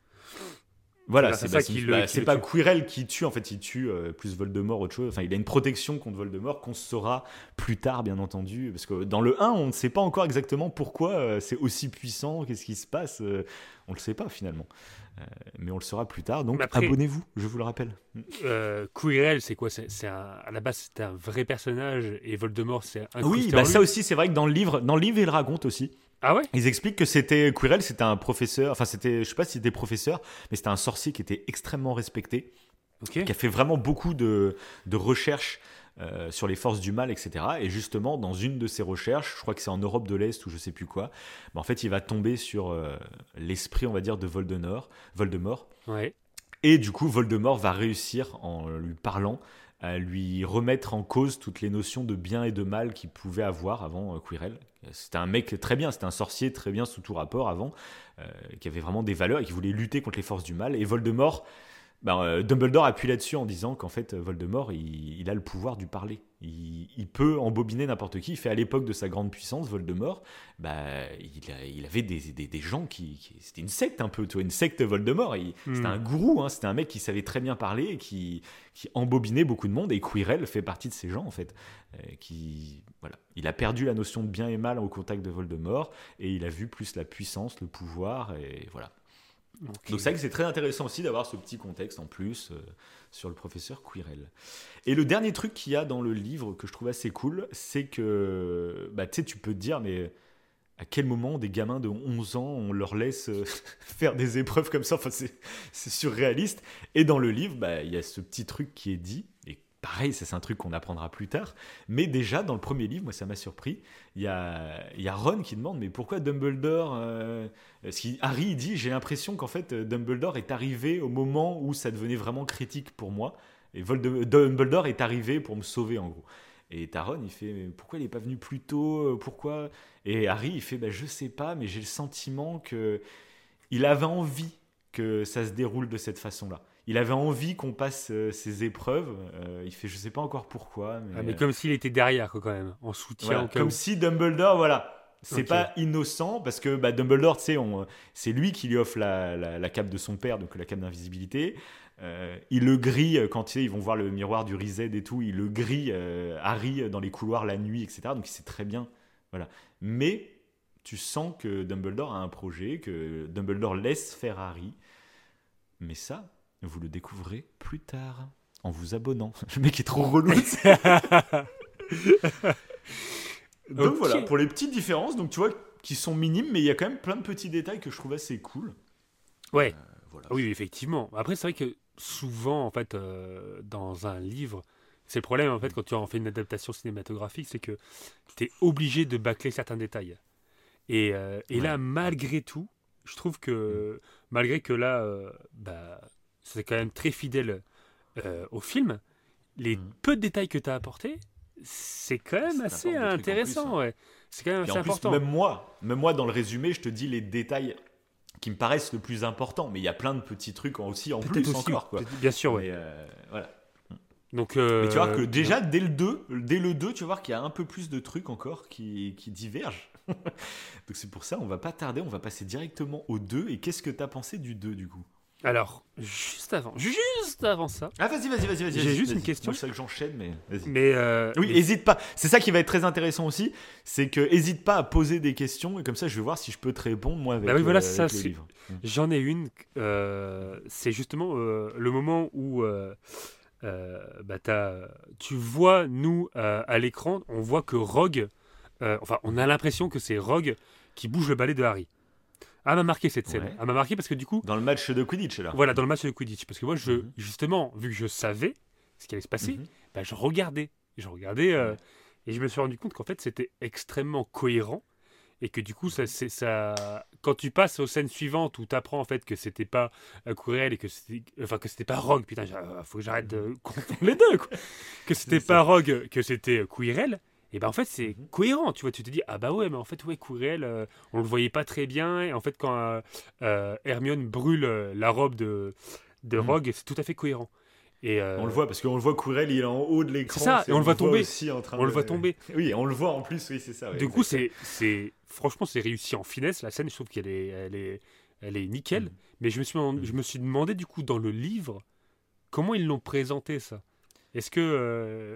Voilà, C'est bah, qui c'est- le- bah, pas. Quirrell qui tue, en fait, il tue euh, plus Voldemort, autre chose. Enfin, il a une protection contre Voldemort qu'on saura plus tard, bien entendu. Parce que dans le 1, on ne sait pas encore exactement pourquoi euh, c'est aussi puissant, qu'est-ce qui se passe. euh, on le sait pas finalement. Euh, mais on le saura plus tard. Donc abonnez-vous, je vous le rappelle. Euh, Quirrell, c'est quoi? C'est À la base, c'est un vrai personnage et Voldemort, c'est un oui, bah ça aussi, c'est vrai que dans le livre, dans le livre, il raconte aussi. Ah ouais? Ils expliquent que c'était Quirrell, c'était un professeur, enfin c'était, je sais pas si c'était professeur, mais c'était un sorcier qui était extrêmement respecté. Qui a fait vraiment beaucoup de, de recherches euh, sur les forces du mal, etc. Et justement, dans une de ses recherches, je crois que c'est en Europe de l'Est ou je sais plus quoi, bah, en fait, il va tomber sur euh, l'esprit, on va dire, de Voldemort, Voldemort. Ouais. Et du coup, Voldemort va réussir, en lui parlant, à lui remettre en cause toutes les notions de bien et de mal qu'il pouvait avoir avant euh, Quirrell. C'était un mec très bien, c'était un sorcier très bien sous tout rapport avant, euh, qui avait vraiment des valeurs et qui voulait lutter contre les forces du mal. Et Voldemort, ben, euh, Dumbledore appuie là-dessus en disant qu'en fait, Voldemort, il, il a le pouvoir du parler. Il, il peut embobiner n'importe qui. Il fait à l'époque de sa grande puissance, Voldemort, bah, il, avait des, des- des gens qui. qui- c'était une secte un peu, tu vois, une secte Voldemort. Il- Hmm. C'était un gourou, hein, c'était un mec qui savait très bien parler et qui, qui embobinait beaucoup de monde. Et Quirrell fait partie de ces gens, en fait. euh, qui, voilà. Il a perdu la notion de bien et mal au contact de Voldemort et il a vu plus la puissance, le pouvoir, et voilà. Donc c'est vrai que c'est très intéressant aussi d'avoir ce petit contexte en plus euh, sur le professeur Quirrell. Et le dernier truc qu'il y a dans le livre que je trouve assez cool, c'est que bah, tu peux te dire, mais à quel moment des gamins de 11 ans, on leur laisse euh, faire des épreuves comme ça? Enfin, c'est surréaliste. Et dans le livre, bah, il y a ce petit truc qui est dit, pareil, c'est un truc qu'on apprendra plus tard. Mais déjà, dans le premier livre, moi, ça m'a surpris. Il y a, y a Ron qui demande Mais pourquoi Dumbledore euh, Harry dit J'ai l'impression qu'en fait, euh, Dumbledore est arrivé au moment où ça devenait vraiment critique pour moi. Et Dumbledore est arrivé pour me sauver, en gros. Et Taron, il fait Mais Pourquoi il n'est pas venu plus tôt Euh, Pourquoi? Et Harry, il fait bah, Je sais pas, mais j'ai le sentiment que il avait envie que ça se déroule de cette façon-là. Il avait envie qu'on passe euh, ces épreuves. Euh, il fait Je sais pas encore pourquoi. Mais, Ah, mais comme s'il était derrière, quoi, quand même, en soutien voilà, comme où. si Dumbledore, voilà, c'est pas innocent parce que bah, Dumbledore, tu sais, on- c'est lui qui lui offre la, la- la cape de son père, donc la cape d'invisibilité. Euh, il le grille euh, quand ils vont voir le miroir du Rized et tout. Il le grille euh, Harry dans les couloirs la nuit, etc. Donc il sait très bien, voilà. Mais tu sens que Dumbledore a un projet, que Dumbledore laisse faire Harry. Mais ça, vous le découvrez plus tard en vous abonnant. Le mec est trop relou. Donc voilà, pour les petites différences, donc tu vois, qui sont minimes, mais il y a quand même plein de petits détails que je trouve assez cool. Ouais. Voilà. Oui, effectivement. Après, c'est vrai que souvent, en fait, euh, dans un livre, c'est le problème, en fait, quand tu en fais une adaptation cinématographique, c'est que tu es obligé de bâcler certains détails. Et, euh, et là, malgré tout, je trouve que, malgré que là, euh, bah, c'est quand même très fidèle euh, au film, les Mhm. peu de détails que tu as apportés, c'est quand même assez intéressant. plus, hein. ouais. C'est quand même assez en plus, important. même moi, même moi, dans le résumé, je te dis les détails qui me paraissent le plus important, mais il y a plein de petits trucs aussi en plus aussi, encore. Quoi. bien sûr, ouais. Mais, euh, voilà. Donc, Mais tu vois euh, que déjà, dès le 2, dès le 2, tu vas voir qu'il y a un peu plus de trucs encore qui, qui divergent. Donc c'est pour ça, on va pas tarder, on va passer directement au 2. Et qu'est-ce que tu as pensé du 2 du coup? Alors, juste avant, juste avant ça, Ah vas-y, vas-y, vas-y, vas-y. J'ai juste une question. Je sais que j'enchaîne, mais mais euh, Oui, mais- hésite pas. C'est ça qui va être très intéressant aussi, c'est que hésite pas à poser des questions et comme ça je vais voir si je peux te répondre moi avec, Bah oui, voilà, euh, c'est ça, le c'est- livre. j'en ai une. euh, c'est justement euh, le moment où bah, tu vois nous à l'écran, on voit que Rogue, enfin, on a l'impression que c'est Rogue qui bouge le balai de Harry. Ah, m'a marqué cette scène. Ouais. Ah, m'a marqué parce que du coup, Dans le match de Quidditch là. voilà, dans le match de Quidditch, parce que moi, je, Mhm. justement, vu que je savais ce qui allait se passer, Mhm. bah, je regardais. Je regardais euh, Ouais. et je me suis rendu compte qu'en fait c'était extrêmement cohérent et que du coup ça, ça quand tu passes aux scènes suivantes où tu apprends en fait que c'était pas euh, Quirrell et que c'était enfin que c'était pas Rogue putain euh, faut que j'arrête de confondre les deux quoi. que c'était pas. Rogue que c'était Quirrell et ben en fait c'est Mhm. cohérent tu vois tu te dis ah bah ouais mais en fait ouais Quirrell euh, on le voyait pas très bien et en fait quand euh, euh, Hermione brûle euh, la robe de de Mhm. Rogue c'est tout à fait cohérent et On le voit parce qu'on le voit Quirrell, il est en haut de l'écran. C'est ça, et on le voit tomber. aussi en train On le voit tomber. Oui, on le voit en plus, oui, c'est ça. ouais, Du coup, c'est, c'est, franchement, c'est réussi en finesse. La scène, je trouve qu'elle est, elle est, elle est nickel. Mhm. Mais je me suis, je me suis demandé du coup dans le livre comment ils l'ont présenté ça? Est-ce que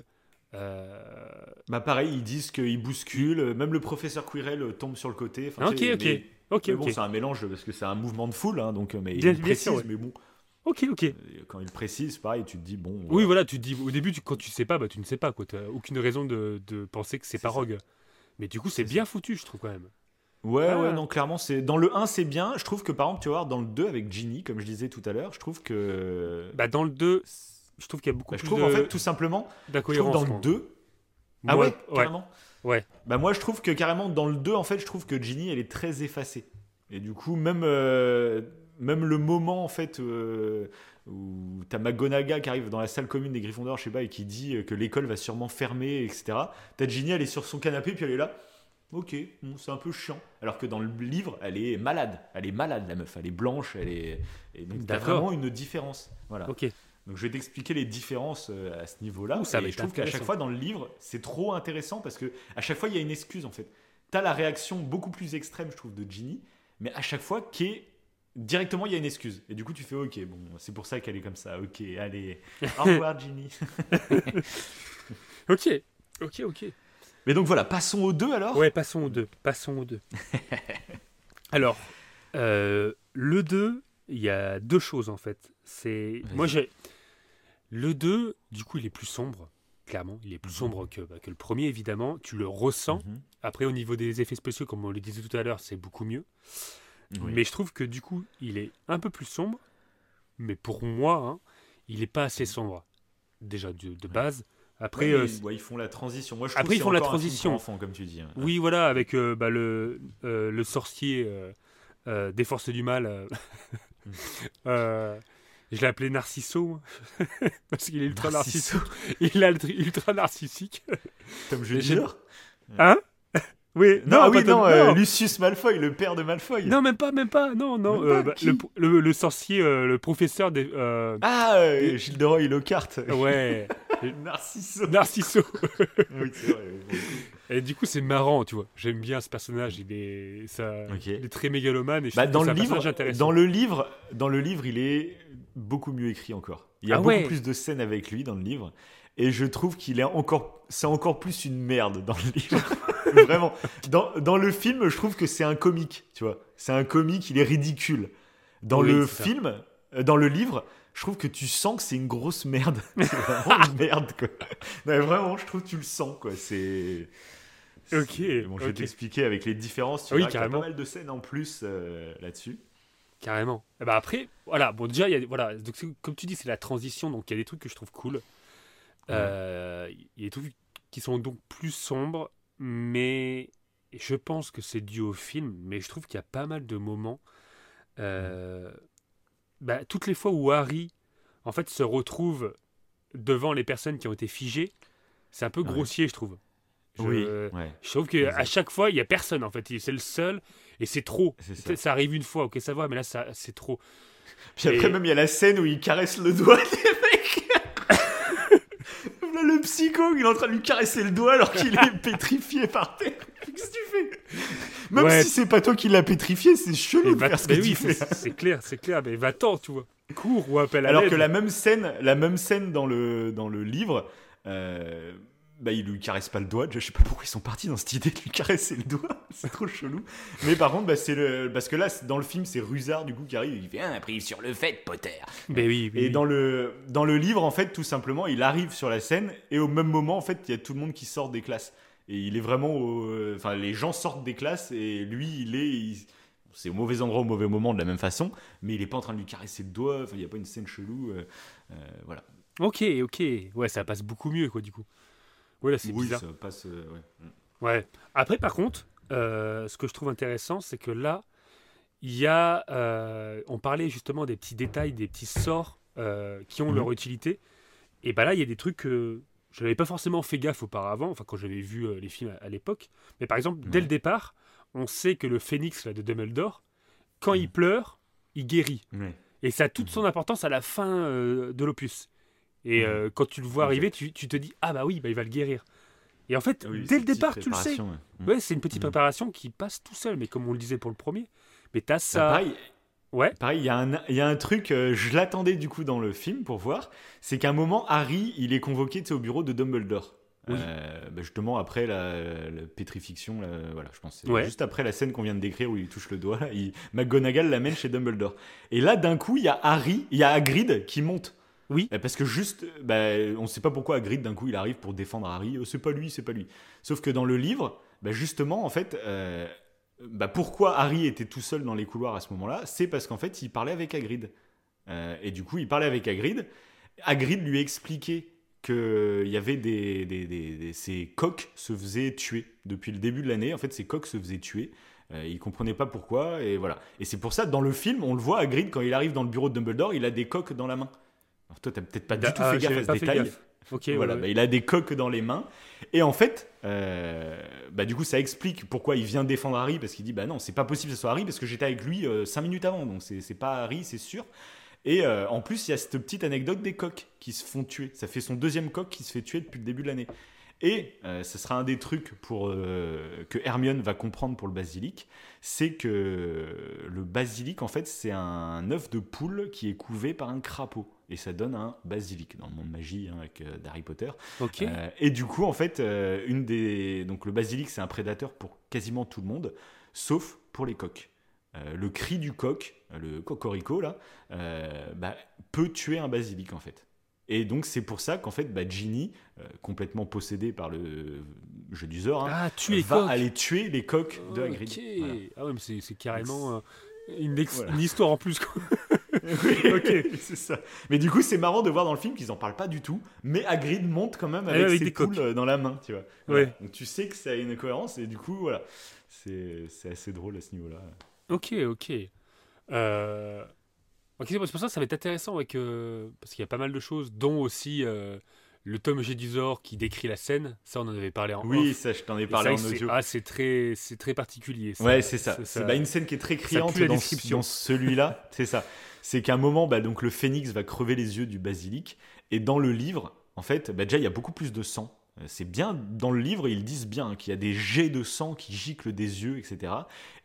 Bah pareil, ils disent qu'ils bousculent, même le professeur Quirrell euh, tombe sur le côté. Enfin, Ok, tu sais, ok. mais- Ok, mais bon, c'est un mélange parce que c'est un mouvement de foule, hein, donc euh, mais Bien- il précise, sûr, ouais. mais bon, ok, ok. euh, quand il précise, pareil, tu te dis bon. Oui, voilà, tu te dis au début, tu, quand tu sais pas, bah, tu ne sais pas quoi. T'as aucune raison de, de penser que c'est pas ça. Rogue. Mais du coup, c'est bien foutu, je trouve quand même. Ouais, Ah. ouais, non, clairement, c'est dans le 1, c'est bien. Je trouve que par exemple, tu vas voir dans le 2 avec Ginny, comme je disais tout à l'heure, je trouve que. Bah, dans le 2, je trouve qu'il y a beaucoup Bah, je plus trouve de, en fait tout simplement, je trouve dans le quoi. 2. Ah Moi- ouais, carrément. Ouais. Bah moi je trouve que carrément dans le 2 en fait je trouve que Ginny elle est très effacée. Et du coup même euh, même le moment en fait euh, où t'as McGonagall qui arrive dans la salle commune des Gryffondors je sais pas et qui dit que l'école va sûrement fermer etc. T'as Ginny elle est sur son canapé puis elle est là. Ok, bon, c'est un peu chiant. Alors que dans le livre, elle est malade. Elle est malade, la meuf. Elle est blanche. Elle est. Et donc, t'as D'accord. vraiment une différence. Voilà. Ok. Donc je vais t'expliquer les différences euh, à ce niveau-là. Et je trouve qu'à chaque fois dans le livre, c'est trop intéressant parce que à chaque fois il y a une excuse en fait. T'as la réaction beaucoup plus extrême, je trouve, de Ginny, mais à chaque fois qui est directement il y a une excuse. Et du coup tu fais ok, bon, c'est pour ça qu'elle est comme ça. Ok, allez, au revoir Ginny. Ok. Ok, ok. Mais donc voilà, passons aux deux alors? Ouais, passons au 2. Passons au 2. Alors, euh, le 2, il y a deux choses en fait. C'est moi j'ai le 2, du coup, il est plus sombre. clairement. Il est plus Mhm. sombre que, bah, que le premier, évidemment. Tu le ressens. Mhm. Après, au niveau des effets spéciaux, comme on le disait tout à l'heure, c'est beaucoup mieux. Oui. Mais je trouve que du coup, il est un peu plus sombre. Mais pour moi, hein, il n'est pas assez sombre. Déjà, de, de base. Après, Ouais, euh, ouais, ils font la transition. Moi, je Après, ils font la transition. pour enfants, comme tu dis. hein. oui, voilà, avec euh, bah, le, euh, le sorcier des forces du mal. je l'ai appelé Narcisso. parce qu'il est ultra Narcisso. narcissique. Il est ultra narcissique. Tom Junior Hein? Oui, Non, ah oui, non, euh, Lucius Malfoy, le père de Malfoy. Non, même pas, même pas, non, non. Même euh, pas, bah, le, le- le sorcier, euh, le professeur des. euh, Ah, euh, Gilderoy Lockhart. ouais, Narcisso. Narcisso. oui, c'est vrai. Et du coup, c'est marrant, tu vois. J'aime bien ce personnage. Il est, ça, Ok. il est très mégalomane. Et je Bah, dans, le livre, dans, le livre, dans le livre, il est beaucoup mieux écrit encore. Il y a Ah beaucoup ouais. plus de scènes avec lui dans le livre. Et je trouve qu'il est encore. C'est encore plus une merde dans le livre. Vraiment. Dans, dans le film, je trouve que c'est un comique, tu vois. C'est un comique, il est ridicule. Dans Oui, le ça. film, euh, dans le livre, je trouve que tu sens que c'est une grosse merde. C'est vraiment une merde, quoi. Non, mais vraiment, je trouve que tu le sens, quoi. C'est. Ok, Bon, je vais ok. t'expliquer avec les différences. Tu Oui, verras qu'il y a carrément. pas mal de scènes en plus euh, là-dessus. Carrément. Et bah après, voilà, bon déjà, il y a, voilà, donc comme tu dis, c'est la transition, donc il y a des trucs que je trouve cool. Euh, Il y a des trucs qui sont donc plus sombres, mais je pense que c'est dû au film, mais je trouve qu'il y a pas mal de moments. euh, bah, toutes les fois où Harry, en fait, se retrouve devant les personnes qui ont été figées, c'est un peu Ouais. grossier, je trouve. Je- Oui, ouais. Je trouve qu'à chaque fois, il y a personne, en fait. C'est le seul, et c'est trop. Ça. Arrive une fois, ok, ça va, mais là, ça, c'est trop. Puis après, Et- même, il y a la scène où il caresse le doigt des mecs. Le psycho, il est en train de lui caresser le doigt alors qu'il est pétrifié par terre. Qu'est-ce que tu fais? Même Ouais. si c'est pas toi qui l'as pétrifié, c'est chelou de faire ce que mais tu oui, fais. c'est clair, c'est clair, mais va-t'en, tu vois. Cours ou appelle à Alors que la même scène, la même scène dans le, dans le livre, euh, bah, il lui caresse pas le doigt. Je sais pas pourquoi ils sont partis dans cette idée de lui caresser le doigt. C'est trop chelou. Mais par contre, bah, c'est le, parce que là, dans le film, c'est Rusard du coup qui arrive. Il fait un prise sur le fait, Potter. Mais oui, oui. Et dans le, dans le livre, en fait, tout simplement, il arrive sur la scène et au même moment, en fait, il y a tout le monde qui sort des classes. Et il est vraiment. au- Enfin, les gens sortent des classes et lui, il est. il- c'est au mauvais endroit, au mauvais moment, de la même façon, mais il est pas en train de lui caresser le doigt. Enfin, il n'y a pas une scène chelou. euh, euh, voilà. Ok, ok. Ouais, ça passe beaucoup mieux, quoi, du coup. Ouais, là, c'est oui, bizarre. ça passe. euh, ouais. Ouais. Après, par contre, euh, ce que je trouve intéressant, c'est que là, il y a. euh, on parlait justement des petits détails, des petits sorts euh, qui ont Mhm. leur utilité. Et bah là, il y a des trucs que je n'avais pas forcément fait gaffe auparavant, enfin, quand j'avais vu les films à, à l'époque. Mais par exemple, dès le départ, on sait que le phénix là, de Dumbledore, quand Mhm. il pleure, il guérit. Et ça a toute son importance à la fin de l'opus. Et Mhm. euh, quand tu le vois arriver, tu, tu te dis Ah bah oui, bah, il va le guérir. Et en fait, Oui, dès le départ, tu le sais. ouais. Ouais, c'est une petite Mhm. préparation qui passe tout seul, mais comme on le disait pour le premier. Mais t'as Bah, ça. pareil, Ouais. Pareil, il y, a un- il y a un truc, euh, je l'attendais du coup dans le film pour voir, c'est qu'à un moment, Harry, il est convoqué au bureau de Dumbledore. Oui. Euh, bah, justement après la, la pétrifixion, la- voilà, je pense. Ouais. Juste après la scène qu'on vient de décrire où il touche le doigt, là, il- McGonagall l'amène chez Dumbledore. Et là, d'un coup, il y a Harry, il y a Hagrid qui monte. Oui. Euh, Parce que juste, bah, on ne sait pas pourquoi Hagrid, d'un coup, il arrive pour défendre Harry. Euh, c'est pas lui, c'est pas lui. Sauf que dans le livre, bah, justement, en fait, euh, bah, pourquoi Harry était tout seul dans les couloirs à ce moment-là C'est parce qu'en fait, il parlait avec Hagrid. Euh, et du coup, il parlait avec Hagrid. Hagrid lui expliquait qu'il y avait des- des- Ces coqs se faisaient tuer. Depuis le début de l'année, en fait, ces coqs se faisaient tuer. Euh, il comprenait pas pourquoi, et voilà. Et c'est pour ça, dans le film, on le voit, Hagrid, quand il arrive dans le bureau de Dumbledore, il a des coques dans la main. Alors toi, t'as peut-être pas du tout Ah, fait gaffe j'avais à ce détail. gaffe. Ok, Voilà, ouais, bah, il a des coques dans les mains. Et en fait, euh, bah, du coup, ça explique pourquoi il vient défendre Harry, parce qu'il dit, bah non, c'est pas possible que ce soit Harry, parce que j'étais avec lui 5 minutes avant, donc c'est pas Harry, c'est sûr. Et euh, en plus, il y a cette petite anecdote des coqs qui se font tuer. Ça fait son deuxième coq qui se fait tuer depuis le début de l'année. Et euh, ce sera un des trucs pour, euh, que Hermione va comprendre pour le basilic, c'est que le basilic, en fait, c'est un œuf de poule qui est couvé par un crapaud. Et ça donne un basilic dans le monde magie hein, avec euh, d'Harry Potter. Ok. Euh, et du coup, en fait, euh, une des... donc le basilic, c'est un prédateur pour quasiment tout le monde, sauf pour les coqs. Euh, le cri du coq, le cocorico, là, bah, peut tuer un basilic, en fait. Et donc c'est pour ça qu'en fait, bah, Ginny, euh, complètement possédée par le jeu du Zor, hein, Ah, va aller tuer les coques de. Hagrid. Voilà. Ah ouais, mais c'est carrément une, ex- Voilà. une histoire en plus. Quoi. Oui, Ok. c'est ça. Mais du coup, c'est marrant de voir dans le film qu'ils en parlent pas du tout, mais Hagrid monte quand même Ouais, avec, avec ses des poules coques. euh, dans la main, tu vois. Ouais. Donc tu sais que ça a une cohérence et du coup, voilà, c'est c'est assez drôle à ce niveau-là. Ok, ok. Euh... Ok, c'est pour ça que ça va être intéressant avec, euh, parce qu'il y a pas mal de choses, dont aussi euh, le tome G du Zor qui décrit la scène. Ça, on en avait parlé en Oui, off. ça, je t'en ai parlé ça, en audio. Ah, c'est très, c'est très particulier. ça. Ouais, c'est ça. C'est C'est bah, une scène qui est très criante dans, dans celui-là. c'est ça. C'est qu'à un moment, bah, donc le phénix va crever les yeux du basilic. Et dans le livre, en fait, bah, déjà, il y a beaucoup plus de sang. Euh, C'est bien, dans le livre, ils disent bien qu'il y a des jets de sang qui giclent des yeux, etc.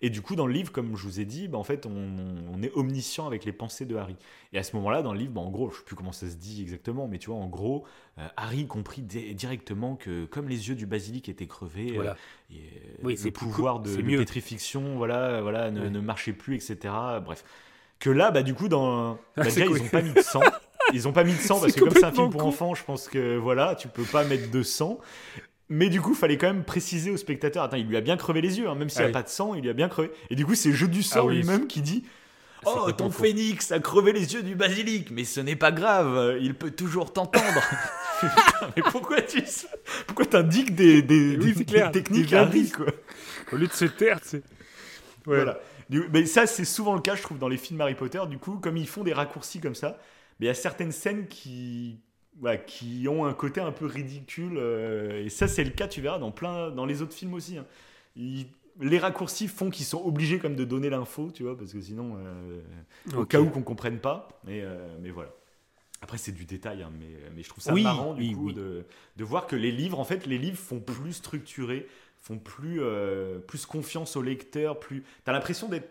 Et du coup, dans le livre, comme je vous ai dit, bah, en fait, on, on est omniscient avec les pensées de Harry. Et à ce moment-là, dans le livre, bah, en gros, je sais plus comment ça se dit exactement, mais tu vois, en gros, euh, Harry comprit directement que comme les yeux du basilic étaient crevés, euh, Voilà. et, euh, Oui, le pouvoir cool, de, de mieux. pétrification voilà, voilà, ne, Ouais. ne marchait plus, etc. Bref. Que là, bah, du coup, dans... bah, Ah, déjà, cool. ils n'ont pas mis de sang. Ils ont pas mis de sang parce C'est que comme c'est un film pour con. enfants, je pense que voilà, tu peux pas mettre de sang. Mais du coup, fallait quand même préciser au spectateur. Attends, il lui a bien crevé les yeux, hein, même s'il n'y Ah a oui. pas de sang, il lui a bien crevé. Et du coup, c'est Jeu du sort Ah oui. lui-même qui dit C'est Oh, ton phénix a crevé les yeux du basilic, mais ce n'est pas grave, il peut toujours t'entendre. Putain, mais pourquoi tu pourquoi t'indiques des, des, Oui, des- c'est clair, des techniques à quoi Au lieu de se taire, tu sais. Ouais. Voilà. Mais ça, c'est souvent le cas, je trouve, dans les films Harry Potter. Du coup, comme ils font des raccourcis comme ça, mais il y a certaines scènes qui, qui ont un côté un peu ridicule. euh, et ça, c'est le cas, tu verras, dans, plein, dans les autres films aussi. hein. Ils- les raccourcis font qu'ils sont obligés comme de donner l'info, tu vois, parce que sinon, euh, au cas où qu'on comprenne pas. Mais, euh, mais voilà. Après, c'est du détail, hein, mais, mais je trouve ça Oui, marrant, du oui, coup, oui. De, de voir que les livres, en fait, les livres font plus structurés, font plus, plus confiance au lecteur, plus... T'as l'impression d'être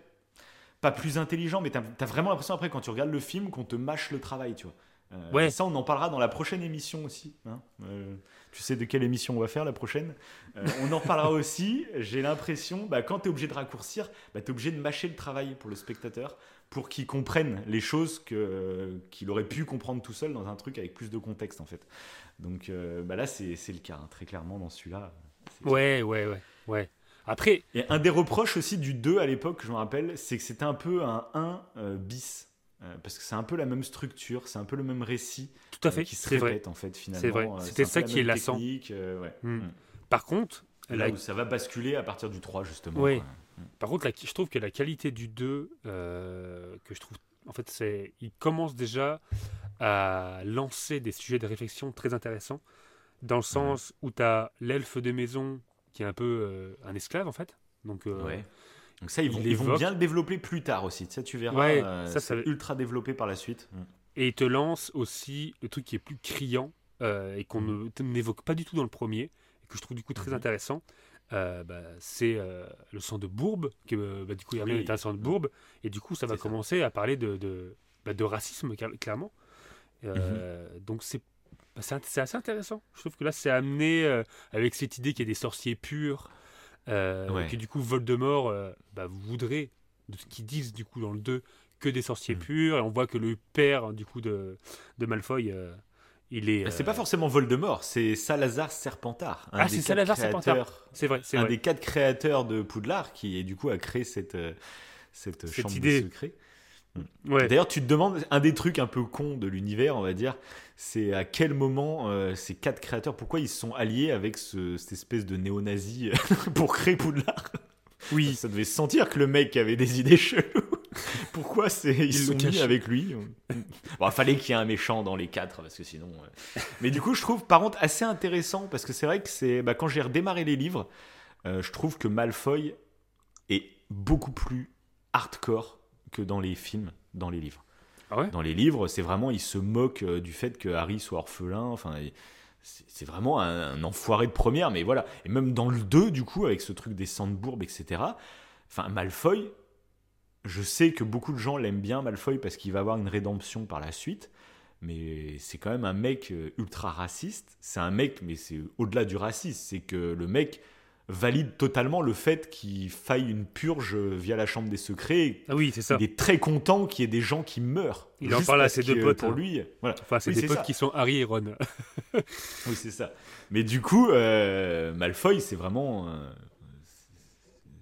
pas plus intelligent, mais t'as as vraiment l'impression après quand tu regardes le film qu'on te mâche le travail, tu vois. Euh, Ouais. et Ça, on en parlera dans la prochaine émission aussi. hein. Euh, tu sais de quelle émission on va faire la prochaine? Euh, On en parlera aussi. J'ai l'impression, bah, quand tu es obligé de raccourcir, bah, tu es obligé de mâcher le travail pour le spectateur pour qu'il comprenne les choses que- qu'il aurait pu comprendre tout seul dans un truc avec plus de contexte en fait. Donc euh, bah là, c'est le cas, hein, très clairement dans celui-là. Ouais, ouais, ouais, ouais. Après, et un des reproches aussi du 2 à l'époque, je me rappelle, c'est que c'était un peu un 1 euh, bis. Euh, parce que c'est un peu la même structure, c'est un peu le même récit tout à euh, fait, qui se c'est vrai. répète en fait finalement. C'est vrai. C'était ça qui est lassant. ouais. Hmm. Mm. Par contre, Là la- où ça va basculer à partir du 3 justement. Ouais. quoi. Par contre, la- je trouve que la qualité du 2, euh, que je trouve, en fait, c'est, il commence déjà à lancer des sujets de réflexion très intéressants, dans le sens où tu as l'elfe de maison qui est un peu euh, un esclave, en fait. Donc, euh, Ouais. Donc ça, ils vont, il ils vont évoque- bien le développer plus tard aussi. Ça, tu verras. Ouais, euh, ça, ça- ultra développé par la suite. Mm. Et il te lance aussi le truc qui est plus criant euh, et qu'on ne- n'évoque pas du tout dans le premier, et que je trouve du coup très Mhm. intéressant. Euh, bah, c'est euh, le sang de Bourbe, euh, bah, du coup Hermione Oui. est un sang de Bourbe, et du coup ça va ça. commencer à parler de, de, bah, de racisme clairement. Mhm. Donc c'est bah, c'est assez intéressant. Je trouve que là c'est amené euh, avec cette idée qu'il y a des sorciers purs, euh, Ouais. que du coup Voldemort euh, bah, voudrait, de ce qu'ils disent du coup dans le 2, que des sorciers Mhm. purs, et on voit que le père du coup de, de Malfoy, euh, il est... Mais C'est pas forcément Voldemort, c'est Salazar Serpentard. un Ah, c'est Salazar Serpentard. C'est vrai, c'est un vrai. des quatre créateurs de Poudlard qui, et du coup, a créé cette, cette, Cette chambre idée. de secret. Ouais. D'ailleurs, tu te demandes, un des trucs un peu cons de l'univers, on va dire, c'est à quel moment euh, ces quatre créateurs, pourquoi ils se sont alliés avec ce- cette espèce de néo-nazi pour créer Poudlard? Oui, Ça devait se sentir que le mec avait des idées cheloues. Pourquoi c'est, ils Il se le sont mis avec lui? Bon, il fallait qu'il y ait un méchant dans les quatre, parce que sinon. euh. Mais du coup, je trouve par contre assez intéressant, parce que c'est vrai que c'est. Bah, quand j'ai redémarré les livres, euh, je trouve que Malfoy est beaucoup plus hardcore que dans les films, dans les livres. Ah ouais? Dans les livres, c'est vraiment. Il se moque euh, du fait que Harry soit orphelin. Enfin. c'est vraiment un, un enfoiré de première, mais voilà. Et même dans le 2, du coup, avec ce truc des Sandbourg, etc. Enfin, Malfoy, je sais que beaucoup de gens l'aiment bien, Malfoy, parce qu'il va avoir une rédemption par la suite. Mais c'est quand même un mec euh, ultra raciste. C'est un mec, mais c'est au-delà du racisme. C'est que le mec valide totalement le fait qu'il faille une purge via la chambre des secrets. Ah oui, c'est ça. Il est très content qu'il y ait des gens qui meurent. Il en parle à ses deux potes, Pour hein. lui, voilà. Enfin, c'est Oui, des potes ça. qui sont Harry et Ron. Oui, c'est ça. Mais du coup, euh, Malfoy, c'est vraiment, euh,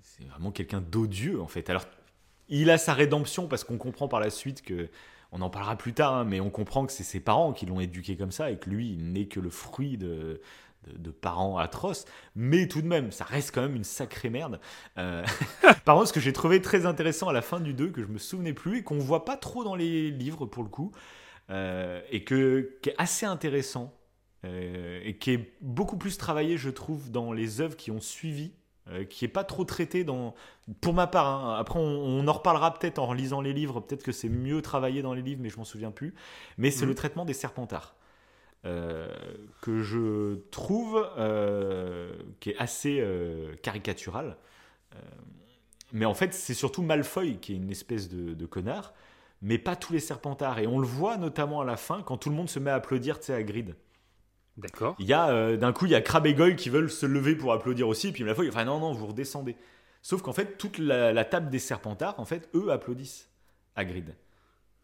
c'est vraiment quelqu'un d'odieux en fait. Alors, il a sa rédemption parce qu'on comprend par la suite que, on en parlera plus tard, hein, mais on comprend que c'est ses parents qui l'ont éduqué comme ça et que lui, il n'est que le fruit de, de, de parents atroces. Mais tout de même, ça reste quand même une sacrée merde. Euh, par contre, ce que j'ai trouvé très intéressant à la fin du 2, que je me souvenais plus et qu'on voit pas trop dans les livres pour le coup, euh, et que, qui est assez intéressant euh, et qui est beaucoup plus travaillé, je trouve, dans les œuvres qui ont suivi, euh, qui est pas trop traité dans, pour ma part. hein. Après, on, on en reparlera peut-être en lisant les livres. Peut-être que c'est mieux travaillé dans les livres, mais je m'en souviens plus. Mais c'est Mhm. le traitement des serpentards. Euh, que je trouve euh, qui est assez euh, caricatural. Mais en fait, c'est surtout Malfoy qui est une espèce de, de connard, mais pas tous les serpentards. Et on le voit notamment à la fin, quand tout le monde se met à applaudir, tu sais, à Grid. D'accord. Il y a d'un coup, il y a Crabbe et Goyle qui veulent se lever pour applaudir aussi, et puis Malfoy, fait non, non, vous redescendez. Sauf qu'en fait, toute la, la table des serpentards, en fait, eux applaudissent à Grid.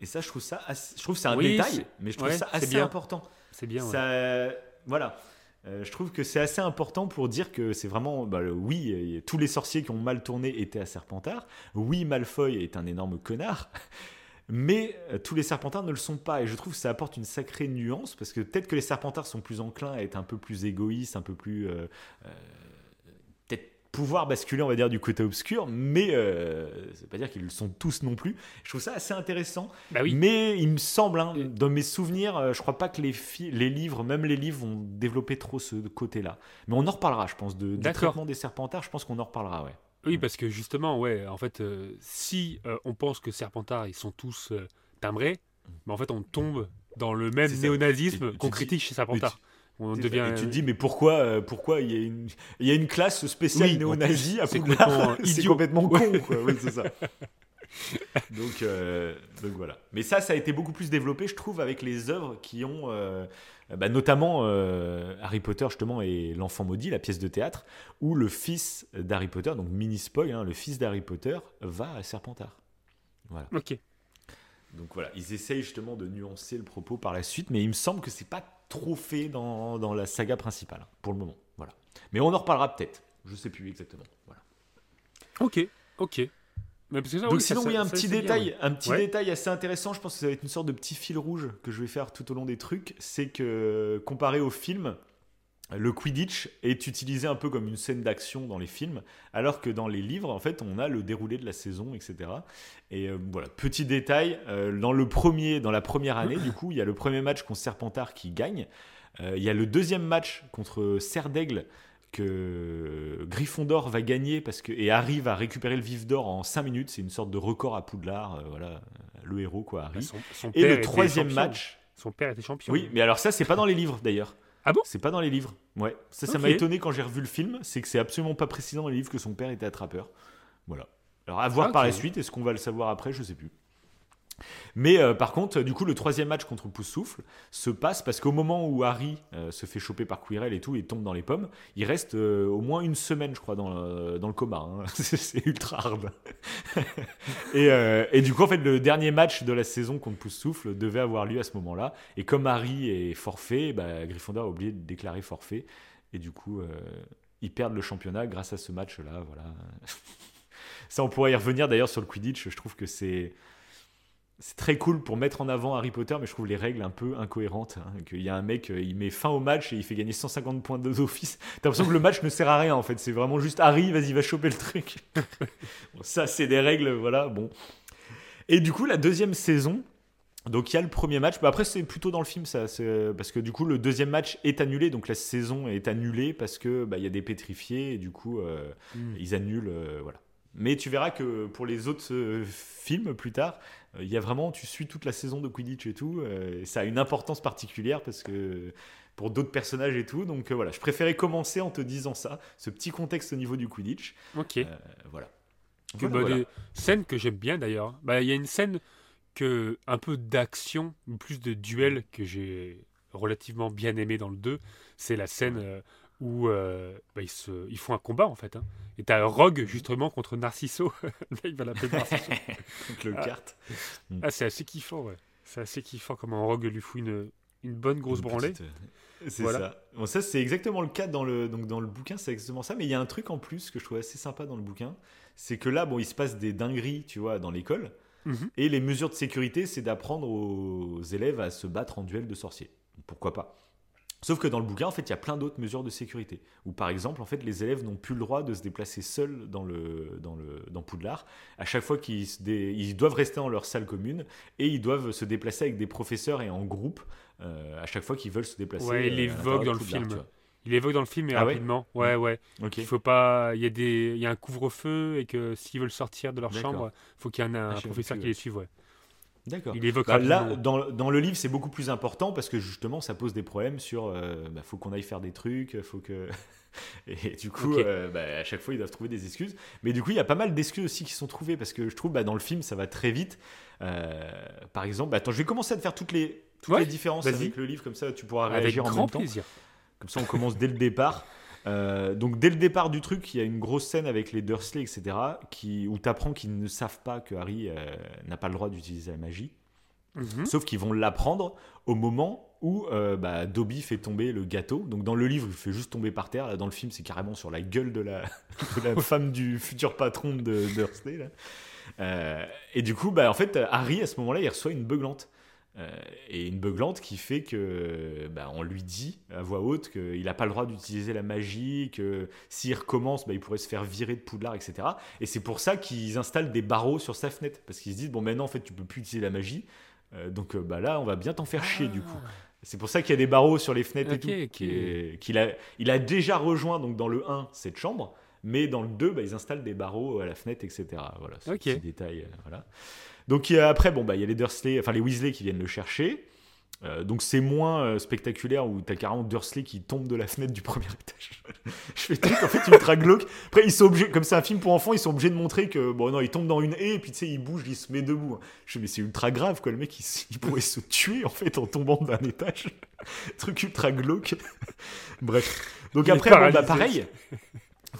Et ça, je trouve ça, assez- je trouve c'est un Oui, détail, mais je trouve ouais, ça assez bien. important. C'est bien. ouais. Ça, voilà. Euh, je trouve que c'est assez important pour dire que c'est vraiment. bah, le- oui, tous les sorciers qui ont mal tourné étaient à Serpentard. Oui, Malfoy est un énorme connard. Mais euh, tous les Serpentards ne le sont pas. Et je trouve que ça apporte une sacrée nuance parce que peut-être que les Serpentards sont plus enclins à être un peu plus égoïstes, un peu plus. euh, pouvoir basculer, on va dire, du côté obscur, mais euh, ça veut pas dire qu'ils le sont tous non plus. Je trouve ça assez intéressant. Bah oui. Mais il me semble, hein, dans mes souvenirs, euh, je crois pas que les, les livres, même les livres, vont développer trop ce côté-là. Mais on en reparlera, je pense, de, du traitement des serpentards. Je pense qu'on en reparlera, ouais. Oui, parce que justement, ouais, en fait, euh, si euh, on pense que Serpentard, ils sont tous euh, timbrés, mais en fait, on tombe dans le même néonazisme qu'on critique chez Serpentard. On devient. Et tu te dis, mais pourquoi, euh, pourquoi il y, a une- il y a une classe spéciale Oui, néo-nazie à c'est complètement idiot. complètement con, quoi. Oui, c'est ça. donc, euh, donc voilà. Mais ça, ça a été beaucoup plus développé, je trouve, avec les œuvres qui ont, euh, bah, notamment euh, Harry Potter justement et l'enfant maudit, la pièce de théâtre, où le fils d'Harry Potter, donc mini spoil, hein, le fils d'Harry Potter va à Serpentard. Voilà. Ok. Donc voilà, ils essayent justement de nuancer le propos par la suite, mais il me semble que c'est pas trop fait dans, dans la saga principale hein, pour le moment. Voilà. Mais on en reparlera peut-être. Je sais plus exactement. Voilà. Ok. Ok. Mais parce que ça, Donc oui, sinon, ça- oui, un ça, petit bien, détail, un petit Ouais. détail assez intéressant. Je pense que ça va être une sorte de petit fil rouge que je vais faire tout au long des trucs, c'est que comparé au film, le Quidditch est utilisé un peu comme une scène d'action dans les films, alors que dans les livres, en fait, on a le déroulé de la saison, etc. Et euh, voilà, petit détail, euh, dans le premier, dans la première année, du coup, il y a le premier match contre Serpentard qui gagne. Euh, il y a le deuxième match contre Serre d'Aigle que Gryffondor va gagner parce que et Harry va récupérer le vif d'or en 5 minutes. C'est une sorte de record à Poudlard, voilà, le héros quoi, Harry. Bah, son- son et le troisième champion. match, Son père était champion. oui, mais alors ça c'est pas dans les livres d'ailleurs. Ah bon? C'est pas dans les livres. Ouais, ça ça m'a étonné quand j'ai revu le film, c'est que c'est absolument pas précisé dans les livres que son père était attrapeur. Voilà. Alors à voir Ah, par la suite, est-ce qu'on va le savoir après, je sais plus. Mais euh, par contre, du coup, le troisième match contre Poussoufle se passe parce qu'au moment où Harry euh, se fait choper par Quirrell et tout, et tombe dans les pommes, il reste euh, au moins une semaine, je crois, dans le, dans le coma. hein. C'est ultra hard. et, du coup, en fait, le dernier match de la saison contre Poussoufle devait avoir lieu à ce moment-là. Et comme Harry est forfait, bah, Gryffondor a oublié de déclarer forfait. Et du coup, ils perdent le championnat grâce à ce match-là. Voilà. Ça, on pourrait y revenir d'ailleurs sur le Quidditch. Je trouve que c'est c'est très cool pour mettre en avant Harry Potter, mais je trouve les règles un peu incohérentes. hein. Qu'il y a un mec, euh, il met fin au match et il fait gagner 150 points d'office. T'as l'impression que le match ne sert à rien en fait. C'est vraiment juste Harry, vas-y, va choper le truc. Bon, ça, c'est des règles, voilà. Bon. Et du coup, la deuxième saison. Donc il y a le premier match, bah après c'est plutôt dans le film ça, c'est- parce que du coup le deuxième match est annulé, donc la saison est annulée parce que bah, il y a des pétrifiés et du coup euh, Hmm. ils annulent, euh, voilà. Mais tu verras que pour les autres euh, films plus tard, euh, il y a vraiment, tu suis toute la saison de Quidditch et tout, euh, et ça a une importance particulière parce que pour d'autres personnages et tout, donc euh, voilà, je préférais commencer en te disant ça, ce petit contexte au niveau du Quidditch, Ok. Euh, voilà. Que, Voilà, bah, voilà. Des scènes que j'aime bien d'ailleurs. Bah, Il y a une scène que un peu d'action, plus de duel que j'ai relativement bien aimé dans le 2. C'est la scène euh, où euh, bah, ils, se, ils font un combat en fait. Hein. Et t'as Rogue justement contre Narciso. il va l'appeler Narciso. Le Ah. kart. ah, c'est assez kiffant, ouais. C'est assez kiffant comment Rogue lui fout une, une bonne grosse Une branlée. petite, euh, C'est Voilà. ça. Bon, ça, c'est exactement le cas dans le, donc dans le bouquin, c'est exactement ça. Mais il y a un truc en plus que je trouve assez sympa dans le bouquin. C'est que là, bon, il se passe des dingueries, tu vois, dans l'école. Mhm. Et les mesures de sécurité, c'est d'apprendre aux élèves à se battre en duel de sorciers. Pourquoi pas Sauf que dans le bouquin, en fait, il y a plein d'autres mesures de sécurité. Où, par exemple, en fait, les élèves n'ont plus le droit de se déplacer seuls dans, le, dans, le, dans Poudlard. À chaque fois qu'ils dé- ils doivent rester dans leur salle commune et ils doivent se déplacer avec des professeurs et en groupe euh, à chaque fois qu'ils veulent se déplacer. Ouais, il euh, de dans le film. Il évoque dans le film, mais Ah ouais rapidement. Ouais, ouais. Ok. Il faut pas. Il y a des. Il y a un couvre-feu et que s'ils veulent sortir de leur chambre, faut qu'il y ait un, un Ah, professeur plus, qui ouais. les suive. Ouais. D'accord. Il évoque Bah, là, dans, dans le livre, c'est beaucoup plus important parce que justement, ça pose des problèmes sur. euh, bah, faut qu'on aille faire des trucs, faut que. Et du coup, euh, bah, à chaque fois, ils doivent trouver des excuses. Mais du coup, il y a pas mal d'excuses aussi qui sont trouvées parce que je trouve bah, dans le film, ça va très vite. Euh, par exemple, bah, attends, je vais commencer à te faire toutes les, toutes Ouais, les différences avec le livre, comme ça, tu pourras Avec réagir en grand même temps. plaisir. Comme ça, on commence dès le départ. Euh, donc, dès le départ du truc, il y a une grosse scène avec les Dursley, etc., qui, où tu apprends qu'ils ne savent pas que Harry euh, n'a pas le droit d'utiliser la magie. Mhm. Sauf qu'ils vont l'apprendre au moment où euh, bah, Dobby fait tomber le gâteau. Donc dans le livre, il fait juste tomber par terre. Là, dans le film, c'est carrément sur la gueule de la, de la femme du futur patron de Dursley. là. Euh, et du coup, bah, en fait, Harry, à ce moment-là, il reçoit une beuglante. Euh, et une beuglante qui fait que bah, on lui dit à voix haute qu'il n'a pas le droit d'utiliser la magie, que s'il recommence, bah, il pourrait se faire virer de Poudlard, etc. Et c'est pour ça qu'ils installent des barreaux sur sa fenêtre. Parce qu'ils se disent, bon, maintenant, en fait, tu peux plus utiliser la magie. Euh, donc euh, bah, là, on va bien t'en faire chier, du coup. C'est pour ça qu'il y a des barreaux sur les fenêtres Ok, et tout. ok. qui est- qu'il a, il a déjà rejoint donc dans le 1 cette chambre, mais dans le 2, bah, ils installent des barreaux à la fenêtre, etc. Voilà, ce Ok. petit détail. voilà. Donc après, bon, bah, il y a les Dursley, enfin les Weasley qui viennent le chercher. Euh, donc c'est moins euh, spectaculaire où t'as carrément Dursley qui tombe de la fenêtre du premier étage. Je fais des trucs en fait ultra glauque. Après ils sont obligés, comme c'est un film pour enfants, ils sont obligés de montrer que bon non il tombe dans une haie et puis tu sais il bouge, il se met debout. Je fais mais c'est ultra grave quoi, le mec il, pourrait se tuer en fait en tombant d'un étage. Truc ultra glauque. Bref. Donc Il après bon, bah, pareil.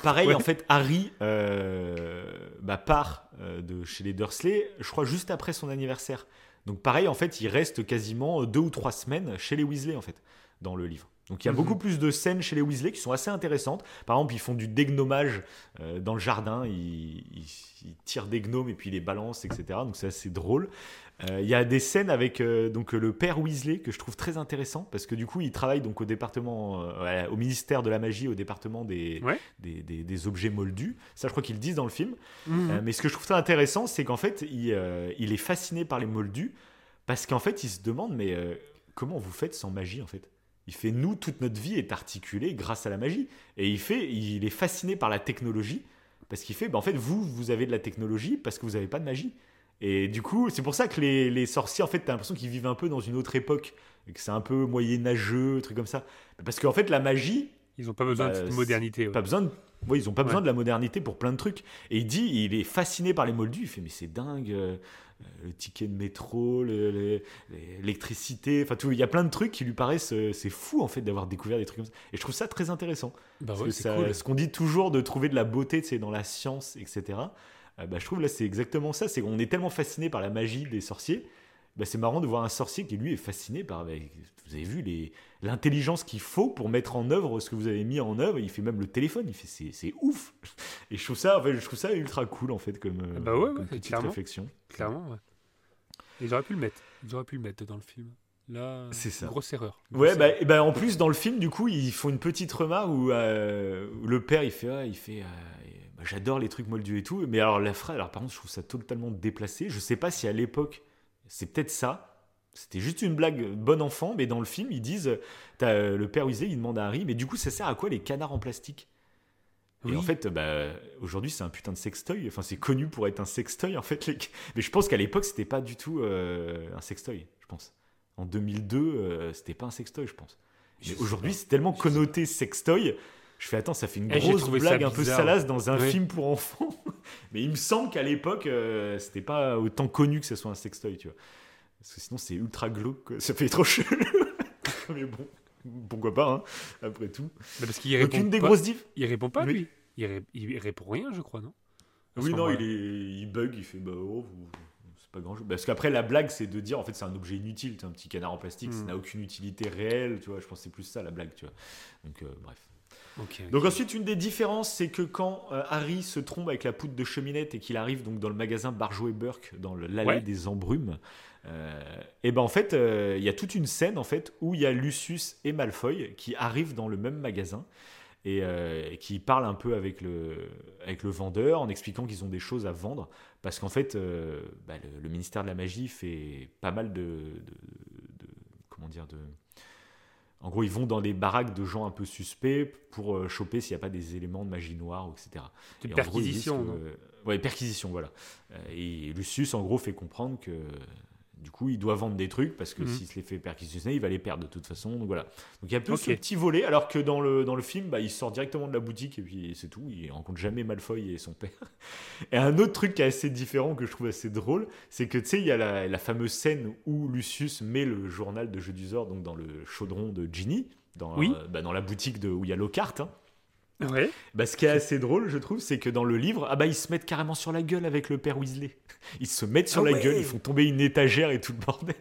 Pareil, Ouais. en fait, Harry euh, bah, part euh, de chez les Dursley, je crois, juste après son anniversaire. Donc pareil, en fait, il reste quasiment deux ou trois semaines chez les Weasley, en fait, dans le livre. Donc il y a Mhm. beaucoup plus de scènes chez les Weasley qui sont assez intéressantes. Par exemple, ils font du dégnomage euh, dans le jardin, ils, ils- ils tirent des gnomes et puis ils les balancent, etc. Donc c'est assez drôle. Euh, Il y a des scènes avec euh, donc le père Weasley que je trouve très intéressant parce que du coup il travaille donc au département, euh, au ministère de la magie, au département des, Ouais. des, des- des objets moldus. Ça je crois qu'ils le disent dans le film. Euh, mais ce que je trouve très intéressant, c'est qu'en fait, il, il est fasciné par les moldus parce qu'en fait, il se demande mais comment vous faites sans magie en fait? Il fait nous toute notre vie est articulée grâce à la magie et il fait il est fasciné par la technologie parce qu'il fait bah, en fait vous vous avez de la technologie parce que vous n'avez pas de magie. Et du coup, c'est pour ça que les, les sorciers, en fait, t'as l'impression qu'ils vivent un peu dans une autre époque, et que c'est un peu moyenâgeux, truc comme ça. Parce qu'en fait, la magie, Ils n'ont pas besoin Bah, de c'est- modernité. ouais. pas besoin de... ouais, ils ont pas besoin de la modernité pour plein de trucs. Et il dit, il est fasciné par les moldus. Il fait, mais c'est dingue, euh, euh, le ticket de métro, le- le- l'électricité, enfin tout. Il y a plein de trucs qui lui paraissent, euh, c'est fou en fait d'avoir découvert des trucs comme ça. Et je trouve ça très intéressant. Bah Parce ouais, que c'est ça- cool. Ce qu'on dit toujours de trouver de la beauté, sais, dans la science, etc. euh, bah, je trouve là c'est exactement ça. C'est qu'on est tellement fasciné par la magie des sorciers. Bah, c'est marrant de voir un sorcier qui lui est fasciné par. bah, vous avez vu les l'intelligence qu'il faut pour mettre en œuvre ce que vous avez mis en œuvre. Il fait même le téléphone. Il fait c'est c'est ouf. Et je trouve ça, en fait, je trouve ça ultra cool en fait comme, euh, Ah bah ouais, comme ouais, petite clairement. réflexion. Clairement, ouais. Ils auraient pu le mettre. Ils auraient pu le mettre dans le film. Là, C'est ça. grosse erreur. Ouais, Grosse bah, erreur. et bah, en plus, dans le film, du coup, ils font une petite remarque où, euh, où le père, il fait, ouais, il fait euh, bah, J'adore les trucs moldus et tout. Mais alors, la phrase, alors par contre, je trouve ça totalement déplacé. Je sais pas si à l'époque, c'est peut-être ça. C'était juste une blague bon enfant, mais dans le film, ils disent t'as, euh, Le père Weasley, il demande à Harry Mais du coup, ça sert à quoi les canards en plastique? Et en fait, bah, aujourd'hui, c'est un putain de sextoy. Enfin, c'est connu pour être un sextoy, en fait. les- Mais je pense qu'à l'époque, c'était pas du tout euh, un sextoy, je pense. En 2002, euh, c'était pas un sextoy, je pense. Mais aujourd'hui, c'est tellement connoté sextoy. Je fais, attends, ça fait une Eh, grosse ça blague un peu salace dans un film pour enfants. Mais il me semble qu'à l'époque, euh, c'était pas autant connu que ce soit un sextoy, tu vois. Parce que sinon, c'est ultra glauque. Ça fait trop chelou. Mais bon. pourquoi pas, hein, après tout. Mais parce qu'il répond une des pas. grosses diff. Il répond pas lui. Il, ré- il répond rien, je crois, non? À Oui, non, il, est, il bug, il fait bah oh, vous- c'est pas grand chose. Parce qu'après, la blague, c'est de dire en fait, c'est un objet inutile, c'est un petit canard en plastique, ça Hmm. n'a aucune utilité réelle, tu vois. Je pense que c'est plus ça la blague, tu vois. Donc, euh, bref. Donc ensuite, une des différences, c'est que quand euh, Harry se trompe avec la poudre de cheminette et qu'il arrive donc dans le magasin Barjo et Burke, dans l'allée Ouais. des embrumes, et ben en fait, euh, il y a toute une scène en fait où il y a Lucius et Malfoy qui arrivent dans le même magasin et euh, qui parlent un peu avec le, avec le vendeur en expliquant qu'ils ont des choses à vendre parce qu'en fait, euh, bah, le, le ministère de la magie fait pas mal de, de- de- comment dire de en gros, ils vont dans des baraques de gens un peu suspects pour euh, choper s'il n'y a pas des éléments de magie noire, etc. C'est Et une en gros, ils disent perquisition, que- Ouais, perquisition, voilà. Euh, Et Lucius, en gros, fait comprendre que du coup, il doit vendre des trucs parce que Mhm. s'il se les fait perquisitionner, il va les perdre de toute façon. Donc voilà. Donc il y a un peu Ok. ce petit volet, alors que dans le, dans le film, bah, il sort directement de la boutique et puis c'est tout. Il rencontre jamais Malfoy et son père. Et un autre truc qui est assez différent que je trouve assez drôle, c'est que tu sais, il y a la, la fameuse scène où Lucius met le journal de Jeu d'Usor donc dans le chaudron de Ginny, dans, Oui. euh, bah, dans la boutique de, où il y a Lockhart. hein. Ouais. Bah, ce qui est assez drôle, je trouve, c'est que dans le livre, ah bah, ils se mettent carrément sur la gueule avec le père Weasley. Ils se mettent sur Ah la ouais. gueule, ils font tomber une étagère et tout le bordel.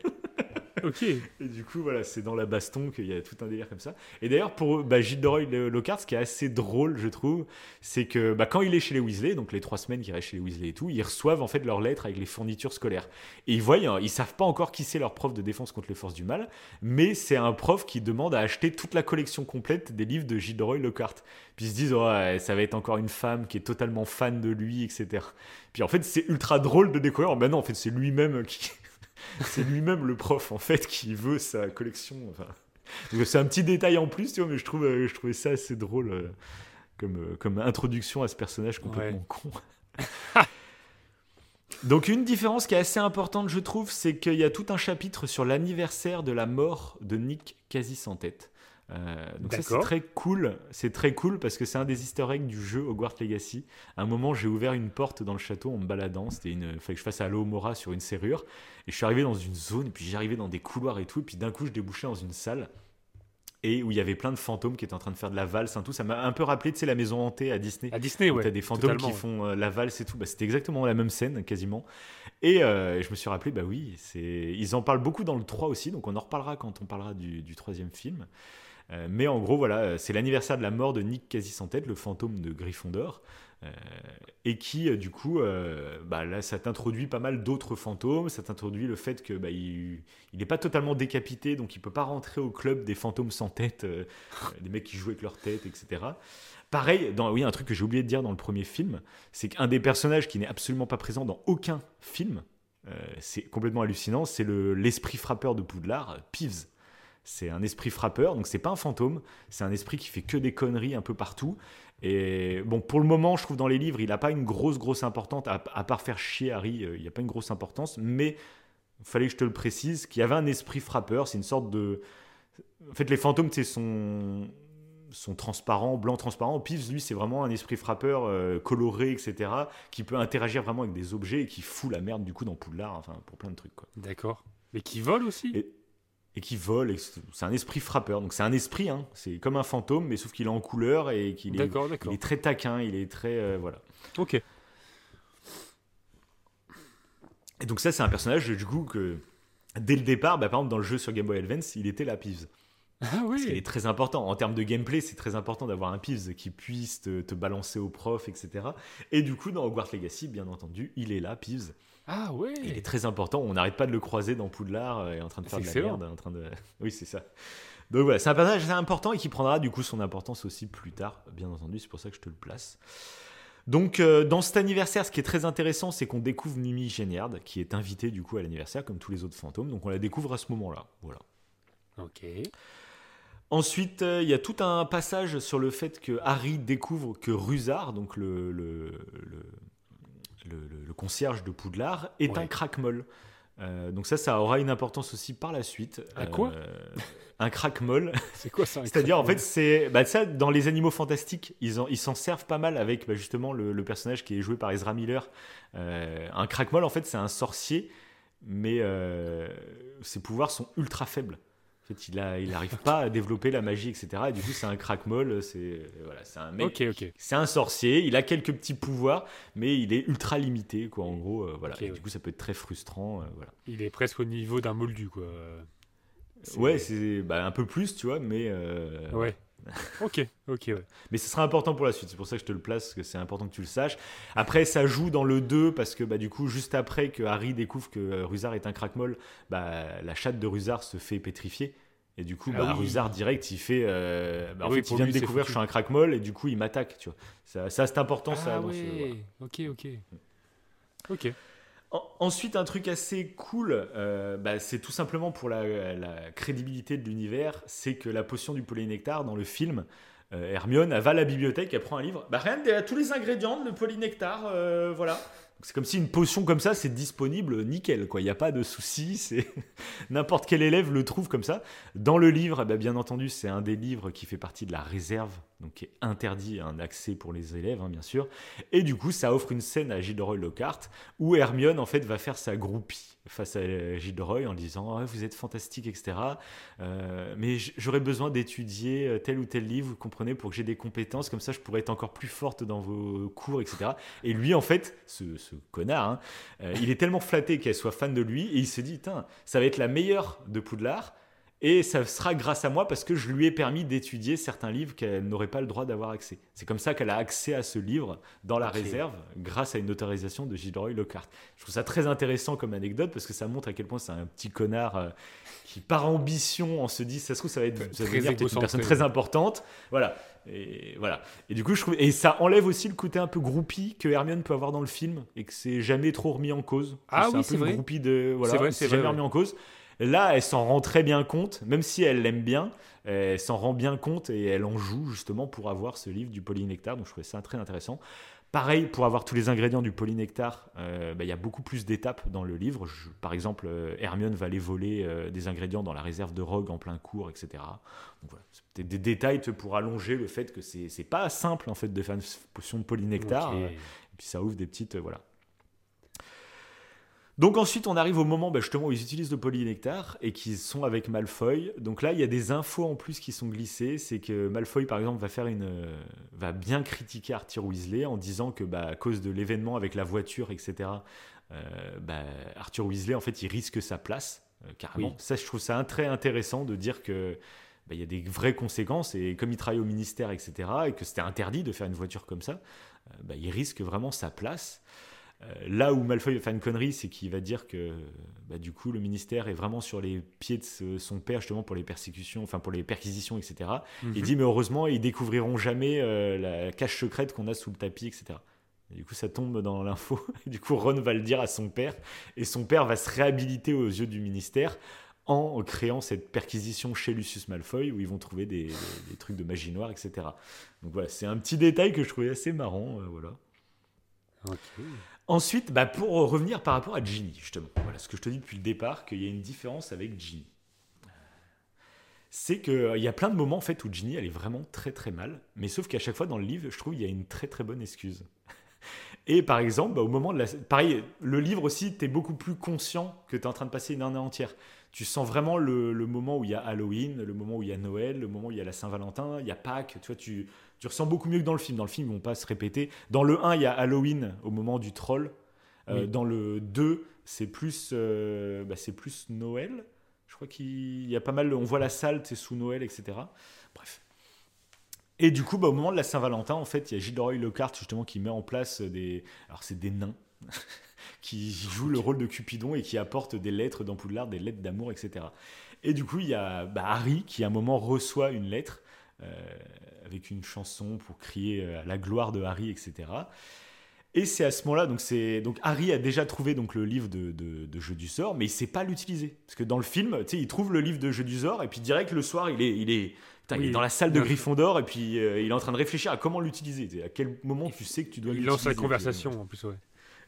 Ok. Et du coup, voilà, c'est dans la baston qu'il y a tout un délire comme ça. Et d'ailleurs, pour bah, Gilles de Roy le- Lockhart, ce qui est assez drôle, je trouve, c'est que bah, quand il est chez les Weasley, donc les trois semaines qu'il reste chez les Weasley et tout, ils reçoivent en fait leurs lettres avec les fournitures scolaires. Et ils voient, hein, ils savent pas encore qui c'est leur prof de défense contre les forces du mal, mais c'est un prof qui demande à acheter toute la collection complète des livres de Gilles de Roy Lockhart. Puis ils se disent, ouais, ça va être encore une femme qui est totalement fan de lui, etc. Puis en fait, c'est ultra drôle de découvrir. Ben non, en fait, c'est lui-même qui. c'est lui-même le prof, en fait, qui veut sa collection. Enfin, c'est un petit détail en plus, tu vois, mais je, trouve, euh, je trouvais ça assez drôle euh, comme, euh, comme introduction à ce personnage complètement con. Donc une différence qui est assez importante, je trouve, c'est qu'il y a tout un chapitre sur l'anniversaire de la mort de Nick quasi sans tête. Euh, donc ça c'est très cool, c'est très cool parce que c'est un des Easter eggs du jeu Hogwarts Legacy. À un moment j'ai ouvert une porte dans le château en me baladant, c'était une, fallait que je fasse à Mora sur une serrure et je suis arrivé dans une zone et puis j'arrivais dans des couloirs et tout et puis d'un coup je débouchais dans une salle et où il y avait plein de fantômes qui étaient en train de faire de la valse et tout. Ça m'a un peu rappelé, tu sais, la maison hantée à Disney. À Disney, ouais. t'as des fantômes qui font euh, la valse et tout. Bah, c'était exactement la même scène, quasiment. Et euh, je me suis rappelé, bah oui, c'est... ils en parlent beaucoup dans le 3 aussi, donc on en reparlera quand on parlera du, du troisième film. Euh, mais en gros, voilà, euh, c'est l'anniversaire de la mort de Nick quasi sans tête, le fantôme de Gryffondor. euh, et qui, du coup, bah, là, ça t'introduit pas mal d'autres fantômes. Ça t'introduit le fait que bah, il n'est pas totalement décapité, donc il peut pas rentrer au club des fantômes sans tête, des mecs qui jouent avec leur tête, etc. Pareil, dans, oui, un truc que j'ai oublié de dire dans le premier film, c'est qu'un des personnages qui n'est absolument pas présent dans aucun film, c'est complètement hallucinant, c'est le- l'esprit frappeur de Poudlard, Peeves. C'est un esprit frappeur, donc c'est pas un fantôme, c'est un esprit qui fait que des conneries un peu partout. Et bon, pour le moment, je trouve dans les livres, il n'a pas une grosse, grosse importance, à, à part faire chier Harry, euh, il n'y a pas une grosse importance, mais il fallait que je te le précise, qu'il y avait un esprit frappeur, c'est une sorte de... En fait, les fantômes, c'est sont sont transparents, blanc transparent. Peeves, lui, c'est vraiment un esprit frappeur euh, coloré, etc., qui peut interagir vraiment avec des objets et qui fout la merde du coup dans Poudlard, enfin pour plein de trucs quoi. D'accord. Mais qui vole aussi Et- Et qui vole, c'est un esprit frappeur. Donc c'est un esprit, hein. c'est comme un fantôme, mais sauf qu'il est en couleur et qu'il est, il très taquin, il est très euh, voilà. Ok. Et donc ça, c'est un personnage du coup que dès le départ, bah, par exemple dans le jeu sur Game Boy Advance, il était là Peeves. Ah Parce qu'il oui. est très important. En termes de gameplay, c'est très important d'avoir un Peeves qui puisse te, te balancer au prof, etc. Et du coup, dans Hogwarts Legacy, bien entendu, il est là, Peeves. Ah ouais. Il est très important. On n'arrête pas de le croiser dans Poudlard euh, et en train de faire de la excellent. merde. En train de... Oui, c'est ça. Donc voilà, c'est un personnage assez important et qui prendra du coup son importance aussi plus tard, bien entendu. C'est pour ça que je te le place. Donc euh, dans cet anniversaire, ce qui est très intéressant, c'est qu'on découvre Mimi Géniard, qui est invitée du coup à l'anniversaire, comme tous les autres fantômes. Donc on la découvre à ce moment-là. Voilà. Ok. Ensuite, euh, il y a tout un passage sur le fait que Harry découvre que Rusard, donc le, le, le, le- le- le concierge de Poudlard, est Ouais. un crack-molle. Euh, donc ça, ça aura une importance aussi par la suite. Un quoi Euh, Un crack-molle. C'est quoi ça C'est-à-dire, en fait, c'est bah, ça, dans les animaux fantastiques, ils en- ils s'en servent pas mal avec bah, justement le, le personnage qui est joué par Ezra Miller. Euh, un crack-molle, en fait, c'est un sorcier, mais euh, ses pouvoirs sont ultra faibles. En fait, il n'arrive pas à développer la magie, etc. Et du coup, c'est un crack-molle. C'est voilà, c'est un mec. C'est un sorcier. Il a quelques petits pouvoirs, mais il est ultra limité, quoi. En gros, euh, voilà. Et. Du coup, ça peut être très frustrant, euh, voilà. Il est presque au niveau d'un moldu, quoi. Ouais, c'est bah, un peu plus, tu vois, mais. euh, Ouais. Ok, ok, ouais. Mais ce sera important pour la suite, c'est pour ça que je te le place, parce que c'est important que tu le saches. Après, ça joue dans le 2, parce que bah, du coup, juste après que Harry découvre que euh, Rusard est un crackmoll, bah, la chatte de Rusard se fait pétrifier. Et du coup, Ah bah, oui. Direct, il fait. euh, bah, en Oui, fait, il vient lui, de découvrir que je suis un crackmoll, et du coup, il m'attaque, tu vois. Ça, ça, c'est important, ça. ah dans ce- voilà. ouais. Ok, ok. Ok. En- Ensuite, un truc assez cool, euh, bah, c'est tout simplement pour la, crédibilité de l'univers, c'est que la potion du polynectar dans le film, euh, Hermione, elle va à la bibliothèque, elle prend un livre, bah rien, elle a tous les ingrédients de polynectar, euh, voilà. C'est comme si une potion comme ça, c'est disponible nickel, quoi. Il n'y a pas de souci, c'est n'importe quel élève le trouve comme ça. Dans le livre, ben, bien entendu, c'est un des livres qui fait partie de la réserve, donc qui est interdit, un accès pour les élèves, hein, bien sûr. Et du coup, ça offre une scène à Gilderoy Lockhart où Hermione en fait va faire sa groupie face à Gilderoy en disant Ah, vous êtes fantastique etc Euh, mais j'aurais besoin d'étudier euh, tel ou tel livre vous comprenez pour que j'ai des compétences comme ça je pourrais être encore plus forte dans vos cours etc et lui en fait ce, connard hein, euh, il est tellement flatté qu'elle soit fan de lui et il se dit ça va être la meilleure de Poudlard et ça sera grâce à moi parce que je lui ai permis d'étudier certains livres qu'elle n'aurait pas le droit d'avoir accès. C'est comme ça qu'elle a accès à ce livre dans la réserve grâce à une autorisation de Gilderoy Lockhart. Je trouve ça très intéressant comme anecdote parce que ça montre à quel point c'est un petit connard euh, qui, par ambition, on se dit ça se trouve ça va être ça va devenir une personne très importante. Voilà. Et voilà. Et du coup, je trouve et ça enlève aussi le côté un peu groupie que Hermione peut avoir dans le film et que c'est jamais trop remis en cause. Ah oui, c'est vrai. groupie de voilà, C'est vrai, c'est jamais remis en cause. Là, elle s'en rend très bien compte, même si elle l'aime bien, elle s'en rend bien compte et elle en joue justement pour avoir ce livre du polynectar. Donc je trouvais ça très intéressant. Pareil, pour avoir tous les ingrédients du polynectar, euh, bah, il y a beaucoup plus d'étapes dans le livre. Je- par exemple, euh, Hermione va aller voler euh, des ingrédients dans la réserve de Rogue en plein cours, etc. Donc voilà, c'est peut-être des détails pour allonger le fait que c'est pas simple en fait de faire une potion de polynectar. Et puis ça ouvre des petites. voilà. Donc ensuite, on arrive au moment bah, justement où ils utilisent le polynectar et qu'ils sont avec Malfoy. Donc là, il y a des infos en plus qui sont glissées. C'est que Malfoy, par exemple, va faire une, euh, va bien critiquer Arthur Weasley en disant que bah, à cause de l'événement avec la voiture, etc. euh, bah, Arthur Weasley, en fait, il risque sa place euh, carrément. Oui. Ça, je trouve ça un- très intéressant de dire que il y a des vraies conséquences et comme il travaille au ministère, etc. et que c'était interdit de faire une voiture comme ça, il risque vraiment sa place. Euh, là où Malfoy va faire une connerie, c'est qu'il va dire que bah, du coup le ministère est vraiment sur les pieds de ce- son père justement pour les persécutions, enfin pour les perquisitions, etc. Mhm. Il dit mais heureusement ils découvriront jamais euh, la cache secrète qu'on a sous le tapis, etc. Et du coup ça tombe dans l'info. Du coup Ron va le dire à son père et son père va se réhabiliter aux yeux du ministère en créant cette perquisition chez Lucius Malfoy où ils vont trouver des, des- des trucs de magie noire, etc. Donc voilà, c'est un petit détail que je trouvais assez marrant. euh, voilà. Ok. Ensuite, bah, pour revenir par rapport à Ginny, justement, voilà ce que je te dis depuis le départ, qu'il y a une différence avec Ginny. C'est qu'il y a plein de moments en fait où Ginny elle est vraiment très très mal, mais sauf qu'à chaque fois dans le livre, je trouve il y a une très très bonne excuse. Et par exemple, bah, au moment de la. Pareil, le livre aussi, tu es beaucoup plus conscient que tu es en train de passer une année entière. Tu sens vraiment le, le moment où il y a Halloween, le moment où il y a Noël, le moment où il y a la Saint-Valentin, il y a Pâques. Tu vois, tu, tu ressens beaucoup mieux que dans le film. Dans le film, ils vont pas se répéter. Dans le 1, il y a Halloween au moment du troll. Euh, Oui. Dans le 2, c'est plus, euh, bah, c'est plus Noël. Je crois qu'il y a pas mal. On voit la salle, c'est sous Noël, etc. Bref. Et du coup, bah, au moment de la Saint-Valentin, en fait, il y a Gilderoy Lockhart justement qui met en place des. Alors, c'est des nains qui jouent le rôle de Cupidon et qui apportent des lettres dans Poudlard, des lettres d'amour, etc. Et du coup, il y a bah, Harry qui, à un moment, reçoit une lettre euh, avec une chanson pour crier euh, à la gloire de Harry, etc. Et c'est à ce moment-là, donc donc Harry a déjà trouvé donc le livre de, de, de jeu du sort, mais il sait pas l'utiliser parce que dans le film, tu sais, il trouve le livre de jeu du sort et puis direct le soir, il est il est putain, il Oui, est dans la salle de. Gryffondor et puis euh, il est en train de réfléchir à comment l'utiliser. À quel moment tu sais que tu dois Il l'utiliser lance la conversation en plus, ouais.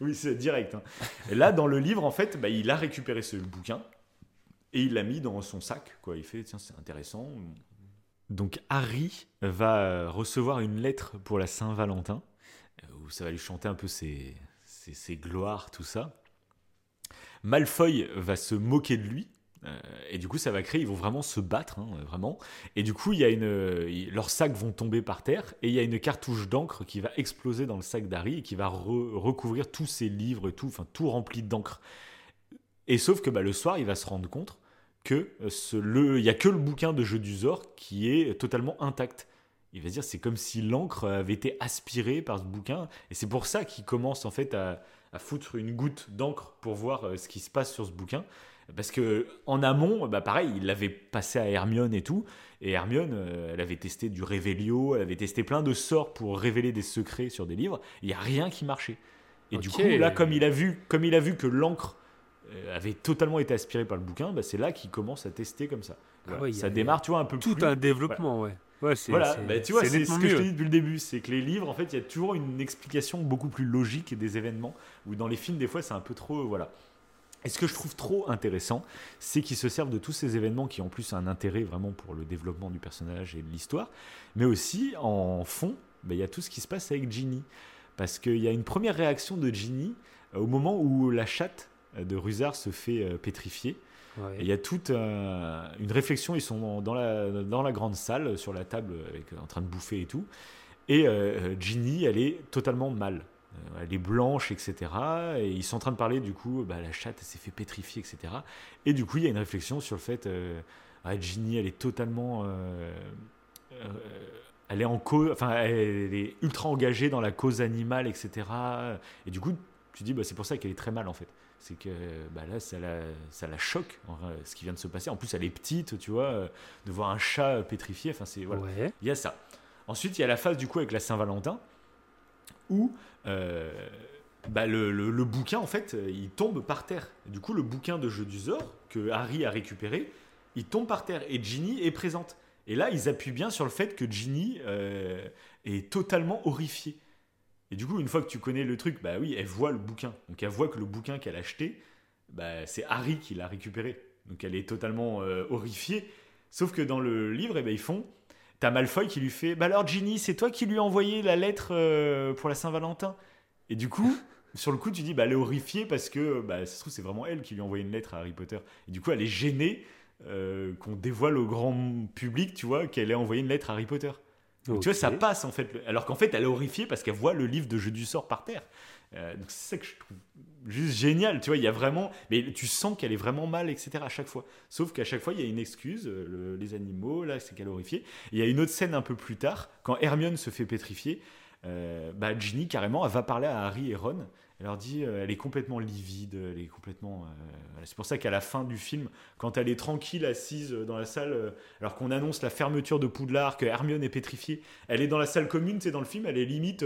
Oui, c'est direct. hein. Et là, dans le livre, en fait, bah, il a récupéré ce bouquin et il l'a mis dans son sac. Quoi. Il fait, tiens, c'est intéressant. Donc Harry va euh, recevoir une lettre pour la Saint-Valentin, euh, où ça va lui chanter un peu ses, ses, gloires, tout ça. Malfoy va se moquer de lui Euh, et du coup, ça va créer, ils vont vraiment se battre, hein, vraiment. Et du coup, il y a une, leurs sacs vont tomber par terre et il y a une cartouche d'encre qui va exploser dans le sac d'Harry et qui va recouvrir tous ses livres tout, enfin tout rempli d'encre. Et sauf que bah, le soir, il va se rendre compte que le, il y a que le bouquin de Jeu du Zor qui est totalement intact. Il va se dire c'est comme si l'encre avait été aspirée par ce bouquin et c'est pour ça qu'il commence en fait à, à foutre une goutte d'encre pour voir euh, ce qui se passe sur ce bouquin. Parce que en amont, bah pareil, il l'avait passé à Hermione et tout. Et Hermione, euh, elle avait testé du Révélio, elle avait testé plein de sorts pour révéler des secrets sur des livres. Il n'y a rien qui marchait. Et du coup, là, comme il a vu, comme il a vu que l'encre euh, avait totalement été aspirée par le bouquin, bah, c'est là qu'il commence à tester comme ça. Ah ça démarre, tu vois, un peu tout un développement, ouais. Ouais, voilà, bah, tu vois, c'est ce que je te dis depuis le début, c'est que les livres, en fait, il y a toujours une explication beaucoup plus logique des événements, ou dans les films, des fois, c'est un peu trop, voilà. Et ce que je trouve trop intéressant, c'est qu'ils se servent de tous ces événements qui ont en plus un intérêt vraiment pour le développement du personnage et de l'histoire, mais aussi en fond, bah, il y a tout ce qui se passe avec Ginny. Parce qu'il y a une première réaction de Ginny euh, au moment où la chatte de Rusard se fait euh, pétrifier. Il y a toute euh, une réflexion, ils sont dans la, dans la grande salle, sur la table, avec, en train de bouffer et tout. Et Ginny, elle est totalement mal. Euh, elle est blanche, etc. Et ils sont en train de parler, du coup, bah, la chatte s'est fait pétrifier, etc. Et du coup, il y a une réflexion sur le fait, euh, ah, Ginny, elle est totalement... Euh, elle est en cause, enfin, elle est ultra engagée dans la cause animale, etc. Et du coup, tu dis, bah, c'est pour ça qu'elle est très mal, en fait. C'est que bah, là, ça la, ça la choque, ce qui vient de se passer. En plus, elle est petite, tu vois, de voir un chat pétrifié, enfin, c'est... Voilà. Il y a ça. Ensuite, il y a la phase, du coup, avec la Saint-Valentin où euh, bah, le, bouquin, en fait, il tombe par terre. Du coup, le bouquin de Jeu du Zor, que Harry a récupéré, il tombe par terre. Et Ginny est présente. Et là, ils appuient bien sur le fait que Ginny euh, est totalement horrifiée. Et du coup, une fois que tu connais le truc, bah oui, elle voit le bouquin. Donc elle voit que le bouquin qu'elle a acheté, bah, c'est Harry qui l'a récupéré. Donc elle est totalement euh, horrifiée. Sauf que dans le livre, eh ben, ils font T'as Malfoy qui lui fait Bah alors, Ginny, c'est toi qui lui as envoyé la lettre euh, pour la Saint-Valentin? Et du coup, sur le coup, tu dis Bah elle est horrifiée parce que bah, ça se trouve, c'est vraiment elle qui lui a envoyé une lettre à Harry Potter. Et du coup, elle est gênée euh, qu'on dévoile au grand public, tu vois, qu'elle ait envoyé une lettre à Harry Potter. Tu vois, ça passe en fait. Alors qu'en fait, elle est horrifiée parce qu'elle voit le livre de jeu du sort par terre. Euh, c'est ça que je trouve juste génial. Tu vois, il y a vraiment. Mais tu sens qu'elle est vraiment mal, etc. à chaque fois. Sauf qu'à chaque fois, il y a une excuse. Euh, les animaux, là, c'est qu'elle horrifiée. Il y a une autre scène un peu plus tard, quand Hermione se fait pétrifier. Euh, bah, Ginny, carrément, elle va parler à Harry et Ron. Elle leur dit, elle est complètement livide, elle est complètement. c'est pour ça qu'à la fin du film, quand elle est tranquille assise dans la salle, alors qu'on annonce la fermeture de Poudlard, que Hermione est pétrifiée, elle est dans la salle commune, c'est dans le film, elle est limite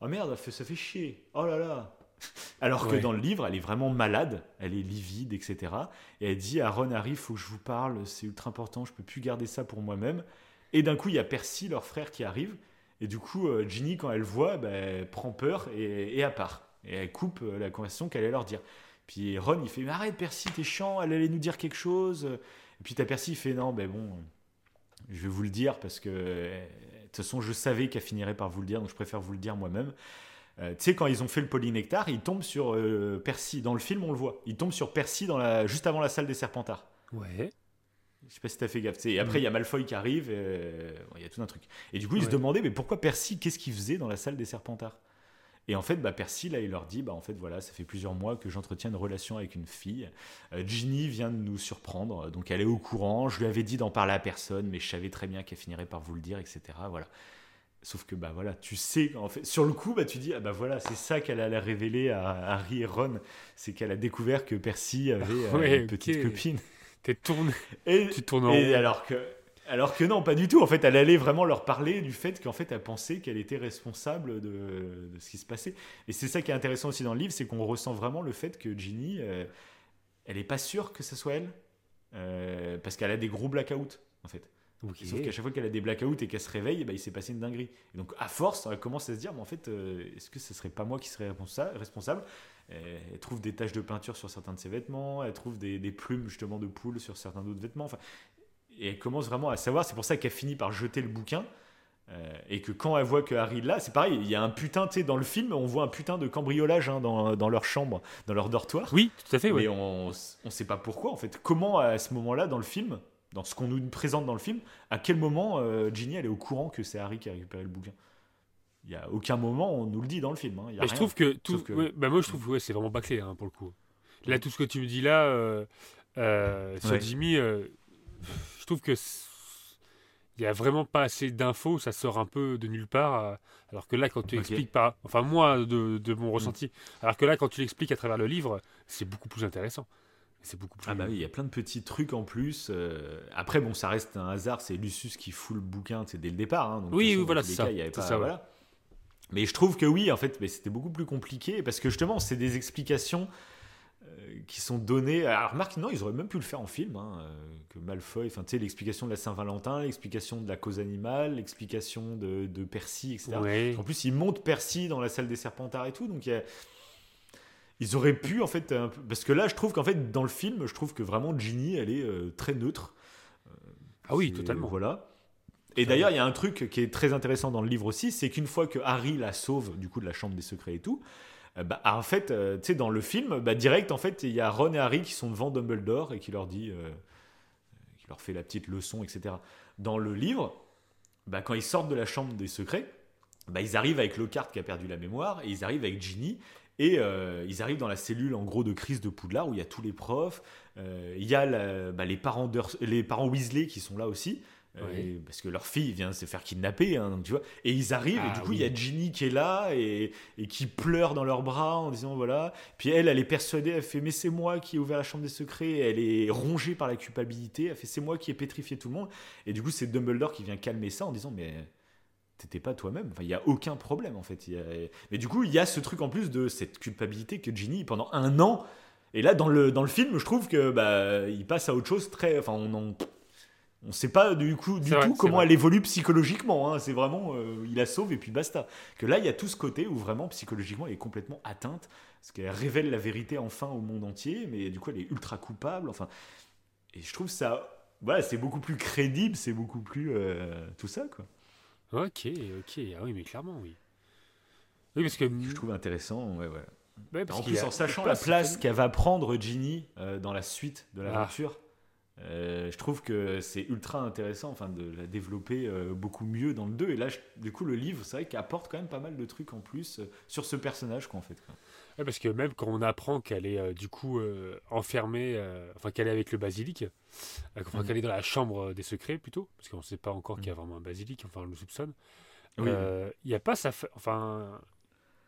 oh merde, ça fait chier, oh là là. Alors que dans le livre, elle est vraiment malade, elle est livide, etc. Et elle dit à Ron, Harry, faut que je vous parle, c'est ultra important, je peux plus garder ça pour moi-même. Et d'un coup, il y a Percy, leur frère, qui arrive. Et du coup, euh, Ginny, quand elle voit, bah, elle prend peur et, et elle part. Et elle coupe euh, la conversation qu'elle allait leur dire. Puis Ron, il fait mais Arrête, Percy, t'es chiant, elle allait nous dire quelque chose. Et puis t'as Percy, il fait Non, ben bon, je vais vous le dire parce que toute façon, je savais qu'elle finirait par vous le dire, donc je préfère vous le dire moi-même. Euh, tu sais, quand ils ont fait le polynectar, ils tombent sur euh, Percy. Dans le film, on le voit. Ils tombent sur Percy dans la... juste avant la salle des Serpentards. Ouais. Je sais pas si t'as fait gaffe. Et après, il y a Malfoy qui arrive. Il y a tout un truc. Et du coup, ils se demandaient, mais pourquoi Percy Qu'est-ce qu'il faisait dans la salle des Serpentards? Et en fait, bah, Percy, là, il leur dit, bah, en fait, voilà, ça fait plusieurs mois que j'entretiens une relation avec une fille. Euh, Ginny vient de nous surprendre, donc elle est au courant. Je lui avais dit d'en parler à personne, mais je savais très bien qu'elle finirait par vous le dire, etc. Voilà. Sauf que bah voilà, tu sais, en fait, sur le coup, bah tu dis ah bah voilà, c'est ça qu'elle allait révéler à Harry et Ron, c'est qu'elle a découvert que Percy avait euh, une petite copine. T'es tourné. Et, tu tournes en et alors que alors que non, pas du tout. En fait, elle allait vraiment leur parler du fait qu'en fait, elle pensait qu'elle était responsable de, ce qui se passait. Et c'est ça qui est intéressant aussi dans le livre, c'est qu'on ressent vraiment le fait que Ginny, euh, elle n'est pas sûre que ce soit elle, euh, parce qu'elle a des gros blackouts, en fait. Sauf qu'à chaque fois qu'elle a des blackouts et qu'elle se réveille, bah, il s'est passé une dinguerie. Et donc, à force, elle commence à se dire, mais en fait, euh, est-ce que ce serait pas moi qui serais responsable? Elle trouve des taches de peinture sur certains de ses vêtements, elle trouve des, des plumes justement de poule sur certains d'autres vêtements. Enfin, et elle commence vraiment à savoir. C'est pour ça qu'elle finit par jeter le bouquin. Euh, et que quand elle voit que Harry là, c'est pareil, il y a un putain, tu sais, dans le film, on voit un putain de cambriolage hein, dans, dans, leur chambre, dans leur dortoir. Oui, tout à fait, oui. Mais on ne sait pas pourquoi, en fait. Comment, à ce moment-là, dans le film, dans ce qu'on nous présente dans le film, à quel moment euh, Ginny, elle est au courant que c'est Harry qui a récupéré le bouquin? Il n'y a aucun moment, on nous le dit dans le film. Hein. Y a je trouve que tout. bah moi, je trouve que ouais, c'est vraiment bâclé hein, pour le coup. Là, tout ce que tu me dis là, euh, euh, sur Jimmy, je trouve que il n'y a vraiment pas assez d'infos, ça sort un peu de nulle part. Euh, alors que là, quand tu expliques pas, enfin moi de, de mon mm. ressenti, alors que là, quand tu l'expliques à travers le livre, c'est beaucoup plus intéressant. C'est beaucoup plus. Ah bah oui, il y a plein de petits trucs en plus. Euh, après, bon, ça reste un hasard. C'est Lucius qui fout le bouquin, c'est dès le départ. Hein, oui, oui, voilà, c'est ça. ça voilà. Mais je trouve que oui, en fait, mais c'était beaucoup plus compliqué parce que justement, c'est des explications qui sont donnés. Alors, remarque, non, ils auraient même pu le faire en film. Hein, euh, que Malfoy, enfin, tu sais, l'explication de la Saint-Valentin, l'explication de la cause animale, l'explication de, de, Percy, etc. En plus, ils montent Percy dans la salle des Serpentards et tout. Donc, ils auraient pu, en fait. Parce que là, je trouve qu'en fait, dans le film, je trouve que vraiment Ginny, elle est euh, très neutre. ah oui, totalement. Voilà. Et d'ailleurs, il y a un truc qui est très intéressant dans le livre aussi, c'est qu'une fois que Harry la sauve du coup de la chambre des secrets et tout, euh, bah, en fait, euh, tu sais, dans le film, bah, direct, en fait, il y a Ron et Harry qui sont devant Dumbledore et qui leur dit, euh, qui leur fait la petite leçon, etc. Dans le livre, bah, quand ils sortent de la chambre des secrets, ils arrivent avec Lockhart qui a perdu la mémoire et ils arrivent avec Ginny et ils arrivent dans la cellule en gros de crise de Poudlard où il y a tous les profs, il y a les, parents les parents Weasley qui sont là aussi. Euh, parce que leur fille vient se faire kidnapper, hein, donc, tu vois. Et ils arrivent, et du ah coup, il y a Ginny qui est là et, et, qui pleure dans leurs bras en disant voilà. Puis elle, elle est persuadée, elle fait mais c'est moi qui ai ouvert la chambre des secrets. elle est rongée par la culpabilité. Elle fait c'est moi qui ai pétrifié tout le monde. Et du coup, c'est Dumbledore qui vient calmer ça en disant mais t'étais pas toi-même. Enfin, il y a aucun problème en fait. Mais du coup, il y a ce truc en plus de cette culpabilité que Ginny pendant un an. Et là, dans le, dans le film, je trouve que bah, il passe à autre chose très. Enfin, on en on ne sait pas du coup du tout comment elle évolue psychologiquement. Hein. C'est vraiment, euh, il la sauve et puis basta. Que là, il y a tout ce côté où vraiment psychologiquement elle est complètement atteinte, parce qu'elle révèle la vérité enfin au monde entier, mais du coup elle est ultra coupable. Enfin, et je trouve ça, voilà, c'est beaucoup plus crédible, c'est beaucoup plus euh, tout ça quoi. Ok, ok, ah oui, mais clairement oui. Oui, parce que je trouve intéressant, ouais, ouais. en plus, en sachant la place qu'elle va prendre Ginny euh, dans la suite de l'aventure. Euh, je trouve que c'est ultra intéressant enfin, de la développer euh, beaucoup mieux dans le 2. Et là, du coup, le livre, c'est vrai qu'il apporte quand même pas mal de trucs en plus euh, sur ce personnage, quoi, en fait. parce que même quand on apprend qu'elle est du coup enfermée, enfin qu'elle est avec le basilic, enfin mm. qu'elle est dans la chambre des secrets plutôt, parce qu'on ne sait pas encore qu'il y a mm. vraiment un basilic, enfin on le soupçonne. Il n'y a pas ça, enfin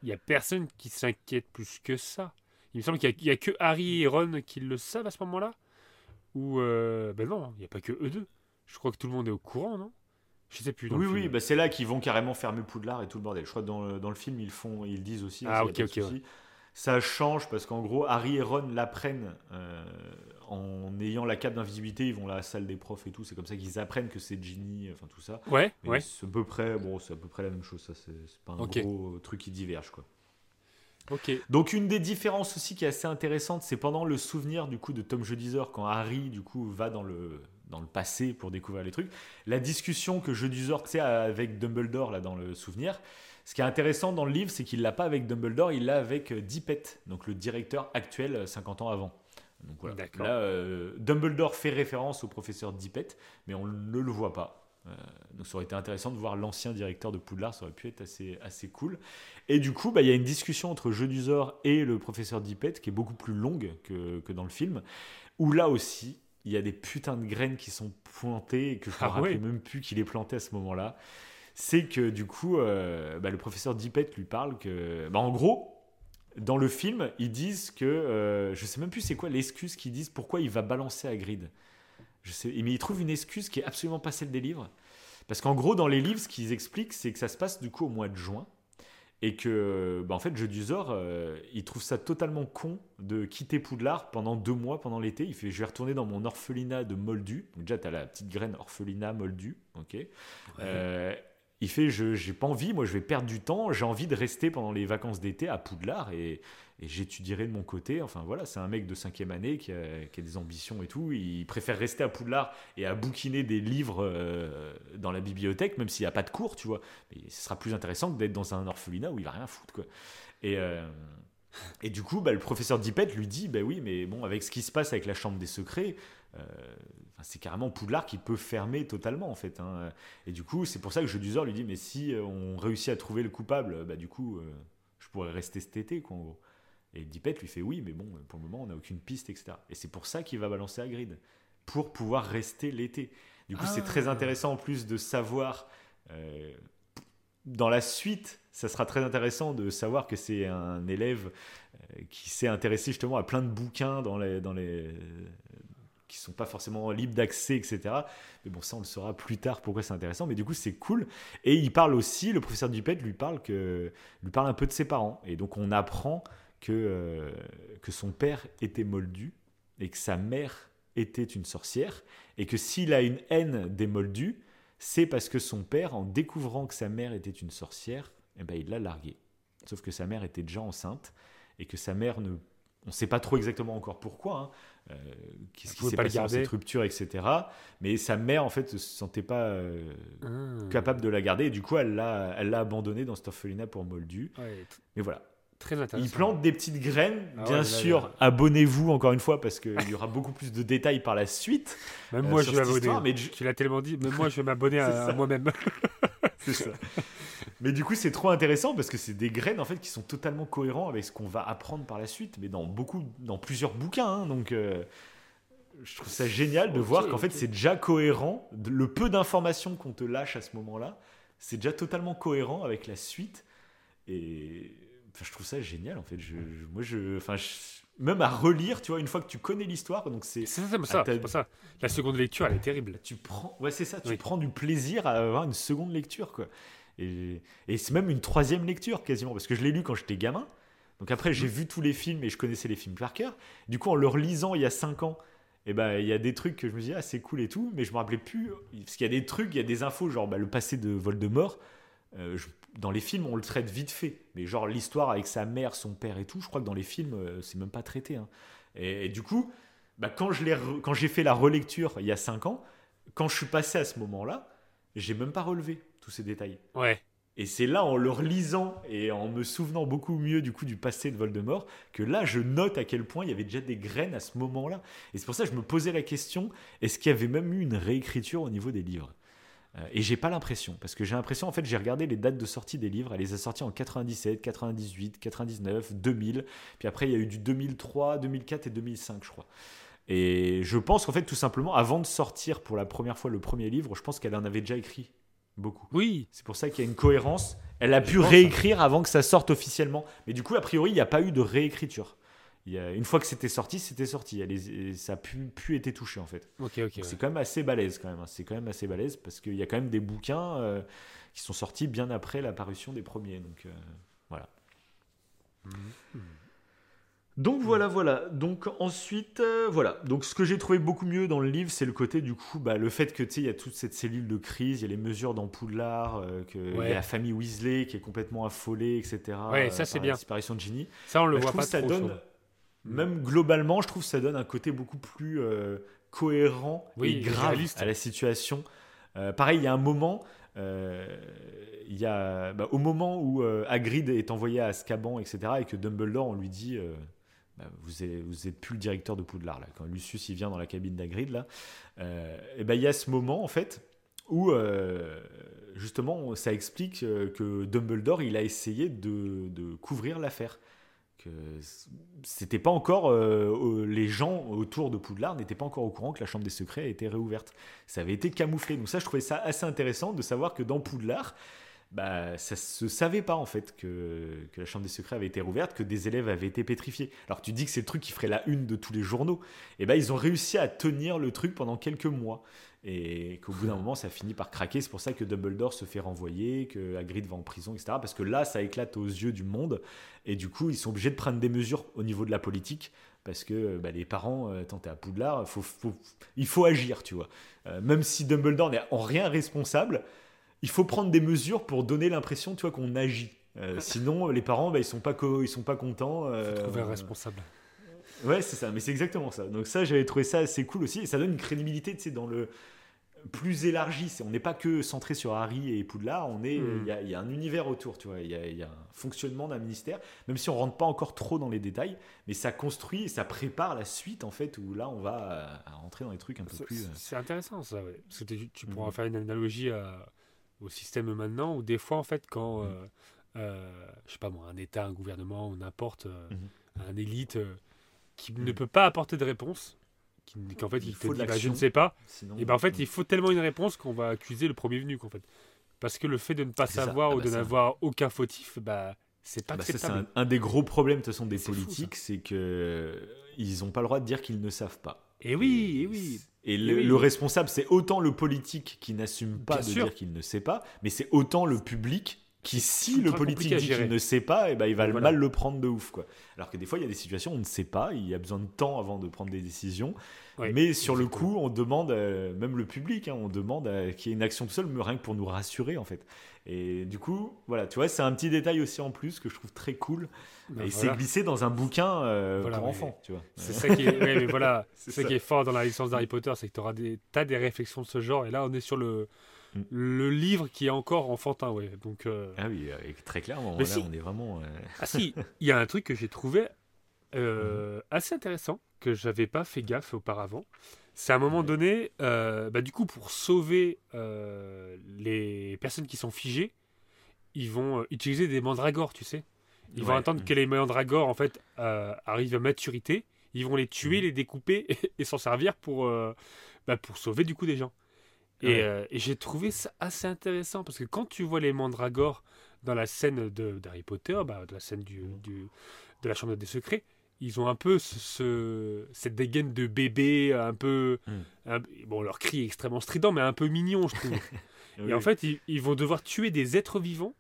il y a personne qui s'inquiète plus que ça. Il me semble qu'il n'y a, a, que Harry et Ron qui le savent à ce moment-là. Ou euh, ben non, il n'y a pas que eux deux. Je crois que tout le monde est au courant, non? Je sais plus. oui, oui, bah c'est là qu'ils vont carrément fermer Poudlard et tout le bordel. Je crois que dans le, dans le film, ils font, ils disent aussi. Ah, ok, ok. Ça change parce qu'en gros, Harry et Ron l'apprennent euh, en ayant la cape d'invisibilité. Ils vont à la salle des profs et tout. C'est comme ça qu'ils apprennent que c'est Ginny, enfin tout ça. Ouais, ouais. C'est à peu près, bon, c'est à peu près la même chose. Ça, c'est pas un gros truc qui diverge, quoi. Donc une des différences aussi qui est assez intéressante, c'est pendant le souvenir du coup de Tom Jedusor quand Harry du coup va dans le dans le passé pour découvrir les trucs. La discussion que Jedusor tu avec Dumbledore là dans le souvenir. Ce qui est intéressant dans le livre, c'est qu'il l'a pas avec Dumbledore, il l'a avec euh, Dippet, donc le directeur actuel 50 euh, ans avant. Donc voilà. Là, euh, Dumbledore fait référence au professeur Dippet, mais on ne le voit pas. Euh, donc ça aurait été intéressant de voir l'ancien directeur de Poudlard, ça aurait pu être assez, assez cool. Et du coup, bah, il y a une discussion entre Jedusor et le professeur Dippet qui est beaucoup plus longue que, que, dans le film, où là aussi, il y a des putains de graines qui sont plantées et que je ne me ah rappelle même plus qu'il est planté à ce moment-là. C'est que du coup, euh, bah, le professeur Dippet lui parle que, bah, en gros, dans le film, ils disent que, euh, je sais même plus c'est quoi l'excuse qu'ils disent pourquoi il va balancer à Grid. Je sais, mais ils trouvent une excuse qui est absolument pas celle des livres. Parce qu'en gros, dans les livres, ce qu'ils expliquent, c'est que ça se passe du coup au mois de juin. Et que, bah, en fait, Jeu du Zor, euh, il trouve ça totalement con de quitter Poudlard pendant deux mois pendant l'été. Il fait Je vais retourner dans mon orphelinat de Moldu. Donc, déjà, tu as la petite graine orphelinat Moldu. ok euh, il fait je j'ai pas envie, moi je vais perdre du temps, j'ai envie de rester pendant les vacances d'été à Poudlard et, j'étudierai de mon côté. Enfin voilà, c'est un mec de cinquième année qui a, des ambitions et tout. Il préfère rester à Poudlard et à bouquiner des livres euh, dans la bibliothèque, même s'il n'y a pas de cours, tu vois. Ce sera plus intéressant que d'être dans un orphelinat où il va rien foutre, euh, et du coup, bah, le professeur Dippet lui dit, bah oui, mais bon, avec ce qui se passe avec la chambre des secrets, euh, c'est carrément Poudlard qui peut fermer totalement en fait. hein. Et du coup, c'est pour ça que Jeu d'Usor lui dit, mais si euh, on réussit à trouver le coupable, bah du coup, euh, je pourrais rester cet été, quoi, en gros. Et Dippet lui fait oui, mais bon, pour le moment, on n'a aucune piste, etc. Et c'est pour ça qu'il va balancer Hagrid, pour pouvoir rester l'été. Du coup, c'est Ah. très intéressant en plus de savoir. euh, dans la suite, ça sera très intéressant de savoir que c'est un élève euh, qui s'est intéressé justement à plein de bouquins dans les, dans les, qui sont pas forcément libres d'accès, etc. Mais bon, ça, on le saura plus tard pourquoi c'est intéressant. Mais du coup, c'est cool. Et il parle aussi, le professeur Dupet lui parle, que, lui parle un peu de ses parents. Et donc, on apprend que, euh, que son père était moldu et que sa mère était une sorcière. Et que s'il a une haine des moldus, c'est parce que son père, en découvrant que sa mère était une sorcière, eh ben, il l'a larguée. Sauf que sa mère était déjà enceinte et que sa mère ne. On ne sait pas trop exactement encore pourquoi, hein, euh, qu'est-ce qui s'est pas passé dans cette rupture, etc. Mais sa mère, en fait, se sentait pas euh, Ah. capable de la garder et du coup, elle l'a abandonnée dans cet orphelinat pour Moldu. Ouais, Mais voilà. Très intéressant. Il plante des petites graines, Ah bien ouais, sûr. là. Abonnez-vous encore une fois parce qu'il y aura beaucoup plus de détails par la suite. Même euh, moi, je vais m'abonner. mais je- Tu l'as tellement dit. Même moi, je vais m'abonner à, moi-même. C'est ça. Mais du coup, c'est trop intéressant parce que c'est des graines en fait qui sont totalement cohérents avec ce qu'on va apprendre par la suite, mais dans beaucoup, dans plusieurs bouquins. hein. donc, euh, je trouve ça génial de voir qu'en fait, c'est déjà cohérent. Le peu d'informations qu'on te lâche à ce moment-là, c'est déjà totalement cohérent avec la suite. Et enfin, je trouve ça génial en fait. Je, je- moi, je, enfin, je- même à relire, tu vois, une fois que tu connais l'histoire, donc c'est C'est ça, c'est ça, Ah, ça. La seconde lecture, elle est terrible. tu prends ouais c'est ça tu Oui. prends du plaisir à avoir une seconde lecture quoi et, et c'est même une troisième lecture quasiment parce que je l'ai lu quand j'étais gamin donc après Mm. j'ai vu tous les films et je connaissais les films par cœur du coup en le relisant il y a 5 ans et ben il y a des trucs que je me dis ah c'est cool et tout mais je me rappelais plus parce qu'il y a des trucs il y a des infos genre bah, le passé de Voldemort euh, je- dans les films on le traite vite fait mais genre l'histoire avec sa mère son père et tout je crois que dans les films euh, c'est même pas traité hein. et, et du coup bah, quand j'ai fait la relecture il y a 5 ans quand je suis passé à ce moment-là, j'ai même pas relevé tous ces détails. Ouais. Et c'est là, en le relisant et en me souvenant beaucoup mieux du coup du passé de Voldemort, que là, je note à quel point il y avait déjà des graines à ce moment-là. Et c'est pour ça que je me posais la question est-ce qu'il y avait même eu une réécriture au niveau des livres? Et j'ai pas l'impression, parce que j'ai l'impression, en fait, j'ai regardé les dates de sortie des livres. Elle les a sortis en 97, 98, 99, 2000. Puis après, il y a eu du 2003, 2004 et 2005, je crois. Et je pense qu'en fait, tout simplement, avant de sortir pour la première fois le premier livre, je pense qu'elle en avait déjà écrit beaucoup. Oui. C'est pour ça qu'il y a une cohérence. Elle a Je pu réécrire avant que ça sorte officiellement. Mais du coup, a priori, il n'y a pas eu de réécriture. Il y a, une fois que c'était sorti, c'était sorti. Elle est- et ça a pu, pu été touché en fait. Ouais. C'est quand même assez balèze quand même. hein. C'est quand même assez balèze parce qu'il y a quand même des bouquins euh, qui sont sortis bien après la parution des premiers. Donc euh, voilà. Donc voilà, voilà. Donc ensuite, euh, voilà. Donc ce que j'ai trouvé beaucoup mieux dans le livre, c'est le côté du coup, bah, le fait que tu sais, il y a toute cette cellule de crise, il y a les mesures dans Poudlard, euh, que il y a la famille Weasley qui est complètement affolée, etc. Ouais, ça, c'est bien. La disparition de Ginny. Ça, on le Bah, voit pas que ça trop. donne. Même globalement, je trouve que ça donne un côté beaucoup plus euh, cohérent Oui, et grave réaliste. à la situation. Euh, pareil, il y a un moment, euh, il y a, bah, au moment où Hagrid est envoyé à Azkaban, etc., et que Dumbledore, on lui dit, bah, vous êtes, vous êtes plus le directeur de Poudlard là. Quand Lucius il vient dans la cabine d'Hagrid là, et ben il y a ce moment en fait où justement ça explique que Dumbledore il a essayé de, de couvrir l'affaire que c'était pas encore euh, les gens autour de Poudlard n'étaient pas encore au courant que la chambre des secrets été réouverte ça avait été camouflé donc ça je trouvais ça assez intéressant de savoir que dans Poudlard bah, ça se savait pas en fait que, que la chambre des secrets avait été rouverte, que des élèves avaient été pétrifiés. Alors tu dis que c'est le truc qui ferait la une de tous les journaux. Et ben ils ont réussi à tenir le truc pendant quelques mois. Et qu'au bout d'un moment ça finit par craquer. C'est pour ça que Dumbledore se fait renvoyer, que Hagrid va en prison, etc. Parce que là ça éclate aux yeux du monde. Et du coup ils sont obligés de prendre des mesures au niveau de la politique. Parce que bah, les parents, euh, tant t'es à Poudlard, faut, faut- il faut agir, tu vois. Euh, même si Dumbledore n'est en rien responsable, il faut prendre des mesures pour donner l'impression, tu vois, qu'on agit. Euh, sinon, les parents, bah, ils sont pas co- ils sont pas contents. euh, Trouver un responsable. Ouais, c'est ça, mais c'est exactement ça. Donc ça, j'avais trouvé ça assez cool aussi, et ça donne une crédibilité, tu sais, dans le plus élargi. On n'est pas que centré sur Harry et Poudlard, on est, il Mm. y, a, il y a un univers autour, tu vois. Il y a, il y a un fonctionnement d'un ministère, même si on rentre pas encore trop dans les détails, mais ça construit et ça prépare la suite en fait, où là, on va euh, rentrer dans les trucs un peu plus. euh, C'est intéressant ça, ouais. Parce que tu, tu pourras Mhm. faire une analogie à- au système maintenant, où des fois, en fait, quand, Mhm. euh, euh, je sais pas moi, un État, un gouvernement ou n'importe, euh, Mhm. un élite qui ne peut pas apporter de réponse, qui- qu'en fait, Il faut de bah, je ne sais pas, Sinon, et ben en fait, il faut tellement une réponse qu'on va accuser le premier venu, qu'en fait. Parce que le fait de ne pas savoir Ah ou bah de n'avoir aucun fautif, bah, c'est pas Bah, ça, c'est acceptable. un, un des gros problèmes de toute façon des politiques, c'est que euh, ils n'ont pas le droit de dire qu'ils ne savent pas. Et oui, et oui. Et Et le, oui. le responsable, c'est autant le politique qui n'assume pas Bien de sûr. dire qu'il ne sait pas, mais c'est autant le public qui, si le politique dit qu'il ne sait pas, et ben, il va Voilà. mal le prendre de ouf. Quoi. Alors que des fois, il y a des situations où on ne sait pas, il y a besoin de temps avant de prendre des décisions. Ouais, mais sur le coup, on demande, euh, même le public, hein, on demande euh, qu'il y ait une action seule, mais rien que pour nous rassurer en fait. Et du coup, voilà, tu vois, c'est un petit détail aussi en plus que je trouve très cool. Ben et voilà. c'est glissé dans un bouquin euh, Voilà, pour enfants, tu vois. C'est ça qui est, ouais, mais voilà, C'est c'est ça ça. qui est fort dans la licence d'Harry Potter, c'est que tu auras des tas des réflexions de ce genre. Et là, on est sur le, Mm. le livre qui est encore enfantin, ouais. Donc, euh, Ah oui, euh, très clairement, Mais là, si. on est vraiment. euh, ah si, il y a un truc que j'ai trouvé euh, assez intéressant que j'avais pas fait gaffe auparavant. C'est à un moment Ouais. donné, bah, du coup, pour sauver les personnes qui sont figées, ils vont utiliser des mandragores, tu sais. Ils vont attendre que les mandragores en fait arrivent à maturité. Ils vont les tuer, Mhm. les découper et, et s'en servir pour bah, pour sauver du coup des gens. Et, euh, et j'ai trouvé ça assez intéressant parce que quand tu vois les mandragores dans la scène de d'Harry Potter, bah, de la scène du, du- de la chambre des secrets, ils ont un peu ce, ce- cette dégaine de bébé, un peu, Mm. un- bon leur cri est extrêmement strident, mais un peu mignon, je trouve. Et en fait, ils, ils vont devoir tuer des êtres vivants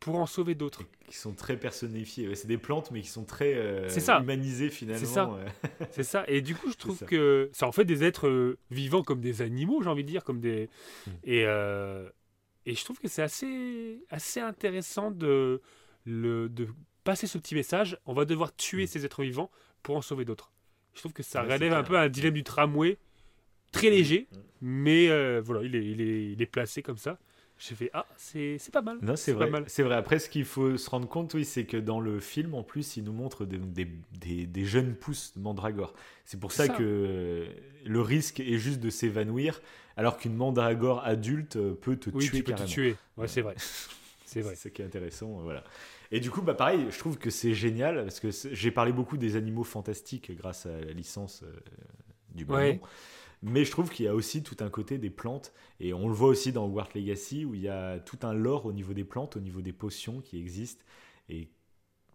pour en sauver d'autres. qui sont très personnifiés. Ouais, c'est des plantes, mais qui sont très euh, C'est ça. humanisées finalement. C'est ça. C'est ça. Et du coup, je trouve ça. que ça en fait des êtres euh, vivants comme des animaux, j'ai envie de dire, comme des. Mm. Et, euh, et je trouve que c'est assez, assez intéressant de, le, de passer ce petit message. On va devoir tuer Mm. ces êtres vivants pour en sauver d'autres. Je trouve que ça Ouais, c'est relève un peu un dilemme du tramway, très léger, Mm. mais euh, voilà, il est, il, est, il est placé comme ça. J'ai fait ah, c'est pas mal. Non, c'est vrai. C'est vrai. Après, ce qu'il faut se rendre compte, oui, c'est que dans le film, en plus, il nous montre des, des- des- des jeunes pousses de mandragore. C'est pour ça, ça. que euh, le risque est juste de s'évanouir, alors qu'une mandragore adulte euh, peut te Oui, tuer tu peux carrément. te tuer. Ouais, c'est vrai. C'est vrai. C'est ça qui est intéressant, euh, voilà. Et du coup, bah pareil, je trouve que c'est génial parce que j'ai parlé beaucoup des animaux fantastiques grâce à la licence euh, du Ouais. Mais je trouve qu'il y a aussi tout un côté des plantes, et on le voit aussi dans Hogwarts Legacy, où il y a tout un lore au niveau des plantes, au niveau des potions qui existent, et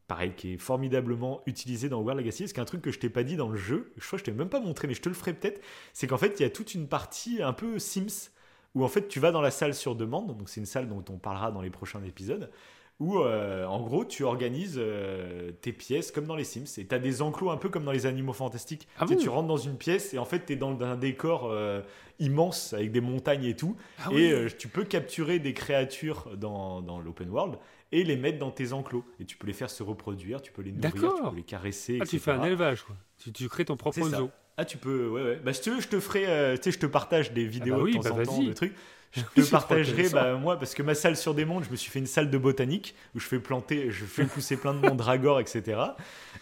pareil, qui est formidablement utilisé dans Hogwarts Legacy. Parce qu'un truc que je t'ai pas dit dans le jeu, je crois que je t'ai même pas montré, mais je te le ferai peut-être, c'est qu'en fait, il y a toute une partie un peu Sims, où en fait, tu vas dans la salle sur demande, donc c'est une salle dont on parlera dans les prochains épisodes, où euh, en gros, tu organises euh, tes pièces comme dans les Sims, et tu as des enclos un peu comme dans les animaux fantastiques. Ah Tu sais, bon tu rentres dans une pièce, et en fait, tu es dans un décor euh, immense, avec des montagnes et tout, Ah et oui. tu peux capturer des créatures dans, dans l'open world et les mettre dans tes enclos. Et tu peux les faire se reproduire, tu peux les nourrir, tu peux les caresser. Ah, tu fais un élevage, quoi. Tu, tu crées ton propre zoo. Ah, tu peux, ouais, ouais. Bah, si tu veux, je te ferai, tu sais, je te partage des vidéos oui, de temps bah, en temps, de trucs. Je trop partagerai, bah, moi, parce que ma salle sur des mondes, je me suis fait une salle de botanique où je fais planter, je fais pousser plein de mandragores, etc.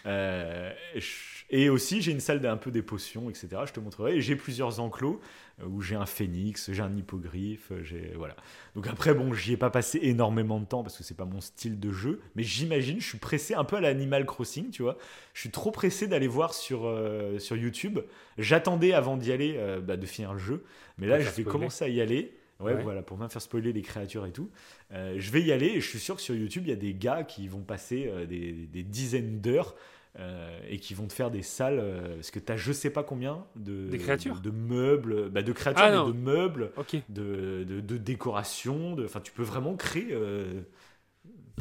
Euh, je- et aussi, j'ai une salle d'un peu des potions, etc. Je te montrerai. Et j'ai plusieurs enclos euh, où j'ai un phénix, j'ai un hippogriffe, euh, j'ai voilà. Donc après, bon, j'y ai pas passé énormément de temps parce que c'est pas mon style de jeu, mais j'imagine, je suis pressé un peu à l'Animal Crossing, tu vois. Je suis trop pressé d'aller voir sur, euh, sur YouTube. J'attendais avant d'y aller euh, bah, de finir le jeu, mais là, Pour je vais spoiler. commencer à y aller. Ouais, Ouais. voilà, pour bien faire spoiler les créatures et tout. Euh, je vais y aller et je suis sûr que sur YouTube, il y a des gars qui vont passer euh, des, des dizaines d'heures euh, et qui vont te faire des salles. parce que tu as je sais pas combien de, Des créatures de, meubles, bah, de créatures, Ah, mais de meubles, de, de, de décorations. de- Enfin, tu peux vraiment créer.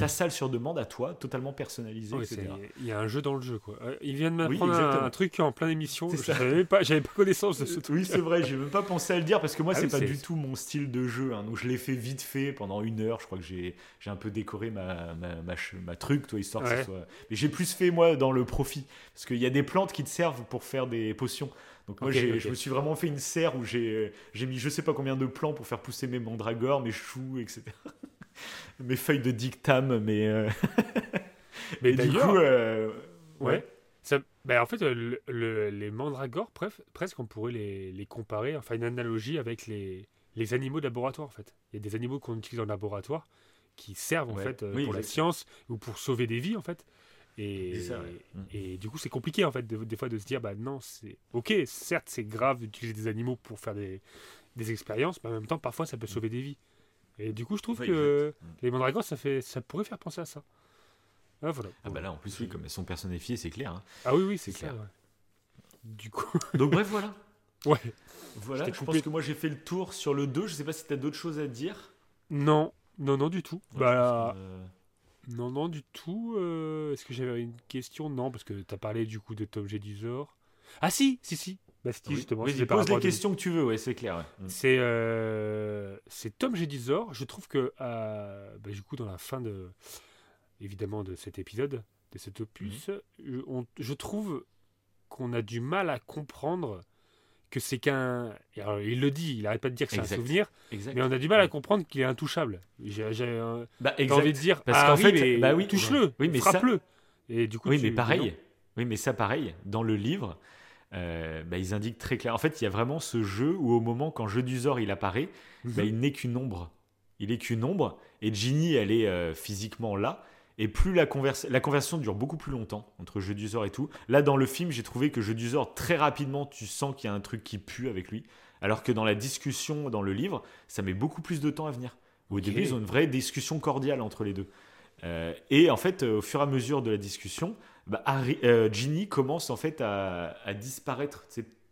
Euh, ta salle sur demande à toi, totalement personnalisée, etc. Il y a un jeu dans le jeu, quoi. Euh, Il vient de Oui, m'apprendre un, un truc en plein émission. Savais pas, j'avais pas connaissance de ce truc. Oui, c'est vrai, j'ai même pas pensé à le dire parce que moi, Ah c'est oui, pas du tout mon style de jeu. hein. donc, je l'ai fait vite fait pendant une heure. Je crois que j'ai un peu décoré ma, ma, ma, ma truc, toi, histoire que Ouais. ça soit. Mais j'ai plus fait, moi, dans le profit. Parce qu'il y a des plantes qui te servent pour faire des potions. Donc, moi, je me suis vraiment fait une serre où j'ai mis je sais pas combien de plants pour faire pousser mes mandragores, mes choux, etc. mes feuilles de dictam, mais. euh, Mais du coup, euh, ouais. Ça, bah, en fait, euh, le- le- les mandragores, bref, presque, on pourrait les, les comparer, enfin une analogie avec les, les animaux de laboratoire, en fait. Il y a des animaux qu'on utilise en laboratoire qui servent, en Ouais. fait, Oui, pour la science ou pour sauver des vies, en fait. Et, C'est ça, ouais. Mm. et du coup, c'est compliqué, en fait, de- des fois, de se dire, bah non, c'est... Ok, certes, c'est grave d'utiliser des animaux pour faire des, des expériences, mais en même temps, parfois, ça peut sauver des vies. Et du coup, je trouve que les mandragores, ça, fait, ça pourrait faire penser à ça. Ah, voilà. Ah, bah là, en plus, oui, comme elles sont personnifiées, c'est clair. hein. Ah oui, oui, c'est clair. clair. ouais. Du coup, Donc, bref, voilà. ouais. Voilà, Je pense que moi j'ai fait le tour sur le 2. Je sais pas si tu as d'autres choses à dire. Non, non, non, du tout. Ouais, bah, euh, non, non, du tout. Euh, Est-ce que j'avais une question? Non, parce que tu as parlé du coup de Tom Jedusor. Ah si, si, si. Bah, si, oui. justement. Vas-y, pose les questions que tu veux, ouais, c'est clair. ouais. Mm. C'est euh, c'est Tom Jedusor. Je trouve que, euh, bah, du coup, dans la fin de, évidemment, de cet épisode, de cet opus, Mhm. je, on- je trouve qu'on a du mal à comprendre que c'est qu'un. alors, Il le dit, il arrête pas de dire que c'est un souvenir, Exact. mais on a du mal à comprendre qu'il est intouchable. J'ai j'ai un- Bah, T'as envie de dire, Parce ah, qu'en oui, fait, mais bah oui, touche-le, oui, mais ça- frappe-le. Et du coup, Oui, tu- mais pareil. Oui, mais ça, pareil. Dans le livre, euh, bah, ils indiquent très clair. En fait, il y a vraiment ce jeu où, au moment quand Jeu du Zor il apparaît, bah, il n'est qu'une ombre. Il est qu'une ombre. Et Ginny, elle est euh, physiquement là. Et plus la, converse- la conversation dure beaucoup plus longtemps entre Jeu du Zor et tout. Là, dans le film, j'ai trouvé que Jeu du Zor, très rapidement, tu sens qu'il y a un truc qui pue avec lui. Alors que dans la discussion, dans le livre, ça met beaucoup plus de temps à venir. Au Ok. début, ils ont une vraie discussion cordiale entre les deux. Euh, et en fait, euh, au fur et à mesure de la discussion, bah, Harry- euh, Ginny commence en fait à, à disparaître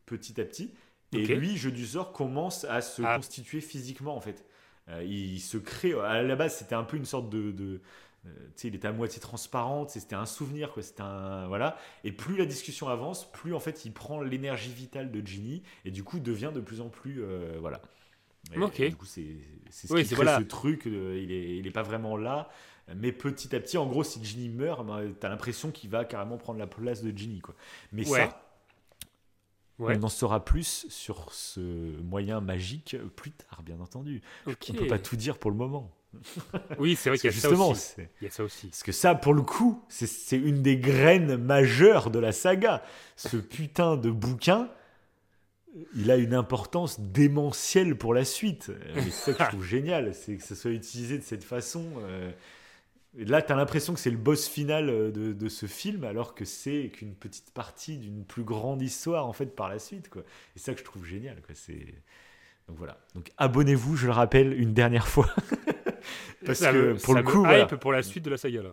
petit à petit. Et lui, Jeu du Zor, commence à se Ah. constituer physiquement en fait. Euh, il se crée. À la base, c'était un peu une sorte de. de- euh, il était à moitié transparent. C'était un souvenir, quoi. C'était un voilà. Et plus la discussion avance, plus en fait, il prend l'énergie vitale de Ginny et du coup devient de plus en plus euh, voilà. Et, Ok. et du coup, c'est c'est ce Oui, qui crée voilà. ce truc. il est il est pas vraiment là. Mais petit à petit, en gros, si Ginny meurt, ben, t'as l'impression qu'il va carrément prendre la place de Ginny, quoi. Mais Ouais. ça, Ouais. on en saura plus sur ce moyen magique plus tard, bien entendu. On peut pas tout dire pour le moment. Oui, c'est vrai qu'il y a ça justement, aussi. c'est- Il y a ça aussi. parce que ça, pour le coup, c'est- une des graines majeures de la saga. Ce putain de bouquin, il a une importance démentielle pour la suite. C'est ça que je trouve génial, c'est que ça soit utilisé de cette façon. euh, et Là, tu as l'impression que c'est le boss final euh, de, de ce film, alors que c'est qu'une petite partie d'une plus grande histoire, en fait, par la suite. Quoi. Et ça que je trouve génial. Quoi. Donc voilà. Donc abonnez-vous, je le rappelle, une dernière fois. Parce Ça que me- pour ça le coup, hype voilà. pour la suite de la saga là.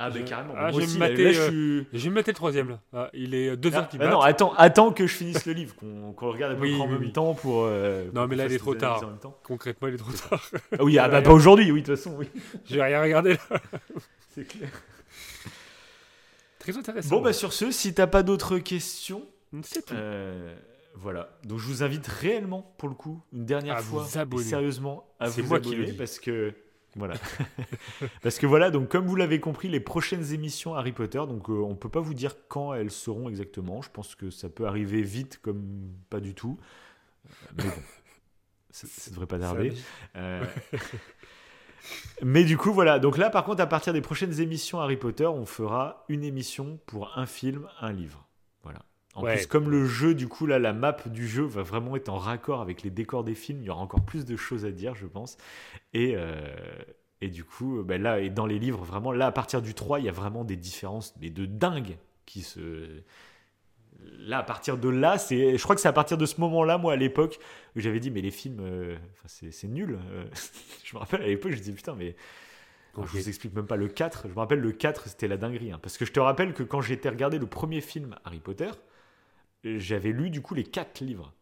Ah, bah carrément. ah, Moi je vais aussi, me là, mater, là, je euh, suis. Je vais me mater le troisième là. Ah, il est 2 Ah, heures qui battent. non, attends, attends que je finisse le livre, qu'on le regarde à peu Oui, près en oui, même temps pour. euh, Non, pour mais là, il est trop tard. Concrètement, il est trop tard. Ah oui, ah, bah pas aujourd'hui, oui, de toute façon, oui. Je vais rien regarder là. C'est clair. Très intéressant. Bon, bah sur ce, si t'as pas d'autres questions, c'est tout. euh, voilà. Donc je vous invite réellement, pour le coup, une dernière À fois, vous abonner. sérieusement, à vous moi qui le abonner parce que. Voilà. parce que voilà, donc comme vous l'avez compris, les prochaines émissions Harry Potter, donc euh, on peut pas vous dire quand elles seront exactement. Je pense que ça peut arriver vite comme pas du tout. Euh, Mais bon, ça, ça devrait pas tarder. Euh, Mais du coup, voilà. Donc là, par contre, à partir des prochaines émissions Harry Potter, on fera une émission pour un film, un livre. En Ouais. plus, comme le jeu, du coup, là, la map du jeu va vraiment être en raccord avec les décors des films, il y aura encore plus de choses à dire, je pense. Et, euh, et du coup, ben là, et dans les livres, vraiment, là, à partir du 3, il y a vraiment des différences, mais de dingue, qui se. Là, à partir de là, c'est, je crois que c'est à partir de ce moment-là, moi, à l'époque, où j'avais dit, mais les films, euh, c'est, nul. Euh, je me rappelle à l'époque, je disais, putain, mais. Ok. Je vous explique même pas le 4. Je me rappelle le 4, c'était la dinguerie. hein. parce que je te rappelle que quand j'étais regardé le premier film Harry Potter, j'avais lu du coup les 4 livres.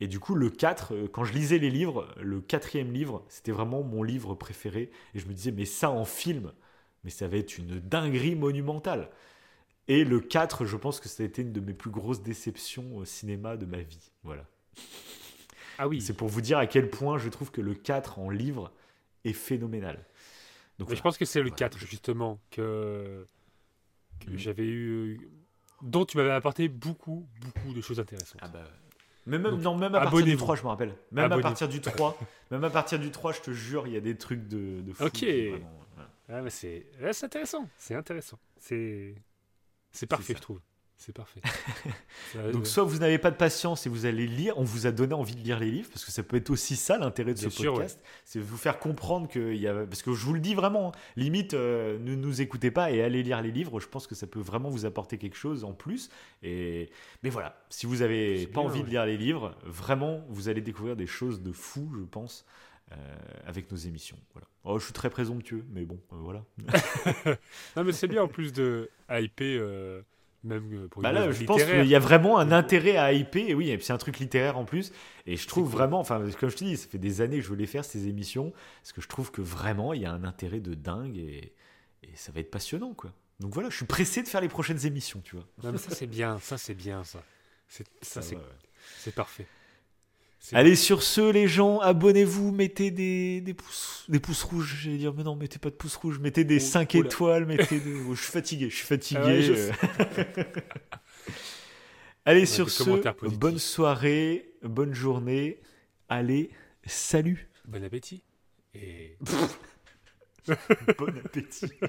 Et du coup, le 4, euh, quand je lisais les livres, le quatrième livre, c'était vraiment mon livre préféré. Et je me disais, mais ça en film, mais ça va être une dinguerie monumentale. Et le 4, je pense que ça a été une de mes plus grosses déceptions au cinéma de ma vie. Voilà. Ah oui. C'est pour vous dire à quel point je trouve que le 4 en livre est phénoménal. Donc, Mais voilà. je pense que c'est le Voilà, 4, je- justement, que, que j'avais eu. Dont tu m'avais apporté beaucoup, beaucoup de choses intéressantes. Ah bah. Mais même, Donc, non, même à partir du abonnez-vous. 3, je me rappelle. Même à partir du 3, même à partir du 3, je te jure, il y a des trucs de, de fou. Ok. vraiment. Ah, c'est intéressant. C'est intéressant. C'est parfait, je trouve. C'est parfait. Donc soit vous n'avez pas de patience et vous allez lire, on vous a donné envie de lire les livres, parce que ça peut être aussi ça l'intérêt de ce sûr, podcast, c'est vous faire comprendre qu'il y a... Parce que je vous le dis vraiment, hein, limite, euh, ne nous écoutez pas et allez lire les livres, je pense que ça peut vraiment vous apporter quelque chose en plus. Et... Mais voilà, si vous avez C'est pas bien, envie de ouais. lire les livres, vraiment, vous allez découvrir des choses de fou, je pense. euh, avec nos émissions. Voilà. Oh, je suis très présomptueux, mais bon, euh, voilà. Non, mais c'est bien en plus de hyper, euh, même euh, pour Bah là, je pense qu'il y a vraiment un intérêt à hyper, et oui, et puis c'est un truc littéraire en plus, et je trouve cool. vraiment, enfin, comme je te dis, ça fait des années que je voulais faire ces émissions, parce que je trouve que vraiment, il y a un intérêt de dingue, et, et ça va être passionnant, quoi. Donc voilà, je suis pressé de faire les prochaines émissions, tu vois. Non, mais ça, c'est bien. Ça, c'est bien, ça. C'est- Ça, c'est ouais. c'est parfait. Allez, sur ce, les gens, abonnez-vous, mettez des, des, pouces, des pouces rouges. J'allais dire, mais non, mettez pas de pouces rouges, mettez des Oh, 5 oula. étoiles, mettez des... oh, je suis fatigué, je suis fatigué. Ah ouais, je euh. Allez, sur ce, positifs. bonne soirée, bonne journée. Allez, salut. Bon appétit. Et Bon appétit.